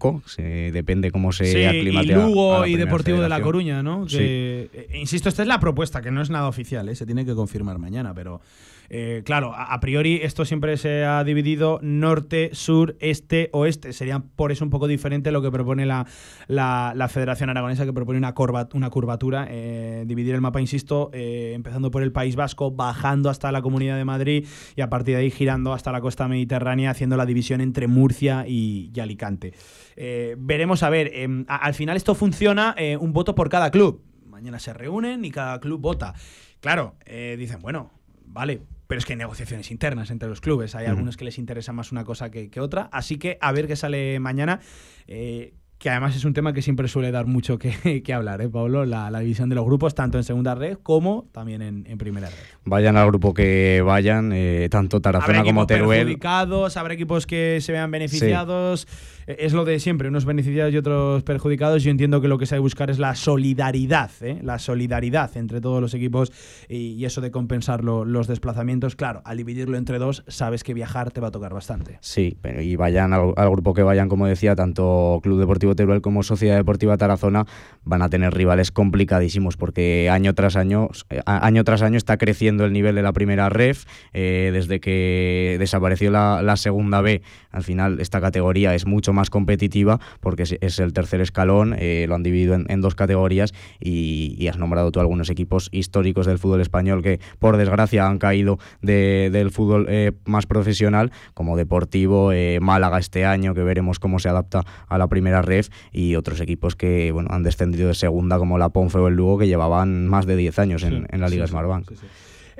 depende cómo se sí, Y Lugo y Deportivo de La Coruña, ¿no? Eh, insisto, esta es la propuesta, que no es nada oficial, ¿eh? se tiene que confirmar mañana, pero eh, claro, a, priori esto siempre se ha dividido norte, sur, este, oeste. Sería por eso un poco diferente lo que propone la, la, Federación Aragonesa, que propone una, una curvatura, eh, dividir el mapa, insisto, eh, empezando por el País Vasco, bajando hasta la Comunidad de Madrid y a partir de ahí girando hasta la costa mediterránea, haciendo la división entre Murcia y, Alicante. veremos a ver, al final esto funciona un voto por cada club. Mañana se reúnen y cada club vota. Claro, dicen, bueno, vale, pero es que hay negociaciones internas entre los clubes. Hay algunos que les interesa más una cosa que, que, otra. Así que a ver qué sale mañana. Eh, que además es un tema que siempre suele dar mucho que, hablar, ¿eh, Pablo? La, división de los grupos, tanto en segunda red como también en, primera red. Vayan al grupo que vayan, eh, tanto Tarazona como Teruel. habrá equipos que se vean beneficiados. Es lo de siempre, unos beneficiados y otros perjudicados. Yo entiendo que lo que se ha de buscar es la solidaridad, ¿eh? la solidaridad entre todos los equipos y, eso de compensar los desplazamientos. Claro, al dividirlo entre dos, sabes que viajar te va a tocar bastante. Sí, pero y vayan al, grupo que vayan, como decía, tanto Club Deportivo Teruel como Sociedad Deportiva Tarazona van a tener rivales complicadísimos porque año tras año, año tras año está creciendo el nivel de la primera ref. Eh, desde que desapareció la, segunda B, al final esta categoría es mucho más competitiva porque es, el tercer escalón, eh, lo han dividido en, dos categorías y, has nombrado tú algunos equipos históricos del fútbol español que por desgracia han caído del fútbol más profesional como Deportivo, Málaga este año que veremos cómo se adapta a la primera red y otros equipos que bueno, han descendido de segunda como la Ponfe o el Lugo que llevaban más de 10 años en, la Liga sí, Smartbank.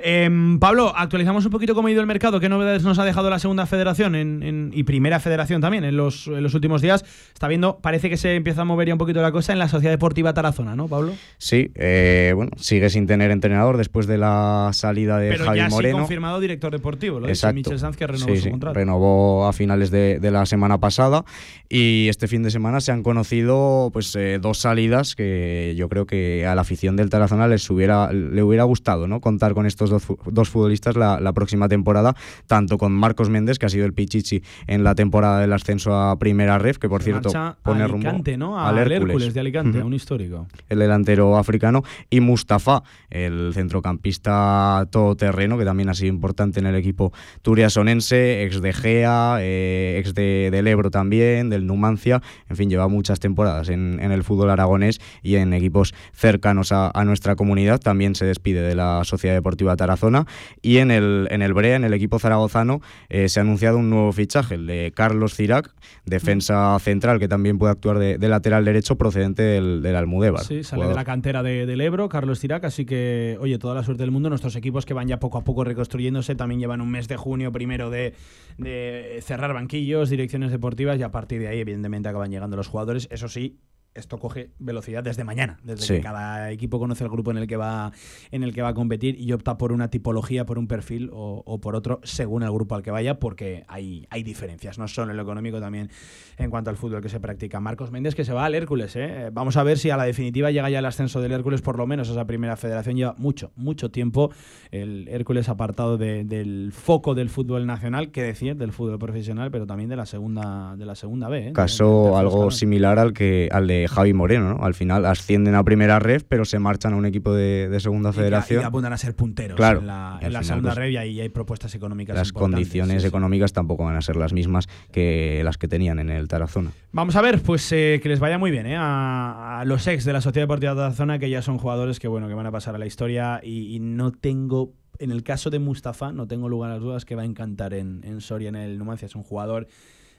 Em, Pablo, actualizamos un poquito cómo ha ido el mercado, qué novedades nos ha dejado la segunda federación y primera federación también en los, últimos días. Está viendo, parece que se empieza a mover ya un poquito la cosa en la Sociedad Deportiva Tarazona, ¿no, Pablo? Sí, eh, bueno, sigue sin tener entrenador después de la salida de Pero Javi ya Moreno. Sí confirmado director deportivo, lo Exacto. Michel Sanz que renovó su contrato. renovó a finales de, la semana pasada y este fin de semana se han conocido pues eh, dos salidas que yo creo que a la afición del Tarazona les hubiera, le hubiera gustado, ¿no? Contar con estos dos, futbolistas la, próxima temporada, tanto con Marcos Méndez, que ha sido el Pichichi en la temporada del ascenso a Primera Ref, que por cierto pone Alicante, ¿no? al Hércules. de Alicante, un histórico. El delantero africano, y Mustafa, el centrocampista todoterreno, que también ha sido importante en el equipo turiasonense, ex de Gea, eh, ex de, del Ebro también, del Numancia, en fin, lleva muchas temporadas en, el fútbol aragonés y en equipos cercanos a, a nuestra comunidad. También se despide de la Sociedad Deportiva Tarazona. Y en el, en el Brea, en el equipo zaragozano, eh, se ha anunciado un nuevo fichaje, el de Carlos Cirac, defensa central, que también puede actuar de, lateral derecho procedente del, del Almudévar. Sí, sale de la cantera del Ebro, Carlos Cirac, así que, oye, toda la suerte del mundo. Nuestros equipos que van ya poco a poco reconstruyéndose también llevan un mes de junio primero de, de cerrar banquillos, direcciones deportivas y a partir de ahí, evidentemente, acaban llegando los jugadores. Eso sí, esto coge velocidad desde mañana, desde que cada equipo conoce el grupo en el que va en el que va a competir y opta por una tipología, por un perfil o, por otro según el grupo al que vaya, porque hay, hay diferencias, no solo en lo económico, también en cuanto al fútbol que se practica. Marcos Méndez que se va al Hércules, ¿eh? vamos a ver si a la definitiva llega ya el ascenso del Hércules, por lo menos esa primera federación lleva mucho, mucho tiempo el Hércules apartado del foco del fútbol nacional, que decir, del fútbol profesional, pero también de la segunda de la segunda B. ¿eh? Caso algo similar al que al de Javi Moreno, ¿no? Al final ascienden a primera red, pero se marchan a un equipo de, segunda federación. Y, apuntan a ser punteros en la, segunda pues, red y ahí hay propuestas económicas. Las condiciones económicas tampoco van a ser las mismas que las que tenían en el Tarazona. Vamos a ver, pues eh, que les vaya muy bien ¿eh? a, los ex de la Sociedad Deportiva Tarazona, que ya son jugadores que bueno que van a pasar a la historia y, no tengo en el caso de Mustafa, no tengo lugar a las dudas que va a encantar en, en Soria, en el Numancia. Es un jugador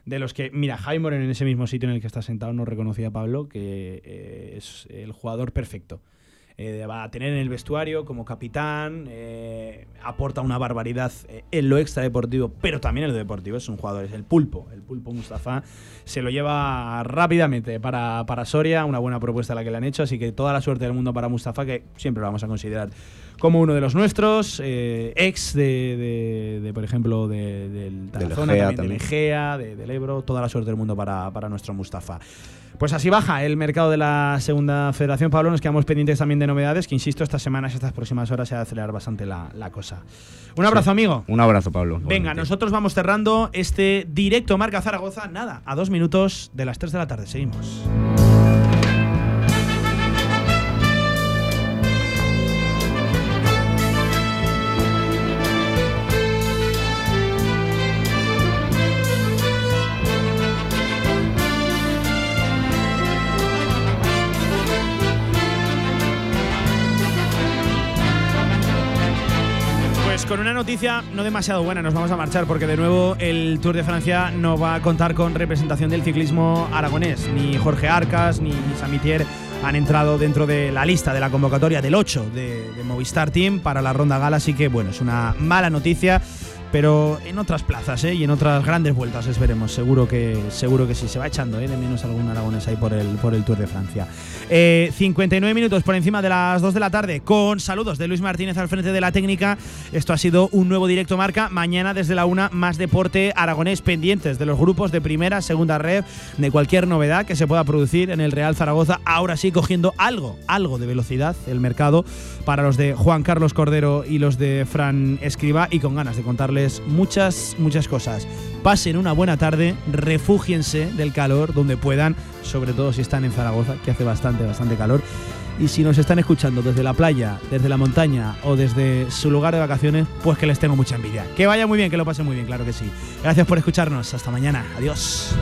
de los que, mira, Jaime en ese mismo sitio en el que está sentado no reconocía Pablo, que eh, es el jugador perfecto. Eh, va a tener en el vestuario como capitán, eh, aporta una barbaridad en lo extradeportivo, pero también en lo deportivo. Es un jugador, es el pulpo, el pulpo Mustafa. Se lo lleva rápidamente para, para Soria, una buena propuesta la que le han hecho, así que toda la suerte del mundo para Mustafa, que siempre lo vamos a considerar como uno de los nuestros, eh, ex de, por ejemplo, del Tarazona, de también, de del Ebro, toda la suerte del mundo para, para nuestro Mustafa. Pues así baja el mercado de la segunda federación, Pablo. Nos quedamos pendientes también de novedades, que insisto, estas semanas, estas próximas horas se va a acelerar bastante la, cosa. Un abrazo, amigo. Un abrazo, Pablo. Venga, nosotros vamos cerrando este directo Marca Zaragoza. Nada, a dos minutos de las 3 de la tarde. Seguimos. Noticia no demasiado buena, nos vamos a marchar porque de nuevo el Tour de Francia no va a contar con representación del ciclismo aragonés, ni Jorge Arcas, ni Samitier han entrado dentro de la lista de la convocatoria del 8 de, de Movistar Team para la ronda gala, así que bueno, es una mala noticia pero en otras plazas ¿eh? y en otras grandes vueltas esperemos. Seguro que seguro que sí. Se va echando ¿eh? de menos algún aragones ahí por el por el Tour de Francia. 59 eh, minutos por encima de las 2 de la tarde. Con saludos de Luis Martínez al frente de la técnica. Esto ha sido un nuevo directo marca. Mañana desde la una más deporte aragonés pendientes de los grupos de primera segunda red de cualquier novedad que se pueda producir en el Real Zaragoza. Ahora sí cogiendo algo algo de velocidad el mercado para los de Juan Carlos Cordero y los de Fran Escriba y con ganas de muchas, muchas cosas. Pasen una buena tarde, refúgiense del calor donde puedan, sobre todo si están en Zaragoza, que hace bastante, bastante calor. Y si nos están escuchando desde la playa, desde la montaña o desde su lugar de vacaciones, pues que les tengo mucha envidia. Que vaya muy bien, que lo pasen muy bien, claro que sí. Gracias por escucharnos. Hasta mañana. Adiós.